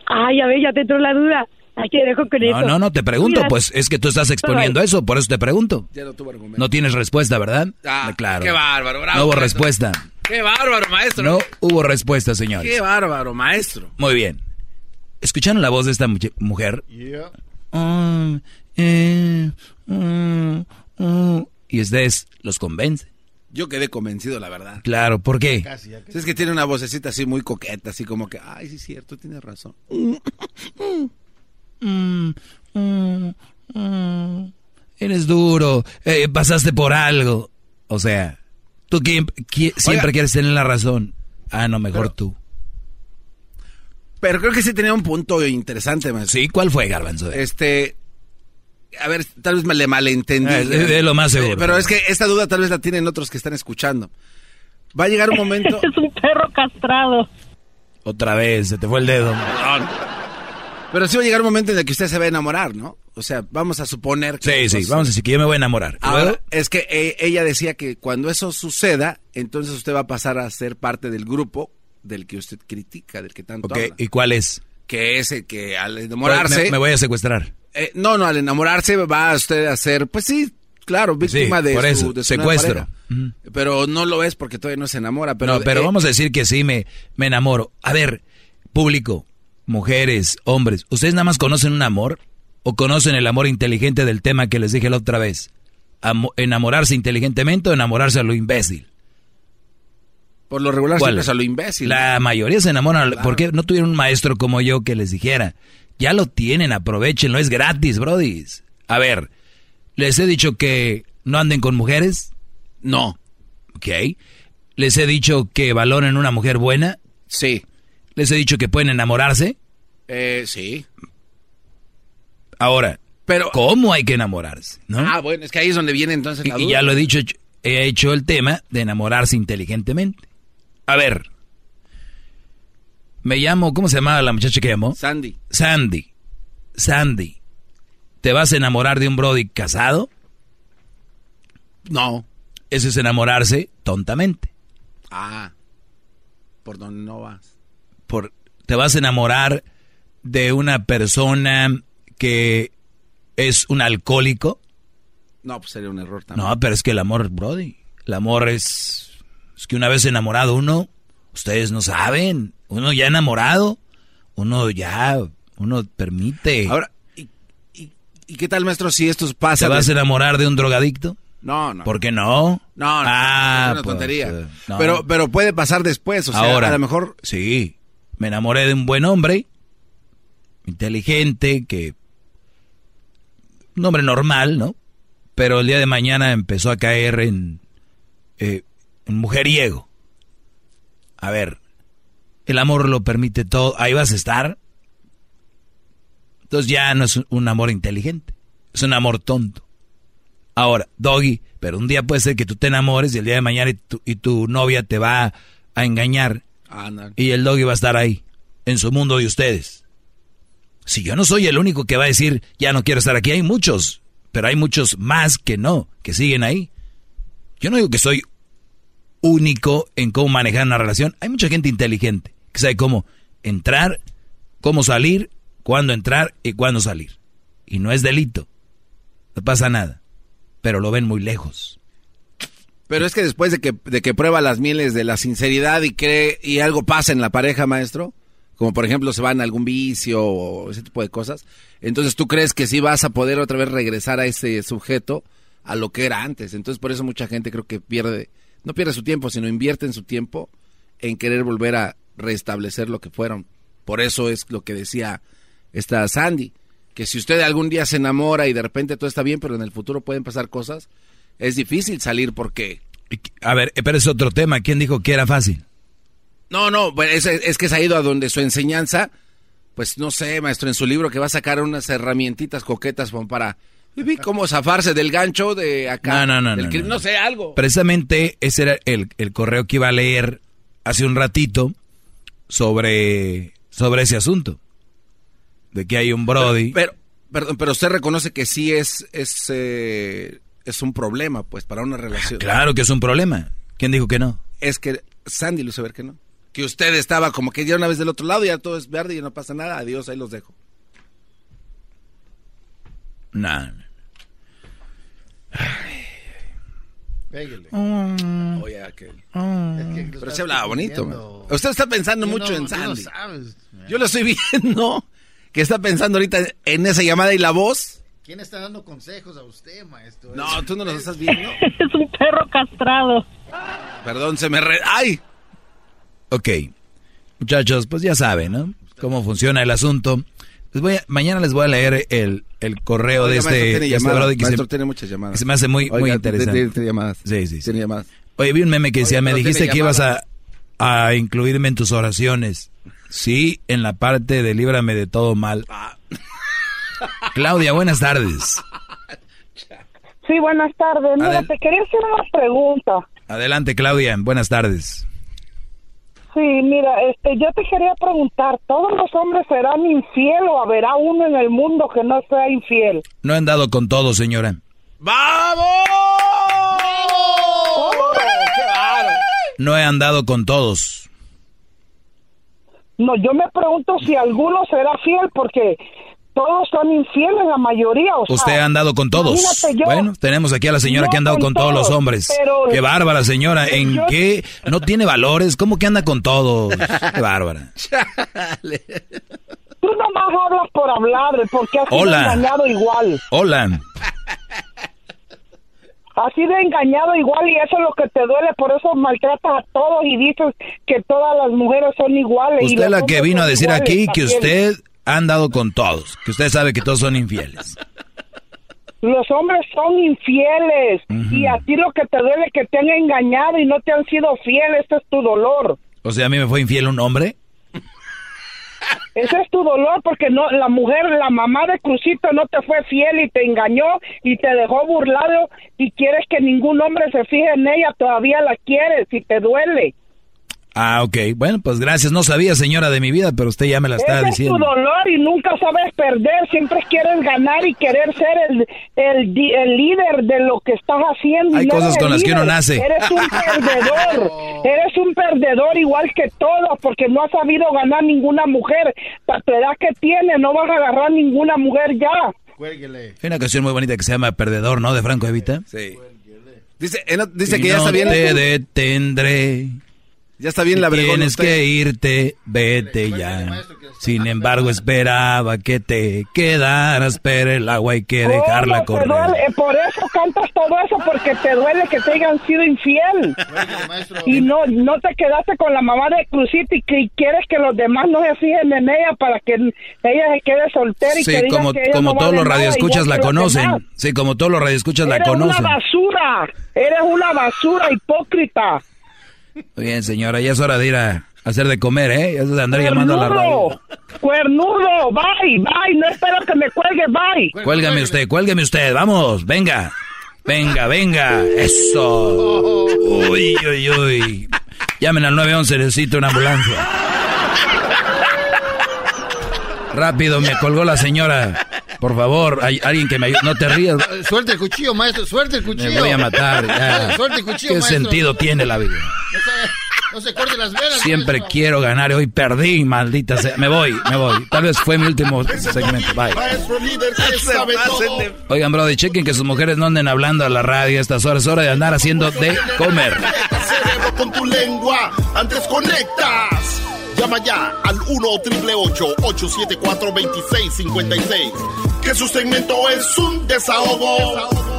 Ay, a ver, ya te entró la duda. Ay, te dejo con eso. No, no, no, te pregunto, pues es que tú estás exponiendo eso, por eso te pregunto. Ya no tuvo argumento. No tienes respuesta, ¿verdad? Ah, claro. Qué bárbaro, bravo. No hubo respuesta. Qué bárbaro, maestro. No hubo respuesta, señores. Qué bárbaro, maestro. Muy bien. ¿Escucharon la voz de esta mujer? Ah, eh, mm, mm. y ustedes los convence. Yo quedé convencido, la verdad. Claro, ¿por qué? Es que tiene una vocecita así muy coqueta, así como que, ay, sí es cierto, tienes razón. Mm, mm, mm. Eres duro, eh, pasaste por algo. O sea, tú qui- qui- siempre Oiga. quieres tener la razón. Ah, no, mejor tú. Pero creo que sí tenía un punto interesante, maestro. Sí, ¿cuál fue, Garbanzo? Este, a ver, tal vez me le malentendí. Eh, es- es lo más seguro. Pero es que esta duda tal vez la tienen otros que están escuchando. Va a llegar un momento... es un perro castrado. Otra vez, se te fue el dedo. Pero sí va a llegar un momento en el que usted se va a enamorar, ¿no? O sea, vamos a suponer que... Sí, sí, vamos a decir que yo me voy a enamorar. ¿Y Ahora, es que eh, ella decía que cuando eso suceda, entonces usted va a pasar a ser parte del grupo del que usted critica, del que tanto habla. ¿y cuál es? Que es el que al enamorarse... Me, me voy a secuestrar. Eh, no, no, al enamorarse va usted a ser, pues sí, claro, víctima Sí, de, por su, eso, de su nueva secuestro. Pero no lo es porque todavía no se enamora. Pero, no, pero eh, vamos a decir que sí me, me enamoro. A ver, público, mujeres, hombres, ¿ustedes nada más conocen un amor? ¿O conocen el amor inteligente del tema que les dije la otra vez? Amo- ¿Enamorarse inteligentemente o enamorarse a lo imbécil? Por lo regular ¿Cuál siempre es? a lo imbécil. La mayoría se enamoran. Claro. ¿Por qué no tuvieron un maestro como yo que les dijera? Ya lo tienen, aprovechenlo, es gratis, brodis. A ver, les he dicho que no anden con mujeres. No. Ok. Les he dicho que valoren una mujer buena. Sí. Les he dicho que pueden enamorarse. Eh, sí. Ahora, Pero- ¿cómo hay que enamorarse? ¿no? Ah, bueno, es que ahí es donde viene entonces la y, y duda. ya lo he dicho, he hecho el tema de enamorarse inteligentemente. A ver, me llamo, ¿cómo se llamaba la muchacha que llamó? Sandy. Sandy. Sandy. ¿Te vas a enamorar de un Brody casado? No. Eso es enamorarse tontamente. Ah. Por donde no vas. Por, te vas a enamorar de una persona que es un alcohólico. No, pues sería un error también. No, pero es que el amor, Brody, el amor es, es que una vez enamorado uno, ustedes no saben, uno ya enamorado, uno ya, uno permite. Ahora, ¿y, y, y qué tal, maestro, si esto pasa? ¿Te vas de- a enamorar de un drogadicto? No, no. ¿Por qué no? No, no, Ah, es una pues, tontería. eh, no. Pero, pero puede pasar después, o sea, Ahora, a lo mejor... Sí, Me enamoré de un buen hombre, inteligente, que... Un hombre normal, ¿no? Pero el día de mañana empezó a caer en, eh, en mujeriego. A ver, el amor lo permite todo, ahí vas a estar. Entonces ya no es un amor inteligente, es un amor tonto. Ahora, Doggy, pero un día puede ser que tú te enamores y el día de mañana y tu, y tu novia te va a engañar. Y el Doggy va a estar ahí, en su mundo de ustedes. Si yo no soy el único que va a decir, ya no quiero estar aquí, hay muchos, pero hay muchos más que no, que siguen ahí. Yo no digo que soy único en cómo manejar una relación. Hay mucha gente inteligente que sabe cómo entrar, cómo salir, cuándo entrar y cuándo salir. Y no es delito. No pasa nada. Pero lo ven muy lejos. Pero es que después de que, de que prueba las mieles de la sinceridad y cree y algo pasa en la pareja, maestro, como por ejemplo se van a algún vicio o ese tipo de cosas, entonces tú crees que sí vas a poder otra vez regresar a ese sujeto a lo que era antes. Entonces por eso mucha gente creo que pierde, no pierde su tiempo, sino invierte en su tiempo en querer volver a restablecer lo que fueron. Por eso es lo que decía esta Sandy, que si usted algún día se enamora y de repente todo está bien, pero en el futuro pueden pasar cosas, es difícil salir porque... A ver, pero es otro tema. ¿Quién dijo que era fácil? No, no, es, es, que se ha ido a donde su enseñanza, pues no sé, maestro, en su libro que va a sacar unas herramientitas coquetas para cómo zafarse del gancho de acá. No, no, no. del no, no, no, sé, algo. Precisamente ese era el, el, correo que iba a leer hace un ratito sobre, sobre ese asunto. De que hay un Brody. Pero, pero, perdón, pero usted reconoce que sí es, es, eh, es un problema, pues, para una relación. Claro que es un problema. ¿Quién dijo que no? Es que Sandy lo hizo ver que no. Que usted estaba como que ya una vez del otro lado y ya todo es verde y no pasa nada. Adiós, ahí los dejo. Pégale. Mm. Oye, aquel. Es que lo Pero se hablaba bonito. man. Usted está pensando Tú mucho no- en Sandy. sabes. Yo lo estoy viendo. Que está pensando ahorita en esa llamada y la voz. ¿Quién está dando consejos a usted, maestro? No, tú no los estás viendo. es un perro castrado. Perdón, se me re... ¡Ay! Ok. Muchachos, pues ya saben, ¿no? Cómo funciona el asunto. Les voy a- mañana les voy a leer el, el correo de Oiga, maestro, este, tiene este que Maestro, se, tiene muchas llamadas. que se me hace muy, muy interesante. tiene- tiene llamadas. Sí, sí, sí. Tiene llamadas. Oye, vi un meme que decía, Oye, me dijiste que ibas a, a incluirme en tus oraciones. Sí, en la parte de líbrame de todo mal. Ah. Claudia, buenas tardes. Sí, buenas tardes. Mira, Adel- te quería hacer una pregunta. Adelante, Claudia, buenas tardes. Sí, mira, este, yo te quería preguntar, ¿todos los hombres serán infiel o habrá uno en el mundo que no sea infiel? No he andado con todo, señora. No he andado con todos. No, yo me pregunto si alguno será fiel porque todos son infieles, la mayoría. O sea, Usted ha andado con todos. yo- bueno, tenemos aquí a la señora que ha andado con con todos los hombres. pero- Qué bárbara, señora. ¿En Yo- qué? ¿No tiene valores? ¿Cómo que anda con todos? Qué bárbara. Tú nomás hablas por hablar, porque has sido Hola. engañado igual. Hola. Has sido engañado igual y eso es lo que te duele, por eso maltratas a todos y dices que todas las mujeres son iguales. y Usted los la que vino a decir iguales aquí que también. usted ha andado con todos. Que usted sabe que todos son infieles. Los hombres son infieles y a ti lo que te duele es que te han engañado y no te han sido fieles, ese es tu dolor. O sea, a mí me fue infiel un hombre. Ese es tu dolor porque no la mujer, la mamá de Crucito no te fue fiel y te engañó y te dejó burlado y quieres que ningún hombre se fije en ella, todavía la quieres y te duele. Ah, ok. Bueno, pues gracias. No sabía, señora, de mi vida, pero usted ya me la está Ese es tu diciendo. dolor y nunca sabes perder, siempre quieres ganar y querer ser el, el, el líder de lo que estás haciendo. y Hay no cosas eres con las que uno líder. nace. Eres un perdedor, eres un perdedor igual que todos porque no has sabido ganar ninguna mujer. Para tu edad que tienes no vas a agarrar ninguna mujer ya. Cuélguele. Hay una canción muy bonita que se llama Perdedor, ¿no? De Franco Evita. Sí. Dice, eh, dice que ya no está bien. te detendré Ya está bien la bregona Tienes usted. que irte, vete ya. Sin embargo, esperaba que te quedaras, pero el agua hay que dejarla ¿Cómo te correr. duele? Eh, Por eso cantas todo eso, porque te duele que te hayan sido infiel. Y no no te quedaste con la mamá de Crucito y que quieres que los demás no se fijen en ella para que ella se quede soltera y Sí, que digan como, que ella como no todos vale los radioescuchas la conocen. demás. Sí, como todos los radioescuchas la Eres conocen. una basura, eres una basura hipócrita. Muy bien, señora, ya es hora de ir a hacer de comer, ¿eh? Ya es de andar llamando a la radio. Cuernudo, cuernudo, bye, bye, no espero que me cuelgue, bye. Cuélgame usted, cuélgame usted, vamos, venga. Venga, venga, eso. Uy, uy, uy. Llamen al 911, necesito una ambulancia. Rápido, me colgó la señora. Por favor, hay alguien que me ayude. No te rías. Suelte el cuchillo, maestro, suelte el cuchillo. Me voy a matar. ya. Suelte el cuchillo, ¿Qué maestro. sentido tiene la vida? No se, las venas. Siempre quiero ganar y hoy perdí, maldita sea. Me voy, me voy. Tal vez fue mi último segmento. Bye. Maestro líder que sabe todo. Oigan, brother, chequen que sus mujeres no anden hablando a la radio a estas horas. Es hora de andar haciendo de comer. Cerebro con tu lengua, antes conectas. Llama ya al 1 874 2656 Que su segmento es un desahogo.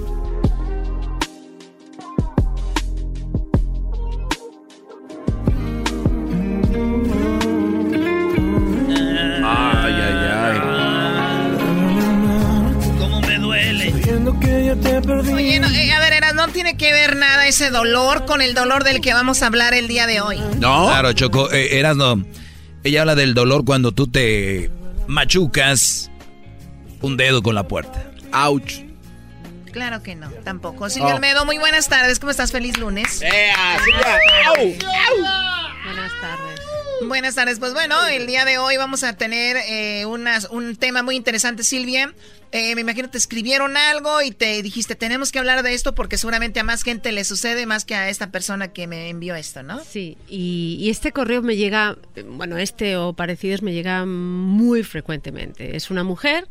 Oye, no, eh, a ver, Era, no tiene que ver nada ese dolor con el dolor del que vamos a hablar el día de hoy. No. Claro, Choco. Eh, Erasno, ella habla del dolor cuando tú te machucas un dedo con la puerta. Ouch. Claro que no, tampoco. Silvia Oh. Olmedo, muy buenas tardes. ¿Cómo estás? Feliz lunes. Buenas tardes. Buenas tardes. Pues bueno, el día de hoy vamos a tener eh, un tema muy interesante, Silvia. Eh, me imagino te escribieron algo y te dijiste, tenemos que hablar de esto porque seguramente a más gente le sucede más que a esta persona que me envió esto, ¿no? Sí, y, y este correo me llega, bueno, este o parecidos me llega muy frecuentemente. Es una mujer,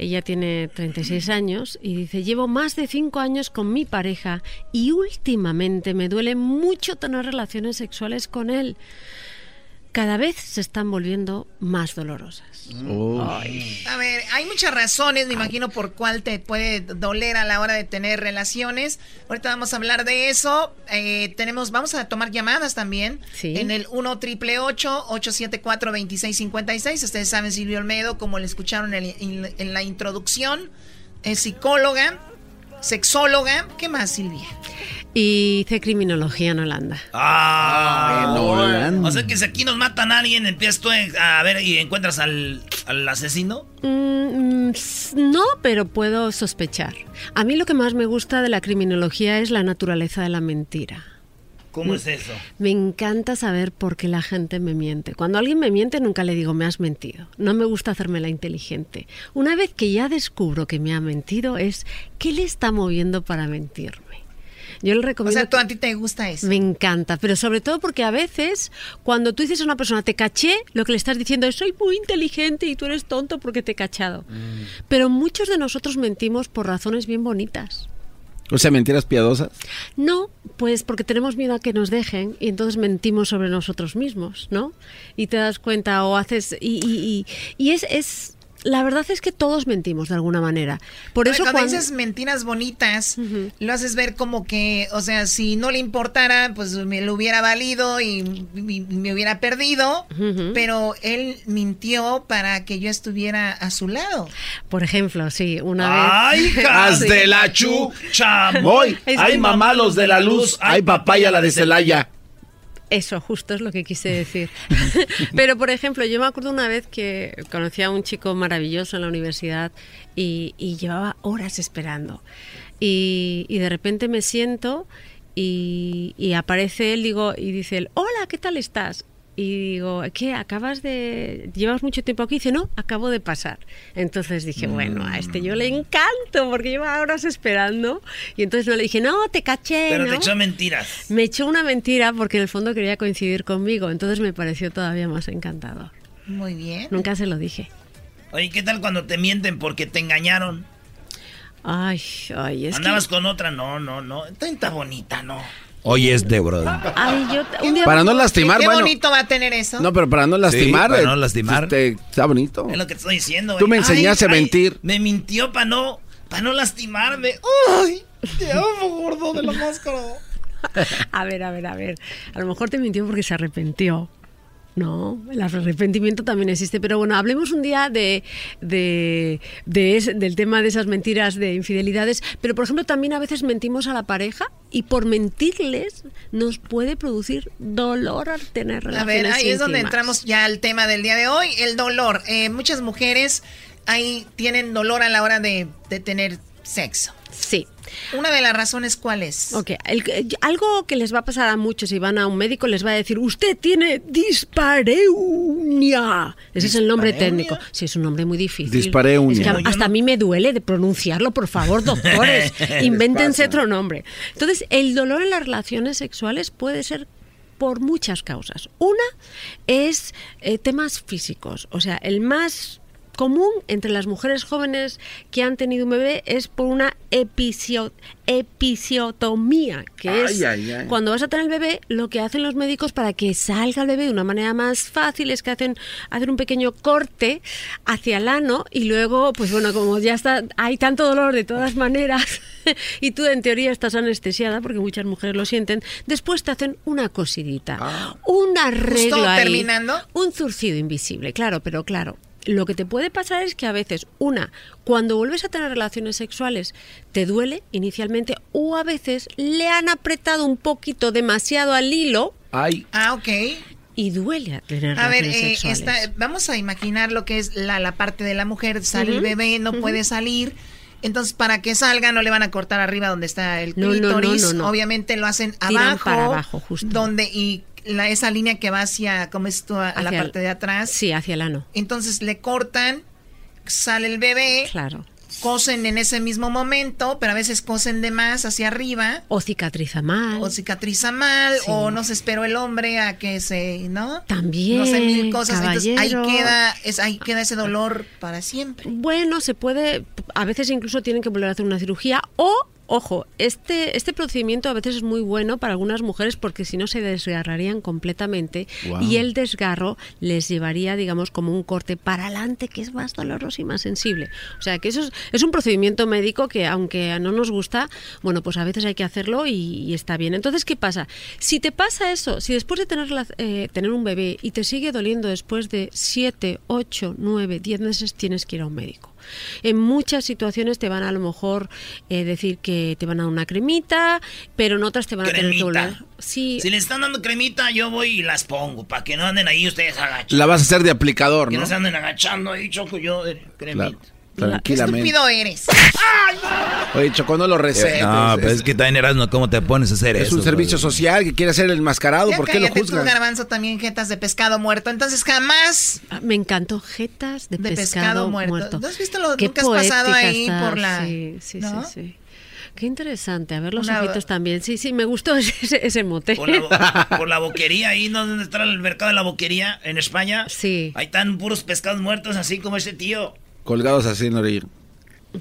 ella tiene 36 años y dice, llevo más de 5 años con mi pareja y últimamente me duele mucho tener relaciones sexuales con él. Cada vez se están volviendo más dolorosas. Ay. A ver, hay muchas razones, me imagino, por cuál te puede doler a la hora de tener relaciones. Ahorita vamos a hablar de eso. Eh, tenemos, vamos a tomar llamadas también. Sí. En el 1 triple 874 2656 Ustedes saben, Silvio Olmedo, como le escucharon en, en- en la introducción, es psicóloga, sexóloga. ¿Qué más, Silvia? Y hice criminología en Holanda. Ah, En Holanda. O sea que si aquí nos matan a alguien, empiezas tú a ver y encuentras al, al asesino. Mm, no, pero puedo sospechar. A mí lo que más me gusta de la criminología es la naturaleza de la mentira. ¿Cómo Mm. es eso? Me encanta saber por qué la gente me miente. Cuando alguien me miente nunca le digo me has mentido. No me gusta hacerme la inteligente. Una vez que ya descubro que me ha mentido es qué le está moviendo para mentirme. Yo le O recomiendo sea, tú a ti te gusta eso. me encanta, pero sobre todo porque a veces cuando tú dices a una persona te caché, lo que le estás diciendo es soy muy inteligente y tú eres tonto porque te he cachado. Pero muchos de nosotros mentimos por razones bien bonitas. O sea, mentiras piadosas. No, pues porque tenemos miedo a que nos dejen y entonces mentimos sobre nosotros mismos, ¿no? Y te das cuenta o haces... Y, y, y, y es, es... La verdad es que todos mentimos de alguna manera. Por eso cuando, cuando... dices mentiras bonitas, lo haces ver como que, o sea, si no le importara, pues me lo hubiera valido y, me hubiera perdido, pero él mintió para que yo estuviera a su lado. Por ejemplo, sí, una ¡Ay, vez... hijas Sí. de la Ay, mamá, los de la luz. Ay, papaya, la de Celaya. Eso, justo es lo que quise decir. Pero, por ejemplo, yo me acuerdo una vez que conocí a un chico maravilloso en la universidad y, llevaba horas esperando. Y, de repente me siento y, y aparece él, digo, y dice él, hola, ¿qué tal estás? Y digo, ¿qué? ¿Acabas de... ¿Llevas mucho tiempo aquí? dice, no, acabo de pasar. Entonces dije, bueno, a este yo le encanto porque lleva horas esperando. Y entonces no le dije, no, te caché, Pero ¿no? te echó mentiras. Me echó una mentira porque en el fondo quería coincidir conmigo. Entonces me pareció todavía más encantador. Muy bien. Nunca se lo dije. Oye, ¿qué tal cuando te mienten porque te engañaron? Ay, ay, es Andabas que... con otra, no, no, no. Está bonita, no. Hoy es de brother. Ay, yo un día- Para no lastimar, Qué bueno. bonito va a tener eso. No, pero para no lastimar. para eh, no lastimar. este, está bonito. Es lo que te estoy diciendo. Tú me enseñaste a mentir. Me mintió para no, para no lastimarme. Ay, te amo, gordo de la máscara. A ver, a ver, a ver. A lo mejor te mintió porque se arrepintió. No, el arrepentimiento también existe. Pero bueno, hablemos un día de, de, de ese- del tema de esas mentiras, de infidelidades. Pero, por ejemplo, también a veces mentimos a la pareja y por mentirles nos puede producir dolor al tener A relaciones ver, ahí es donde entramos ya al tema del día de hoy, el dolor. Eh, muchas mujeres ahí tienen dolor a la hora de, de tener sexo. Sí. Una de las razones, ¿cuál es? Ok, el- algo que les va a pasar a muchos si van a un médico les va a decir, usted tiene dispareunia. Ese es el nombre ¿Dispareunia? técnico. Sí, es un nombre muy difícil. Dispareunia. Es que hasta a mí me duele de pronunciarlo, por favor, doctores. Invéntense otro nombre. Entonces, el dolor en las relaciones sexuales puede ser por muchas causas. Una es eh, temas físicos. O sea, el más común entre las mujeres jóvenes que han tenido un bebé es por una episio- episiotomía, que es Ay, ay, ay. cuando vas a tener el bebé, lo que hacen los médicos para que salga el bebé de una manera más fácil es que hacen, un pequeño corte hacia el ano y luego, pues bueno, como ya está, hay tanto dolor de todas maneras y tú en teoría estás anestesiada porque muchas mujeres lo sienten, después te hacen una cosidita, un arreglo ahí, terminando. un zurcido invisible, claro, pero claro. Lo que te puede pasar es que a veces, una, cuando vuelves a tener relaciones sexuales, te duele inicialmente, o a veces le han apretado un poquito demasiado al hilo Ay. Ah, ok. y duele a tener A ver, relaciones eh, sexuales. esta- vamos a imaginar lo que es la, la parte de la mujer, sale el bebé, no puede salir. Entonces, para que salga, no le van a cortar arriba donde está el No, no, no, clítoris. no, no. Obviamente lo hacen Tiran abajo. para abajo, justo. Donde, y la, esa línea que va hacia, ¿cómo es tú? A, la parte de atrás. Sí, hacia el ano. Entonces le cortan, sale el bebé. Claro. Cosen en ese mismo momento, pero a veces cosen de más hacia arriba. O cicatriza mal. O cicatriza mal, Sí. o no se esperó el hombre a que se, ¿no? También, No sé, mil cosas. Entonces ahí queda, es, ahí queda ese dolor para siempre. Bueno, se puede, a veces incluso tienen que volver a hacer una cirugía o, ojo, este, este procedimiento a veces es muy bueno para algunas mujeres porque si no se desgarrarían completamente y el desgarro les llevaría, digamos, como un corte para adelante que es más doloroso y más sensible. O sea, que eso es, es un procedimiento médico que aunque no nos gusta, bueno, pues a veces hay que hacerlo y, y está bien. Entonces, ¿qué pasa? Si te pasa eso, si después de tener, la- eh, tener un bebé y te sigue doliendo después de 7, 8, 9, 10 meses, tienes que ir a un médico. En muchas situaciones te van a, a lo mejor eh, decir que te van a dar una cremita, pero en otras te van a tener que volver. Sí, Si le están dando cremita, yo voy y las pongo, para que no anden ahí ustedes agachados. La vas a hacer de aplicador, Que ¿no? no se anden agachando ahí, choco yo, cremita. Claro, tranquilamente. Estúpido eres. Oye, Chocó, no lo recetes. No, pero es que también Erasmo, ¿cómo te pones a hacer Es eso? un servicio social que quiere hacer el mascarado. Ya ¿Por qué lo juzgan? garbanzo, también jetas de pescado muerto. Entonces jamás Ah, Me encantó jetas de, de pescado, pescado, muerto. muerto. ¿No has visto lo nunca has pasado ahí por la... Sí, sí, ¿no? sí, sí. Qué interesante. A ver los Una- ojitos también. Sí, sí, me gustó ese, ese mote. Por la, bo- por la boquería, ahí ¿no? donde está el mercado de la boquería en España. Sí. Ahí están puros pescados muertos, así como ese tío. Colgados así en la.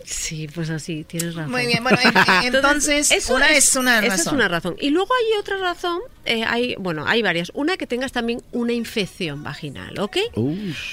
Sí, pues así, tienes razón. Muy bien, bueno, en- en- entonces, una es una esa es razón. una razón. Y luego hay otra razón, eh, hay, bueno, hay varias. Una que tengas también una infección vaginal, ¿ok?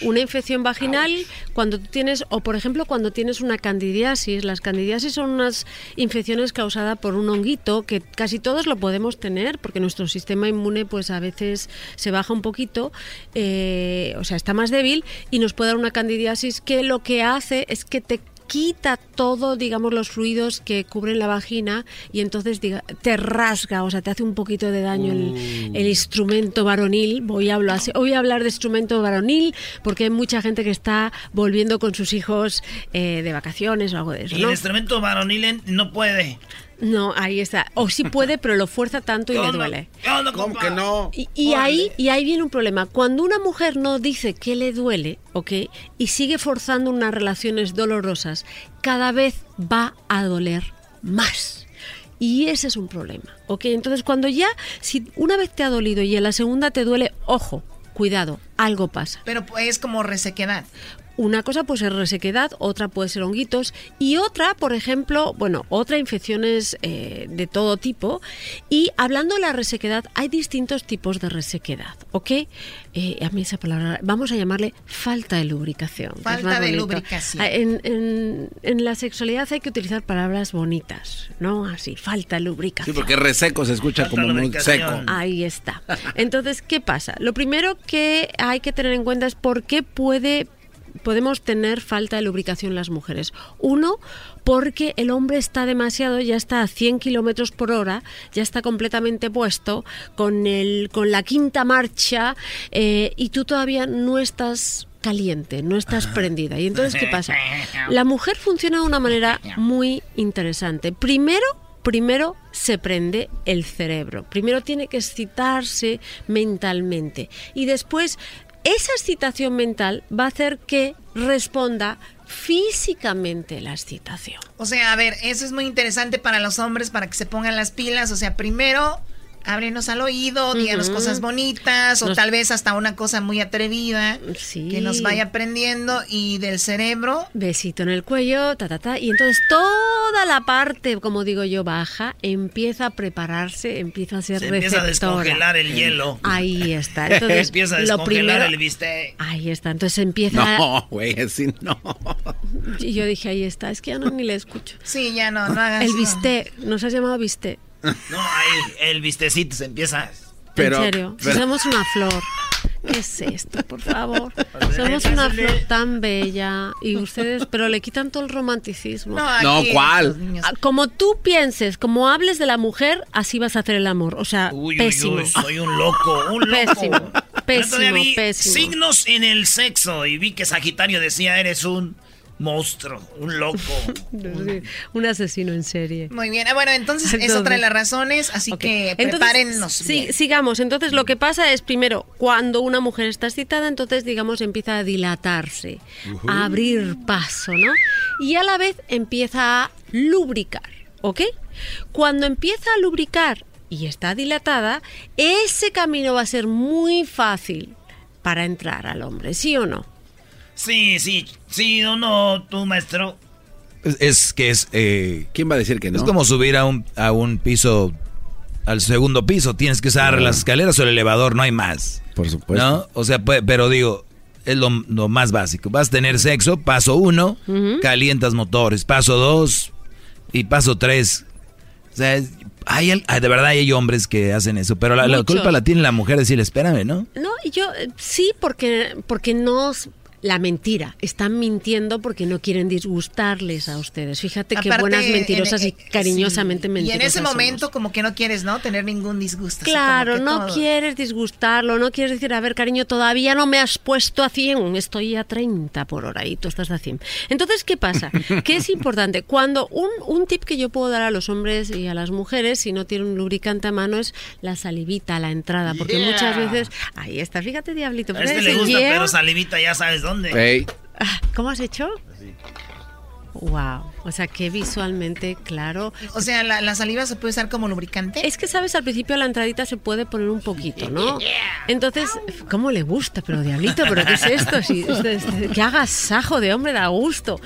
Una infección vaginal cuando tú tienes, o por ejemplo cuando tienes una candidiasis. Las candidiasis son unas infecciones causadas por un honguito que casi todos lo podemos tener porque nuestro sistema inmune pues a veces se baja un poquito, eh, o sea, está más débil y nos puede dar una candidiasis que lo que hace es que te quita todo, digamos, los fluidos que cubren la vagina y entonces diga, te rasga, o sea, te hace un poquito de daño el, el instrumento varonil. Voy a, hablar, voy a hablar de instrumento varonil porque hay mucha gente que está volviendo con sus hijos eh, de vacaciones o algo de eso, Y el instrumento varonil no puede. No, ahí está. O sí puede, pero lo fuerza tanto y le duele. ¿Cómo que no? Y, y ahí, y ahí viene un problema. Cuando una mujer no dice que le duele, ¿ok? Y sigue forzando unas relaciones dolorosas, cada vez va a doler más. Y ese es un problema, ¿ok? Entonces cuando ya, si una vez te ha dolido y en la segunda te duele, ojo, cuidado, algo pasa. Pero es como resequedad. Una cosa puede ser resequedad, otra puede ser honguitos y otra, por ejemplo, bueno, otra infecciones eh, de todo tipo. Y hablando de la resequedad, hay distintos tipos de resequedad, ¿ok? Eh, a mí esa palabra, vamos a llamarle falta de lubricación. Falta de bonito. lubricación. Ah, En, en- en la sexualidad hay que utilizar palabras bonitas, ¿no? Así, falta de Sí, lubricación. porque reseco se escucha como muy seco. Ahí está. Entonces, ¿qué pasa? Lo primero que hay que tener en cuenta es por qué puede podemos tener falta de lubricación las mujeres. Uno, porque el hombre está demasiado, ya está a 100 kilómetros por hora, ya está completamente puesto con, el, con la quinta marcha eh, y tú todavía no estás caliente, no estás prendida. Y entonces, ¿qué pasa? La mujer funciona de una manera muy interesante. Primero, primero se prende el cerebro. Primero tiene que excitarse mentalmente. Y después esa excitación mental va a hacer que responda físicamente la excitación. O sea, a ver, eso es muy interesante para los hombres, para que se pongan las pilas. O sea, primero, ábrenos al oído, díganos cosas bonitas, o Nos- tal vez hasta una cosa muy atrevida que nos vaya aprendiendo. Y del cerebro, Besito en el cuello, ta, ta, ta. Y entonces toda la parte, como digo yo, baja, empieza a prepararse, empieza a ser Se empieza a descongelar el hielo. Ahí está. Entonces, empieza a descongelar primero- el bistec. Ahí está. Entonces empieza. No, güey, así no. Y yo dije, ahí está. Es que ya no ni le escucho. sí, ya no, no hagas El no. bistec. Nos has llamado bistec. No, ahí el bistecito se empieza. Pero- en serio. Si somos una flor. ¿Qué es esto, por favor? Somos una flor tan bella y ustedes, pero le quitan todo el romanticismo. No, ¿cuál? Ah, Como tú pienses, como hables de la mujer, así vas a hacer el amor. O sea, Uy, uy, pésimo. uy, soy un loco, un loco. Pésimo, pésimo, vi pésimo. Signos en el sexo y vi que Sagitario decía eres un monstruo, un loco. Sí, Un asesino en serie. Muy bien. Ah, bueno, entonces, es otra de las razones, así que Entonces, prepárennos. sí, bien. sigamos. Entonces, lo que pasa es, primero, cuando una mujer está excitada, entonces, digamos, empieza a dilatarse, a abrir paso, ¿no? Y a la vez empieza a lubricar, ¿ok? Cuando empieza a lubricar y está dilatada, ese camino va a ser muy fácil para entrar al hombre, ¿sí o no? Sí, sí, sí o no, tú maestro. Es, es que es... eh, ¿Quién va a decir que no? Es como subir a un, a un piso, al segundo piso. Tienes que usar Claro. las escaleras o el elevador, no hay más. Por supuesto. ¿No? O sea, pues, pero digo, es lo, lo más básico. Vas a tener sexo, paso uno, calientas motores. Paso dos y paso tres. O sea, es- hay, al- ah, de verdad hay hombres que hacen eso, pero la, la culpa la tiene la mujer decirle, espérame, ¿no? No, y yo eh, sí, porque, porque no la mentira. Están mintiendo porque no quieren disgustarles a ustedes. Fíjate qué Aparte, buenas mentirosas en- y cariñosamente sí. mentirosas. Y en ese somos. momento, como que no quieres, ¿no? Tener ningún disgusto. Claro, no todo. quieres disgustarlo, no quieres decir, a ver, cariño, todavía no me has puesto a 100, estoy a 30 por hora y tú estás a 100. Entonces, ¿qué pasa? que es importante? Cuando un, un tip que yo puedo dar a los hombres y a las mujeres, si no tienen un lubricante a mano, es la salivita a la entrada, porque Yeah. muchas veces, ahí está, fíjate, diablito. A este le gusta, yeah. pero salivita ya sabes dónde. Ah, ¿Cómo has hecho? Wow, o sea, que visualmente claro. O sea, la, la saliva se puede usar como lubricante. Es que, ¿sabes? Al principio la entradita se puede poner un poquito, ¿no? Entonces, ¿cómo le gusta? Pero diablito, ¿pero qué es esto? Si, este- este- que hagas sajo de hombre da gusto.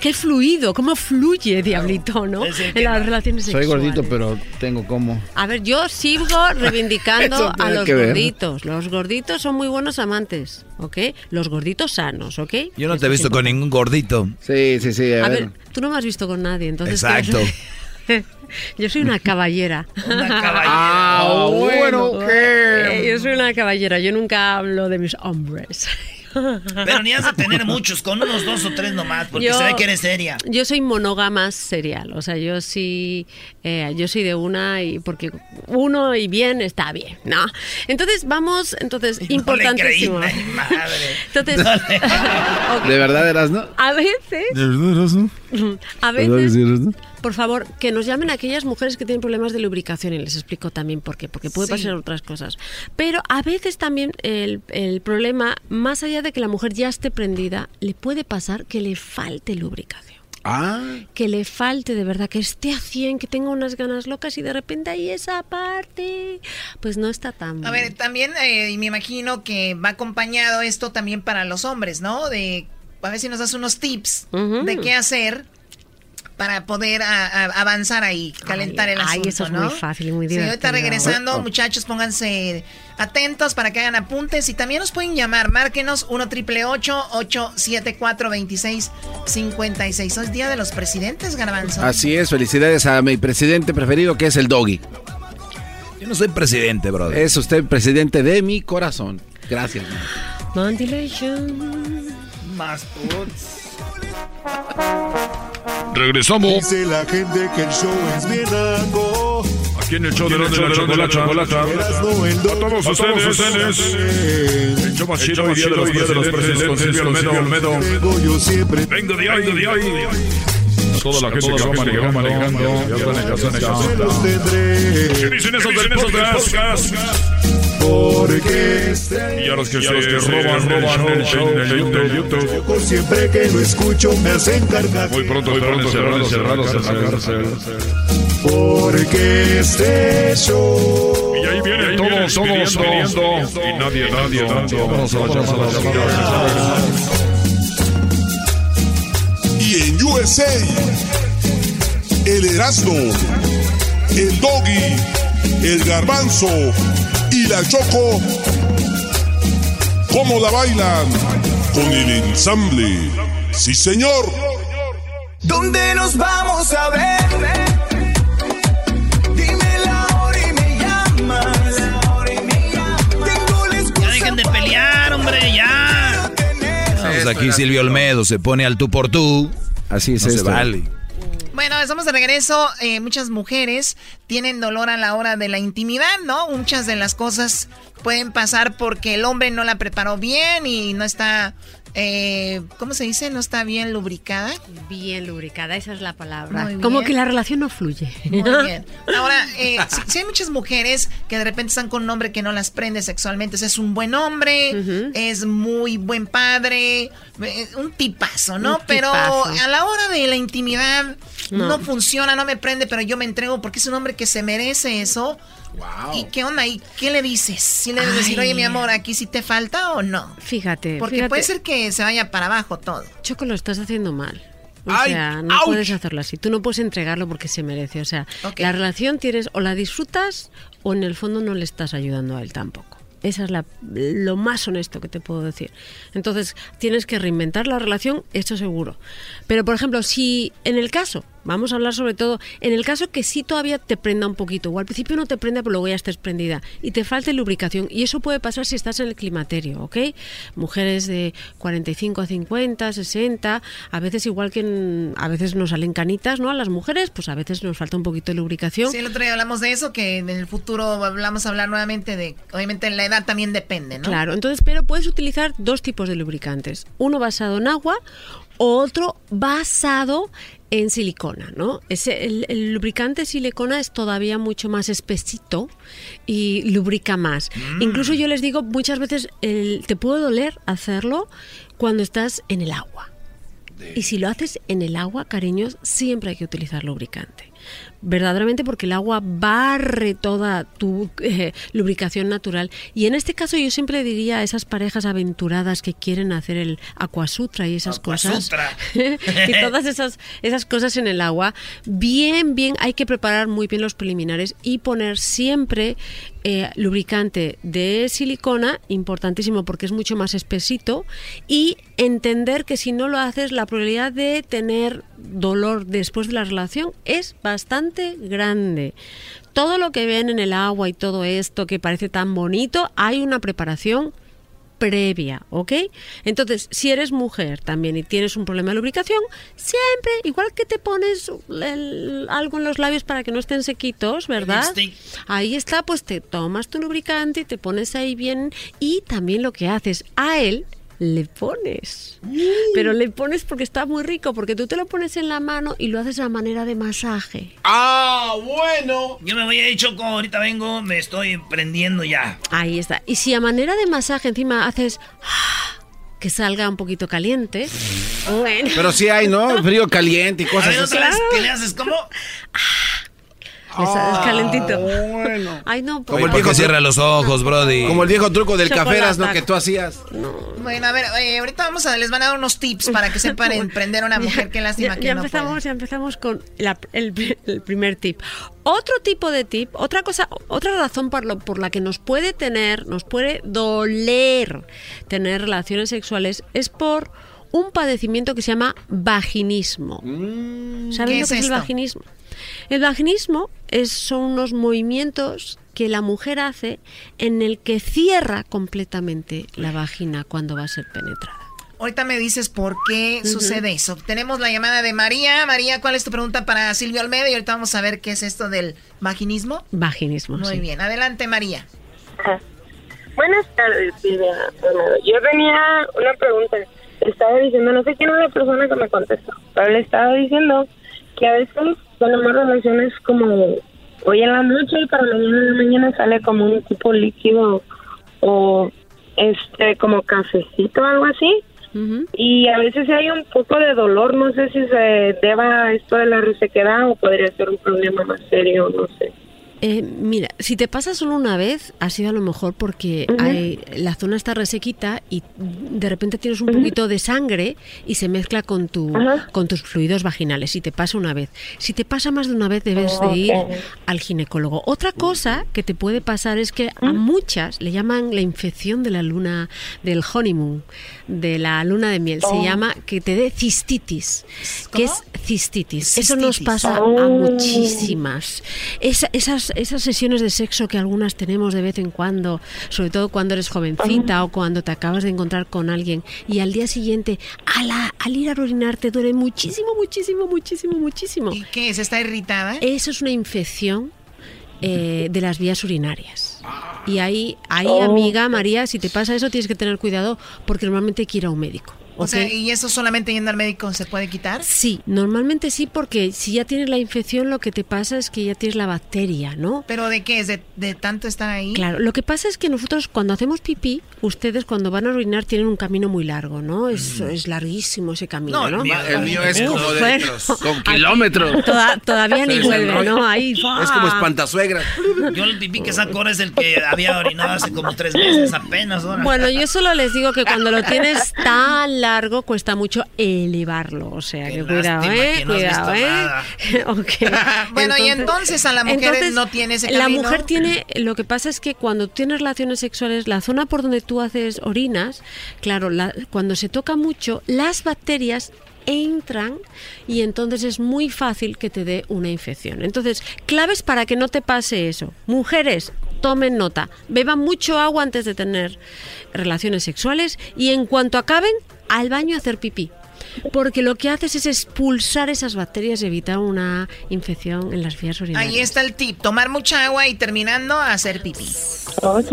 Qué fluido, cómo fluye, diablito, ¿no? En las relaciones Soy sexuales. gordito, pero tengo como. A ver, yo sigo reivindicando a los que ver. gorditos. Los gorditos son muy buenos amantes, ¿ok? Los gorditos sanos, ¿ok? Yo no te he visto con ningún gordito. Sí, sí, sí. A ver, tú no me has visto con nadie, entonces... Exacto. Yo soy una caballera. Una caballera. Ah, bueno, Eh, Yo soy una caballera, yo nunca hablo de mis hombres. Pero ni has de tener muchos, con unos dos o tres nomás, porque Yo- se ve que eres seria. Yo soy monógama serial, o sea, yo sí, eh, yo soy de una y porque uno y bien está bien, ¿no? Entonces vamos, entonces importantísimo. No le creí, madre. Entonces, ok. ¿De verdad eras, no? a veces, ¿De verdad eras, no? a ¿Verdad veces sí eres, no? Por favor, que nos llamen aquellas mujeres que tienen problemas de lubricación y les explico también por qué, porque puede Sí. pasar otras cosas. Pero a veces también el, el problema, más allá de que la mujer ya esté prendida, le puede pasar que le falte lubricación. Ah. Que le falte de verdad, que esté a 100, que tenga unas ganas locas y de repente ahí esa parte, pues no está tan A ver, también eh, y me imagino que va acompañado esto también para los hombres, ¿no? De a ver si nos das unos tips de qué hacer para poder a- a- avanzar ahí, calentar el ay, asunto, eso es ¿no? muy fácil y muy Sí, ahorita regresando, muchachos, pónganse atentos para que hagan apuntes y también nos pueden llamar, márquenos 1 triple 874 2656 Hoy es día de los presidentes, Garbanzo. Así es, felicidades a mi presidente preferido que es el Doggy. Yo no soy presidente, brother. Es usted presidente de mi corazón. Gracias. man. Mandilation. Más Regresamos. Dice la gente que el show es bien. Aquí en el show de la, de la chocolata. Erasmo, el A todos ustedes. El show más chido hoy día de los presidentes con Silvio Olmedo. Vengo yo siempre. Vengo de hoy, de hoy. Toda la gente que va manejando, manejando. Ya están en casa, en Se casa. los tendré. ¿Qué dicen esos del podcast? Porque este Y a los que se roban, roban en el show de YouTube. Por siempre que lo escucho me hacen cargar. Muy pronto estarán encerrados, encerrados en la cárcel. Porque este show. Y ahí vienen todos, todos pidiendo. Y nadie, nadie, nadie. Vamos a las llamadas, a las llamadas. Y en USA, el Erasmo, el Doggy, el Garbanzo y la Choco, ¿cómo la bailan? Con el ensamble. Sí, señor. ¿Dónde nos vamos a ver? Dime la hora y me llamas. Tengo la Ya dejen de pelear, hombre, ya. Pues aquí Silvio Olmedo se pone al tú por tú. Así es no se esto. vale. Bueno, estamos de regreso. Eh, muchas mujeres tienen dolor a la hora de la intimidad, ¿no? Muchas de las cosas pueden pasar porque el hombre no la preparó bien y no está, eh, ¿cómo se dice? No está bien lubricada. Bien lubricada, esa es la palabra. Muy Como que la relación no fluye. Muy bien. Ahora, eh, si, si hay muchas mujeres que de repente están con un hombre que no las prende sexualmente, o sea, es un buen hombre, es muy buen padre, eh, un tipazo, ¿no? Un pero tipazo. a la hora de la intimidad no. No. funciona, no me prende, pero yo me entrego porque es un hombre que se merece eso. ¿Y qué onda? ¿Y qué le dices? Si le debes decir, oye, mi amor, ¿aquí sí te falta o no? Fíjate. Porque fíjate. puede ser que se vaya para abajo todo. Choco, lo estás haciendo mal. O Ay, sea, no ouch. puedes hacerlo así. Tú no puedes entregarlo porque se merece. O sea, Ok. la relación tienes o la disfrutas o en el fondo no le estás ayudando a él tampoco. Esa es la, lo más honesto que te puedo decir. Entonces, tienes que reinventar la relación, eso seguro. Pero, por ejemplo, si en el caso, vamos a hablar sobre todo, en el caso que sí todavía te prenda un poquito, o al principio no te prenda, pero luego ya estés prendida, y te falte lubricación, y eso puede pasar si estás en el climaterio, ¿ok? Mujeres de 45 a 50, 60, a veces igual que en- a veces nos salen canitas, ¿no? A las mujeres, pues a veces nos falta un poquito de lubricación. Sí, el otro día hablamos de eso, que en el futuro hablamos a hablar nuevamente de, obviamente la edad también depende, ¿no? Claro, entonces, pero puedes utilizar dos tipos de lubricantes. Uno basado en agua, otro basado en silicona, ¿no? Ese, el, el lubricante silicona es todavía mucho más espesito y lubrica más. Incluso yo les digo, muchas veces el- te puede doler hacerlo cuando estás en el agua. Y si lo haces en el agua, cariños, siempre hay que utilizar lubricante. Verdaderamente porque el agua barre toda tu eh, lubricación natural. Y en este caso yo siempre diría a esas parejas aventuradas que quieren hacer el aquasutra y esas Aquasutra. cosas. y todas esas, esas cosas en el agua. Bien, bien, hay que preparar muy bien los preliminares y poner siempre eh, lubricante de silicona, importantísimo porque es mucho más espesito, y entender que si no lo haces, la probabilidad de tener dolor después de la relación es bastante grande. Todo lo que ven en el agua y todo esto que parece tan bonito, hay una preparación previa, ¿ok? Entonces, si eres mujer también y tienes un problema de lubricación, siempre, igual que te pones el- algo en los labios para que no estén sequitos, ¿verdad? Ahí está, pues te tomas tu lubricante y te pones ahí bien y también lo que haces a él le pones. Pero le pones porque está muy rico, porque tú te lo pones en la mano y lo haces a manera de masaje. Ah, bueno. Yo me voy a ir, Choco, ahorita vengo, me estoy prendiendo ya. Ahí está. Y si a manera de masaje encima haces ah, que salga un poquito caliente, bueno. Pero sí hay, ¿no? Frío caliente y A cosas ver, así. otra vez, ¿qué le haces? ¿Cómo? Sales Ah, calentito. bueno. Ay, no. Como el viejo cierra los ojos, Brody. Como el viejo truco del caferas, ¿no? Que tú hacías. Bueno, a ver, eh, ahorita vamos a, les van a dar unos tips para que sepan emprender a una mujer. Qué lástima ya, que ya no empezamos, ya empezamos con la- el, el primer tip. Otro tipo de tip, otra cosa, otra razón por, lo- por la que nos puede tener, nos puede doler tener relaciones sexuales es por un padecimiento que se llama vaginismo. ¿Saben ¿Qué lo es que es el vaginismo? El vaginismo es, son unos movimientos que la mujer hace en el que cierra completamente la vagina cuando va a ser penetrada. Ahorita me dices por qué sucede eso. Tenemos la llamada de María. María, ¿cuál es tu pregunta para Silvio Almeida? Y ahorita vamos a ver qué es esto del vaginismo. Vaginismo. Muy sí. bien, adelante María. Buenas tardes, Silvia. Yo tenía una pregunta. Estaba diciendo, no sé quién es la persona que me contestó, pero le estaba diciendo que a veces tenemos relaciones como hoy en la noche y para mañana en la mañana sale como un tipo líquido o este como cafecito o algo así. Y a veces hay un poco de dolor, no sé si se deba a esto de la resequedad o podría ser un problema más serio, no sé. Eh, mira, si te pasa solo una vez, ha sido a lo mejor porque hay- la zona está resequita y de repente tienes un poquito de sangre y se mezcla con, tu, con tus fluidos vaginales. Si te pasa una vez. Si te pasa más de una vez, debes de ir al ginecólogo. Otra cosa que te puede pasar es que a muchas le llaman la infección de la luna, del honeymoon, de la luna de miel. Se Oh. llama que te dé cistitis, que es cistitis. Eso nos pasa a Oh. muchísimas. Esa- esas, esas sesiones de sexo que algunas tenemos de vez en cuando, sobre todo cuando eres jovencita o cuando te acabas de encontrar con alguien y al día siguiente, a la- al ir a orinar te duele muchísimo, muchísimo, muchísimo, muchísimo. ¿Y qué es? ¿Está irritada? Eso es una infección eh, de las vías urinarias. Y ahí, ahí Oh. amiga María, si te pasa eso tienes que tener cuidado porque normalmente hay que ir a un médico. O sea, ¿y eso solamente yendo al médico se puede quitar? Sí, normalmente sí, porque si ya tienes la infección, lo que te pasa es que ya tienes la bacteria, ¿no? ¿Pero de qué es? ¿De, de tanto estar ahí? Claro, lo que pasa es que nosotros cuando hacemos pipí, ustedes cuando van a orinar tienen un camino muy largo, ¿no? Es, es larguísimo ese camino, No, ¿no? el mío- el mío es como de bueno, metros, con aquí kilómetros. toda- todavía ni vuelve. ¿no? Ahí, Es como espantasuegra. Yo el pipí que saco ahora es el que había orinado hace como tres meses apenas. ahora. Bueno, yo solo les digo que cuando lo tienes tan largo cuesta mucho elevarlo, o sea, que cuidado, ¿eh? que no has cuidado, ¿eh? Bueno, y entonces a la mujer no tiene ese La camino. mujer tiene, lo que pasa es que cuando tienes relaciones sexuales, la zona por donde tú haces orinas, claro, la- cuando se toca mucho, las bacterias entran y entonces es muy fácil que te dé una infección. Entonces, claves para que no te pase eso. Mujeres, tomen nota, beban mucho agua antes de tener relaciones sexuales y en cuanto acaben, al baño a hacer pipí. Porque lo que haces es expulsar esas bacterias y evitar una infección en las vías urinarias. Ahí está el tip, tomar mucha agua y terminando a hacer pipí. Ok.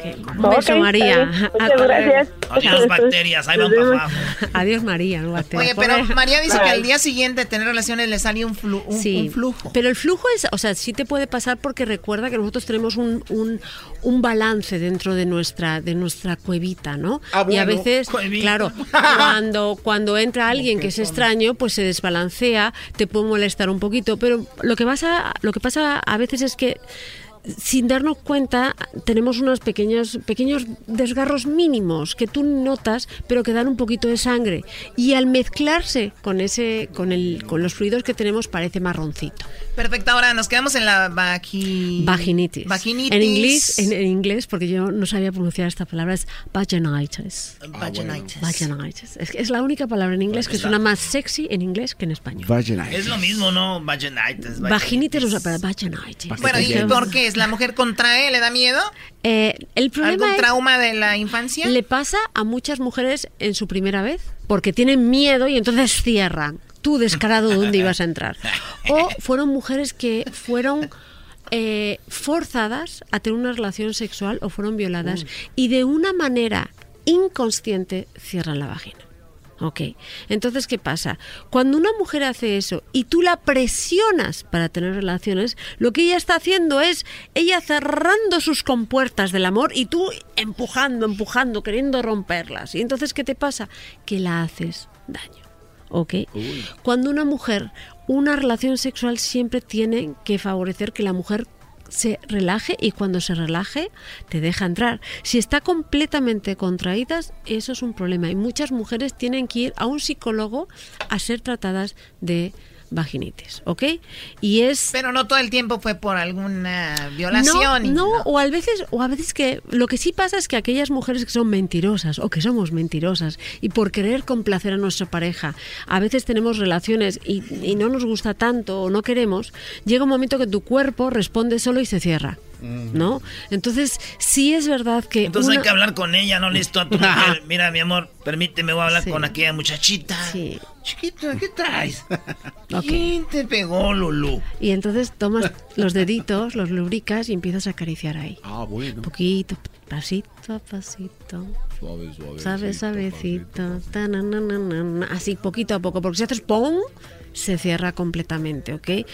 Un beso, Ok, María. Muchas gracias. Adiós, bacterias, ahí van para abajo. Adiós, María. no. Oye, pero Pobre- María dice que al día siguiente de tener relaciones le sale un, flu- un, Sí, un flujo. Pero el flujo es, o sea, sí te puede pasar porque recuerda que nosotros tenemos un, un, un balance dentro de nuestra, de nuestra cuevita, ¿no? Ah, Y a bueno. veces, Cuevita. claro, cuando, cuando entra alguien que es extraño, pues se desbalancea, te puede molestar un poquito, pero lo que pasa, lo que pasa a veces es que sin darnos cuenta tenemos unos pequeños pequeños desgarros mínimos que tú notas pero que dan un poquito de sangre. Y al mezclarse con ese con el con los fluidos que tenemos parece marroncito. Perfecto, ahora nos quedamos en la vagi... vaginitis. Vaginitis. en inglés en, en inglés porque yo no sabía pronunciar esta palabra es vaginitis. Vaginitis. Vaginitis. Es, es la única palabra en inglés que suena más sexy en inglés que en español. Es lo mismo, ¿no? Vaginitis. vaginitis. O sea, para vaginitis. Bueno, ¿y por qué es? ¿La mujer contrae? ¿Le da miedo? Eh, el problema ¿Algún es- trauma de la infancia? Le pasa a muchas mujeres en su primera vez, porque tienen miedo y entonces cierran. Tú descarado dónde ibas a entrar. O fueron mujeres que fueron eh, forzadas a tener una relación sexual o fueron violadas y de una manera inconsciente cierran la vagina. Ok, entonces, ¿qué pasa? Cuando una mujer hace eso y tú la presionas para tener relaciones, lo que ella está haciendo es ella cerrando sus compuertas del amor y tú empujando, empujando, queriendo romperlas. Y entonces, ¿qué te pasa? Que la haces daño. ¿Ok? Cuando una mujer, una relación sexual siempre tiene que favorecer que la mujer se relaje y cuando se relaje te deja entrar. Si está completamente contraídas, eso es un problema y muchas mujeres tienen que ir a un psicólogo a ser tratadas de vaginitis, ¿ok? Y es Pero no todo el tiempo fue por alguna violación. no, no, o a veces o a veces que lo que sí pasa es que aquellas mujeres que son mentirosas o que somos mentirosas y por querer complacer a nuestra pareja, a veces tenemos relaciones y, y no nos gusta tanto o no queremos, llega un momento que tu cuerpo responde solo y se cierra. ¿No? Entonces, sí es verdad que. Entonces una- hay que hablar con ella, no listo a tu mujer. Mira, mi amor, permíteme, voy a hablar con aquella muchachita. Chiquito, ¿qué traes? ¿Quién te pegó, Lulu? Y entonces tomas los deditos, los lubricas y empiezas a acariciar ahí. Ah, bueno. Poquito, pasito a pasito. Suave, suave. Suave, suavecito. ta, na, na, na, na, na, así, poquito a poco. Porque si haces ¡pum! Se cierra completamente, ¿ok?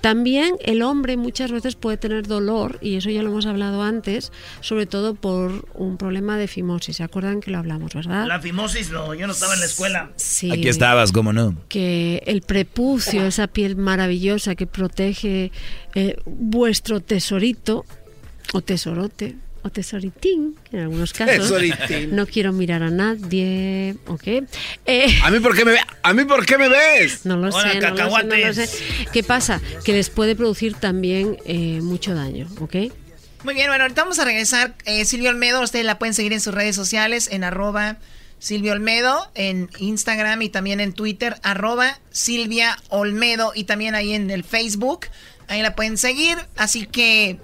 También el hombre muchas veces puede tener dolor, y eso ya lo hemos hablado antes, sobre todo por un problema de fimosis. ¿Se acuerdan que lo hablamos, verdad? La fimosis, no, yo no estaba en la escuela. Sí. Aquí estabas, ¿cómo no? que el prepucio, esa piel maravillosa que protege eh, vuestro tesorito o tesorote o tesoritín en algunos casos. Tesoritín. No quiero mirar a nadie, ¿ok? Eh, ¿A mí por qué me, ve- ¿A mí por qué me ves? no lo Hola, sé, no lo sé, no lo cacahuates. sé. ¿Qué pasa? Que les puede producir también eh, mucho daño, ¿ok? Muy bien, bueno, ahorita vamos a regresar. Eh, Silvia Olmedo, ustedes la pueden seguir en sus redes sociales, en arroba Silvia Olmedo, en Instagram y también en Twitter, arroba Silvia Olmedo y también ahí en el Facebook. Ahí la pueden seguir, así que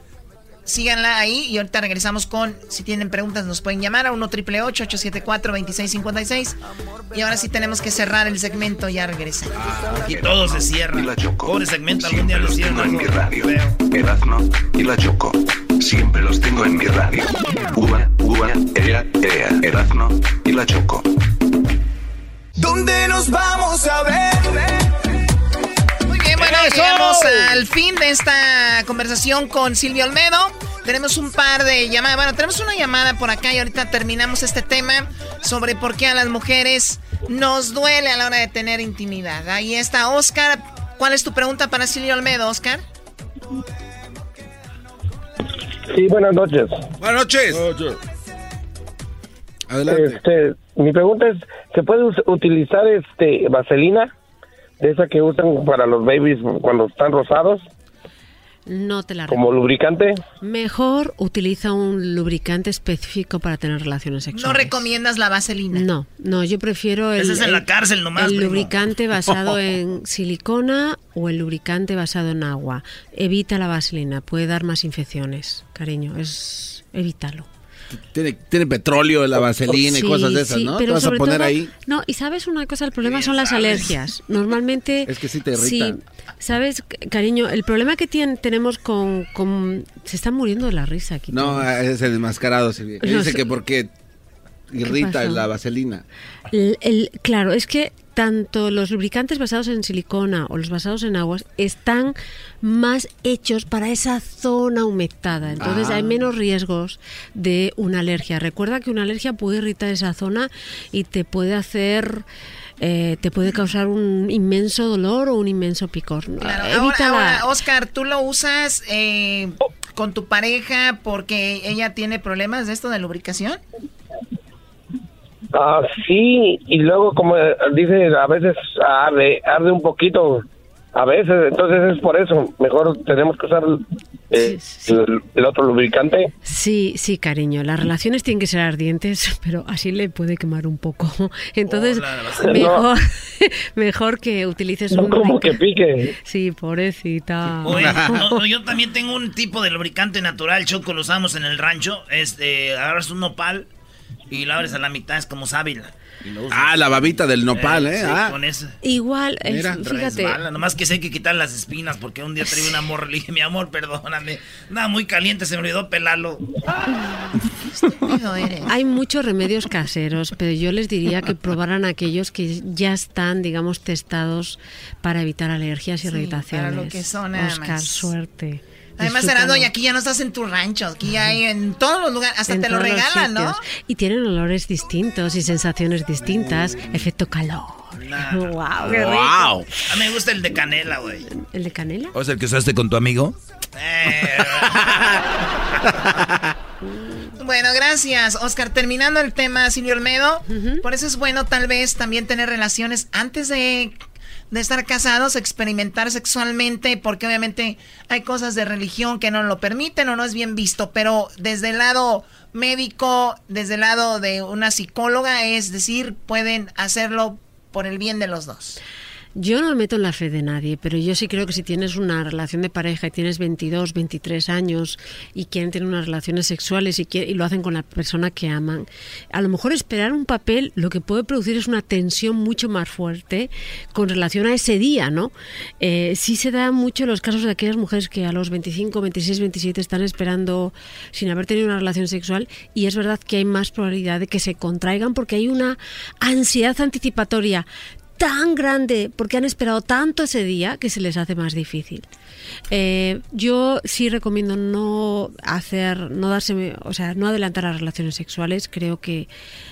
síganla ahí y ahorita regresamos con, si tienen preguntas nos pueden llamar a 1 triple 874 2656 y ahora sí tenemos que cerrar el segmento, ya regresé. Y todo se cierra. Pobre segmento, algún día lo tengo en mi radio. Erazno y la Choco. Siempre los tengo en mi radio. Uva, uva, ea, ea. Erazno y la Choco. ¿Dónde nos vamos a ver? Bueno, ¡Eso! llegamos al fin de esta conversación con Silvia Olmedo. Tenemos un par de llamadas. Bueno, tenemos una llamada por acá y ahorita terminamos este tema sobre por qué a las mujeres nos duele a la hora de tener intimidad. Ahí está Oscar. ¿Cuál es tu pregunta para Silvia Olmedo, Oscar? Sí, buenas noches. Buenas noches. Adelante. Este, mi pregunta es, ¿se puede utilizar este vaselina de esa que usan para los babies cuando están rosados No te la como lubricante? Mejor utiliza un lubricante específico para tener relaciones No sexuales. recomiendas la vaselina. No, no, yo prefiero el, Ese es en la el- cárcel nomás, el primo. lubricante basado en silicona o el lubricante basado en agua. Evita la vaselina, puede dar más infecciones, cariño, es evítalo. Tiene, tiene petróleo, la vaselina y cosas de esas, sí, ¿no? Te vas a poner todo- ahí. No, y sabes una cosa, el problema son las sabes. alergias. Normalmente Es que sí te irrita. Sí, sabes, cariño, el problema que tien- tenemos con, con se están muriendo de la risa aquí. No, todos. es el desmascarado, Silvia. No dice sé. que porque irrita la vaselina. El- el- claro, es que tanto los lubricantes basados en silicona o los basados en aguas están más hechos para esa zona humectada. Entonces Ah. hay menos riesgos de una alergia. Recuerda que una alergia puede irritar esa zona y te puede hacer... eh, te puede causar un inmenso dolor o un inmenso picor. ¿no? Claro, Evita ahora, la- ahora, Oscar, ¿tú lo usas eh, con tu pareja porque ella tiene problemas de esto de lubricación? Ah, sí, y luego como dice, a veces arde, arde un poquito, a veces, entonces es por eso, mejor tenemos que usar eh, el, el otro lubricante. Sí, sí, cariño. Las relaciones tienen que ser ardientes, pero así le puede quemar un poco. Entonces, mejor, mejor que utilices No un como que lubricante. pique. Sí, pobrecita. Oye, no, yo también tengo un tipo de lubricante natural, Choco, lo usamos en el rancho. Este, agarras un nopal y lo abres a la mitad, es como sábila. Ah, la babita del nopal, ¿eh? sí, Ah. con. Igual, es- Mira. fíjate, Resbala, nomás que sé que quitar las espinas porque un día traía una morra le dije, mi amor, perdóname. Nada, muy caliente, se me olvidó pelarlo. Hay muchos remedios caseros, pero yo les diría que probaran aquellos que ya están, digamos, testados para evitar alergias y Sí, irritaciones. para lo que son, Oscar, suerte. Además. Erasmo, y aquí ya no estás en tu rancho, aquí hay en todos los lugares, hasta En te lo regalan, ¿no? Y tienen olores distintos y sensaciones distintas. Efecto calor. Wow, qué rico. A mí me gusta el de canela, güey. ¿El de canela? ¿O es el que usaste con tu amigo? Bueno, gracias, Oscar. Terminando el tema, Silvio Olmedo, por eso es bueno tal vez también tener relaciones antes de, de estar casados, experimentar sexualmente, porque obviamente hay cosas de religión que no lo permiten o no es bien visto, pero desde el lado médico, desde el lado de una psicóloga, es decir, pueden hacerlo por el bien de los dos. Yo no me meto en la fe de nadie, pero yo sí creo que si tienes una relación de pareja y tienes 22, 23 años y quieren tener unas relaciones sexuales y, quiere- y lo hacen con la persona que aman, a lo mejor esperar un papel lo que puede producir es una tensión mucho más fuerte con relación a ese día, ¿no? Eh, sí se da mucho los casos de aquellas mujeres que a los 25, 26, 27 están esperando sin haber tenido una relación sexual y es verdad que hay más probabilidad de que se contraigan porque hay una ansiedad anticipatoria tan grande porque han esperado tanto ese día que se les hace más difícil. Eh, yo sí recomiendo no hacer, no darse, o sea, no adelantar las relaciones sexuales. Creo que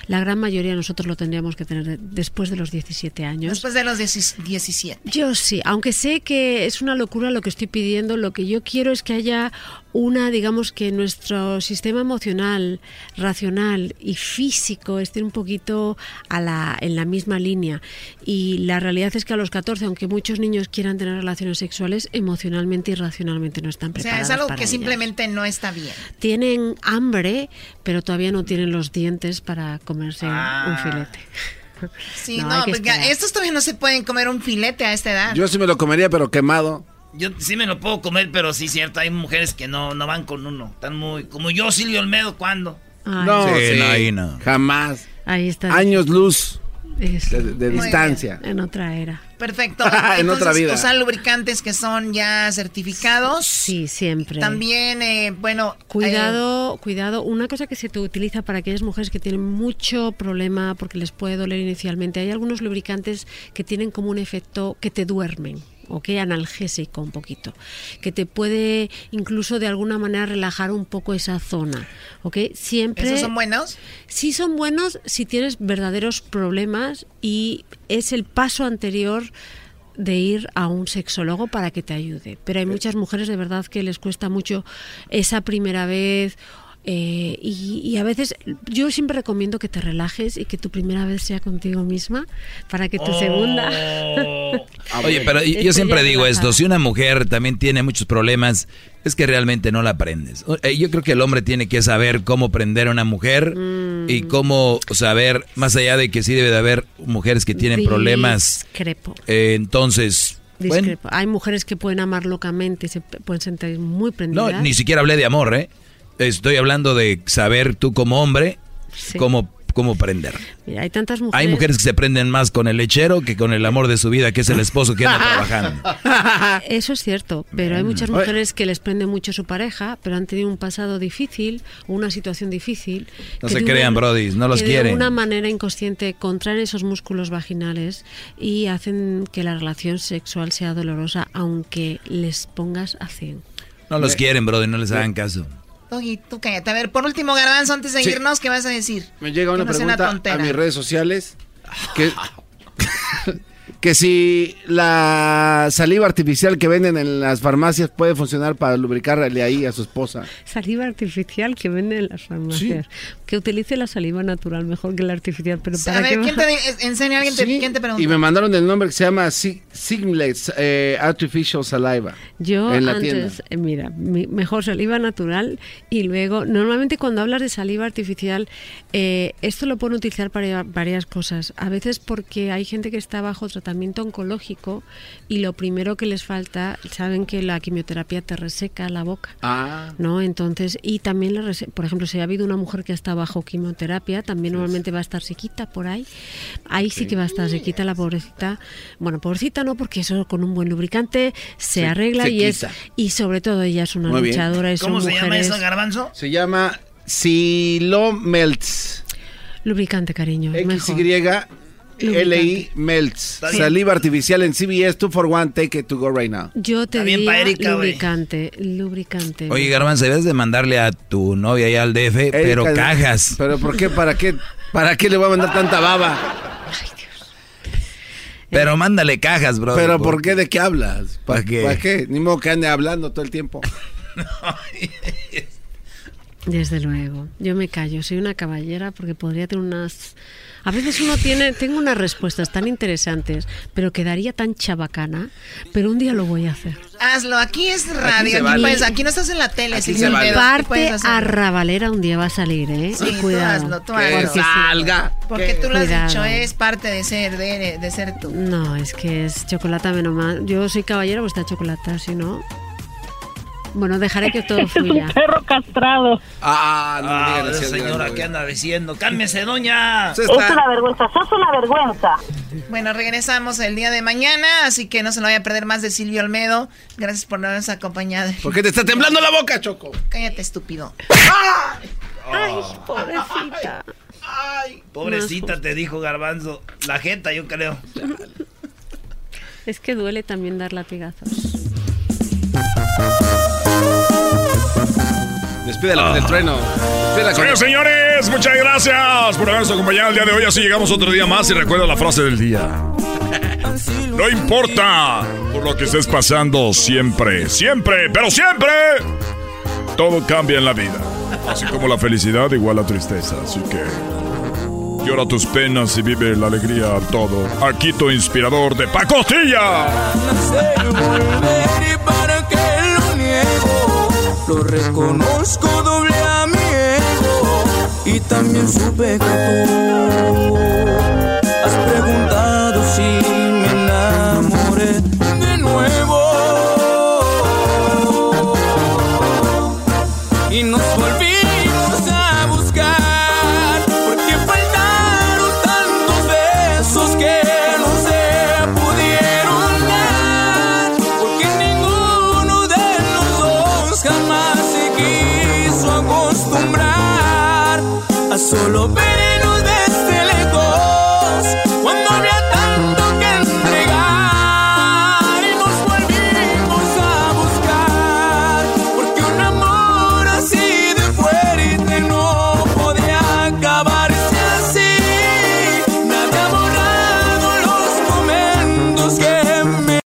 la gran mayoría de nosotros lo tendríamos que tener de- después de los 17 años. Después de los 10 17. Yo sí, aunque sé que es una locura lo que estoy pidiendo, lo que yo quiero es que haya una, digamos que nuestro sistema emocional, racional y físico estén un poquito a la, en la misma línea. Y la realidad es que a los 14, aunque muchos niños quieran tener relaciones sexuales, emocionalmente y racionalmente no están O sea, preparados. es algo que ellas. simplemente no está bien. Tienen hambre, pero todavía no tienen los dientes para comerse un filete. Sí, No, no, porque esperar. estos todavía no se pueden comer un filete a esta edad. Yo sí me lo comería, pero quemado. Yo sí me lo puedo comer, pero sí, cierto, hay mujeres que no, no van con uno. Están muy. Como yo, Silvio Olmedo, ¿cuándo? Ay. No, Sí, sí, no, ahí no. Jamás. Ahí está. Años luz de, distancia. En otra era. Perfecto. En Entonces, otra vida. usar lubricantes que son ya certificados. Sí, siempre. También, eh, bueno. Cuidado, cuidado. Una cosa que se te utiliza para aquellas mujeres que tienen mucho problema porque les puede doler inicialmente, hay algunos lubricantes que tienen como un efecto que te duermen. ¿Ok? Analgésico un poquito, que te puede incluso de alguna manera relajar un poco esa zona, ¿ok? Siempre... ¿Esos son buenos? Sí son buenos si tienes verdaderos problemas y es el paso anterior de ir a un sexólogo para que te ayude. Pero hay muchas mujeres de verdad que les cuesta mucho esa primera vez. Eh, y, y a veces yo siempre recomiendo que te relajes y que tu primera vez sea contigo misma para que tu segunda Oye, pero yo- siempre digo relajada. esto, si una mujer también tiene muchos problemas, es que realmente no la aprendes. Eh, Yo creo que el hombre tiene que saber cómo prender a una mujer Mm. y cómo saber, más allá de que sí debe de haber mujeres que tienen problemas, Discrepo. eh, entonces, bueno, Discrepo. Hay mujeres que pueden amar locamente y se pueden sentir muy prendidas. no, ni siquiera hablé de amor, ¿eh? Estoy hablando de saber tú como hombre Sí. cómo, cómo prender. Mira, hay tantas mujeres. Hay mujeres que se prenden más con el lechero que con el amor de su vida, que es el esposo que anda trabajando. Eso es cierto, pero hay muchas mujeres que les prende mucho su pareja, pero han tenido un pasado difícil, o una situación difícil. No se crean, brodis, no los que quieren. De una manera inconsciente contraen esos músculos vaginales y hacen que la relación sexual sea dolorosa, aunque les pongas a 100. No los quieren, brother, no les hagan caso. Doggy, tú cállate. A ver, por último, Garbanzo, antes de Sí. irnos, ¿qué vas a decir? Me llega una Que no sea pregunta a mis redes sociales que, que si la saliva artificial que venden en las farmacias puede funcionar para lubricarle ahí a su esposa. Saliva artificial que venden en las farmacias. Que utilice la saliva natural mejor que la artificial, pero A para ver, qué ¿quién te enseña? ¿Alguien te, Sí, ¿Quién te preguntó? Y me mandaron el nombre que se llama Si- Siglet eh, Artificial Saliva. Yo en la tienda. antes, eh, mira, mi- mejor saliva natural y luego, normalmente cuando hablas de saliva artificial, eh, esto lo pueden utilizar para varias cosas. A veces porque hay gente que está bajo tratamiento tratamiento oncológico y lo primero que les falta, saben que la quimioterapia te reseca la boca. Ah. ¿no? Entonces, y también, le rese- por ejemplo, si ha habido una mujer que está bajo quimioterapia, también normalmente va a estar sequita por ahí. Ahí sí que va a estar sequita la pobrecita. Bueno, pobrecita no, porque eso con un buen lubricante se Se- arregla y es sequita. y sobre todo ella es una Muy luchadora y son ¿Cómo se llama mujeres- eso, Garbanzo? Se llama Silo Melts. Lubricante, cariño. es mejor. XY-LI Melts. Saliva artificial en CVS 2 for 1. Take it to go right now. Yo te güey. lubricante, lubricante. Oye, Garbanzo, debes de mandarle a tu novia allá al DF, pero cajas. ¿Pero por qué? ¿Para qué? ¿Para qué le voy a mandar tanta baba? Pero mándale cajas, bro. ¿Pero por qué? ¿De qué hablas? ¿Para qué? ¿Para qué? Ni modo que ande hablando todo el tiempo. Desde luego. Yo me callo, soy una caballera porque podría tener unas... A veces uno tiene, tengo unas respuestas tan interesantes, pero quedaría tan chabacana, pero un día lo voy a hacer. Hazlo, aquí es radio, aquí, vale. puedes- aquí no estás en la tele, Aquí aquí parte hacerlo. arrabalera un día va a salir, ¿eh? Sí, tú Cuidado. hazlo, tú Porque tú lo has Cuidado. dicho, es parte de ser, de, de ser tú. No, es que es chocolate menos mal. Yo soy caballera, pues está chocolate, si no... Bueno, dejaré que todo fluya. perro castrado. Ah, no Ah, señora, ¿qué anda diciendo? ¡Cálmese, doña! Es una vergüenza, sos una vergüenza. Bueno, regresamos el día de mañana, así que no se lo vaya a perder más de Silvio Olmedo. Gracias por habernos acompañado. ¿Por qué te está temblando la boca, Choco? Cállate, estúpido. Ay, pobrecita. Pobrecita, te dijo Garbanzo. La jeta, yo creo. Es que duele también dar latigazos. Despídela con el trueno. Despídela con Señores, señores, muchas gracias por habernos acompañado el día de hoy. Así llegamos otro día más y recuerda la frase del día. No importa por lo que estés pasando siempre, siempre, pero siempre. Todo cambia en la vida. Así como la felicidad igual la tristeza. Así que llora tus penas y vive la alegría a todo. Aquí tu inspirador de Pacostilla. Lo reconozco doble a mi ego y también supe que tú solo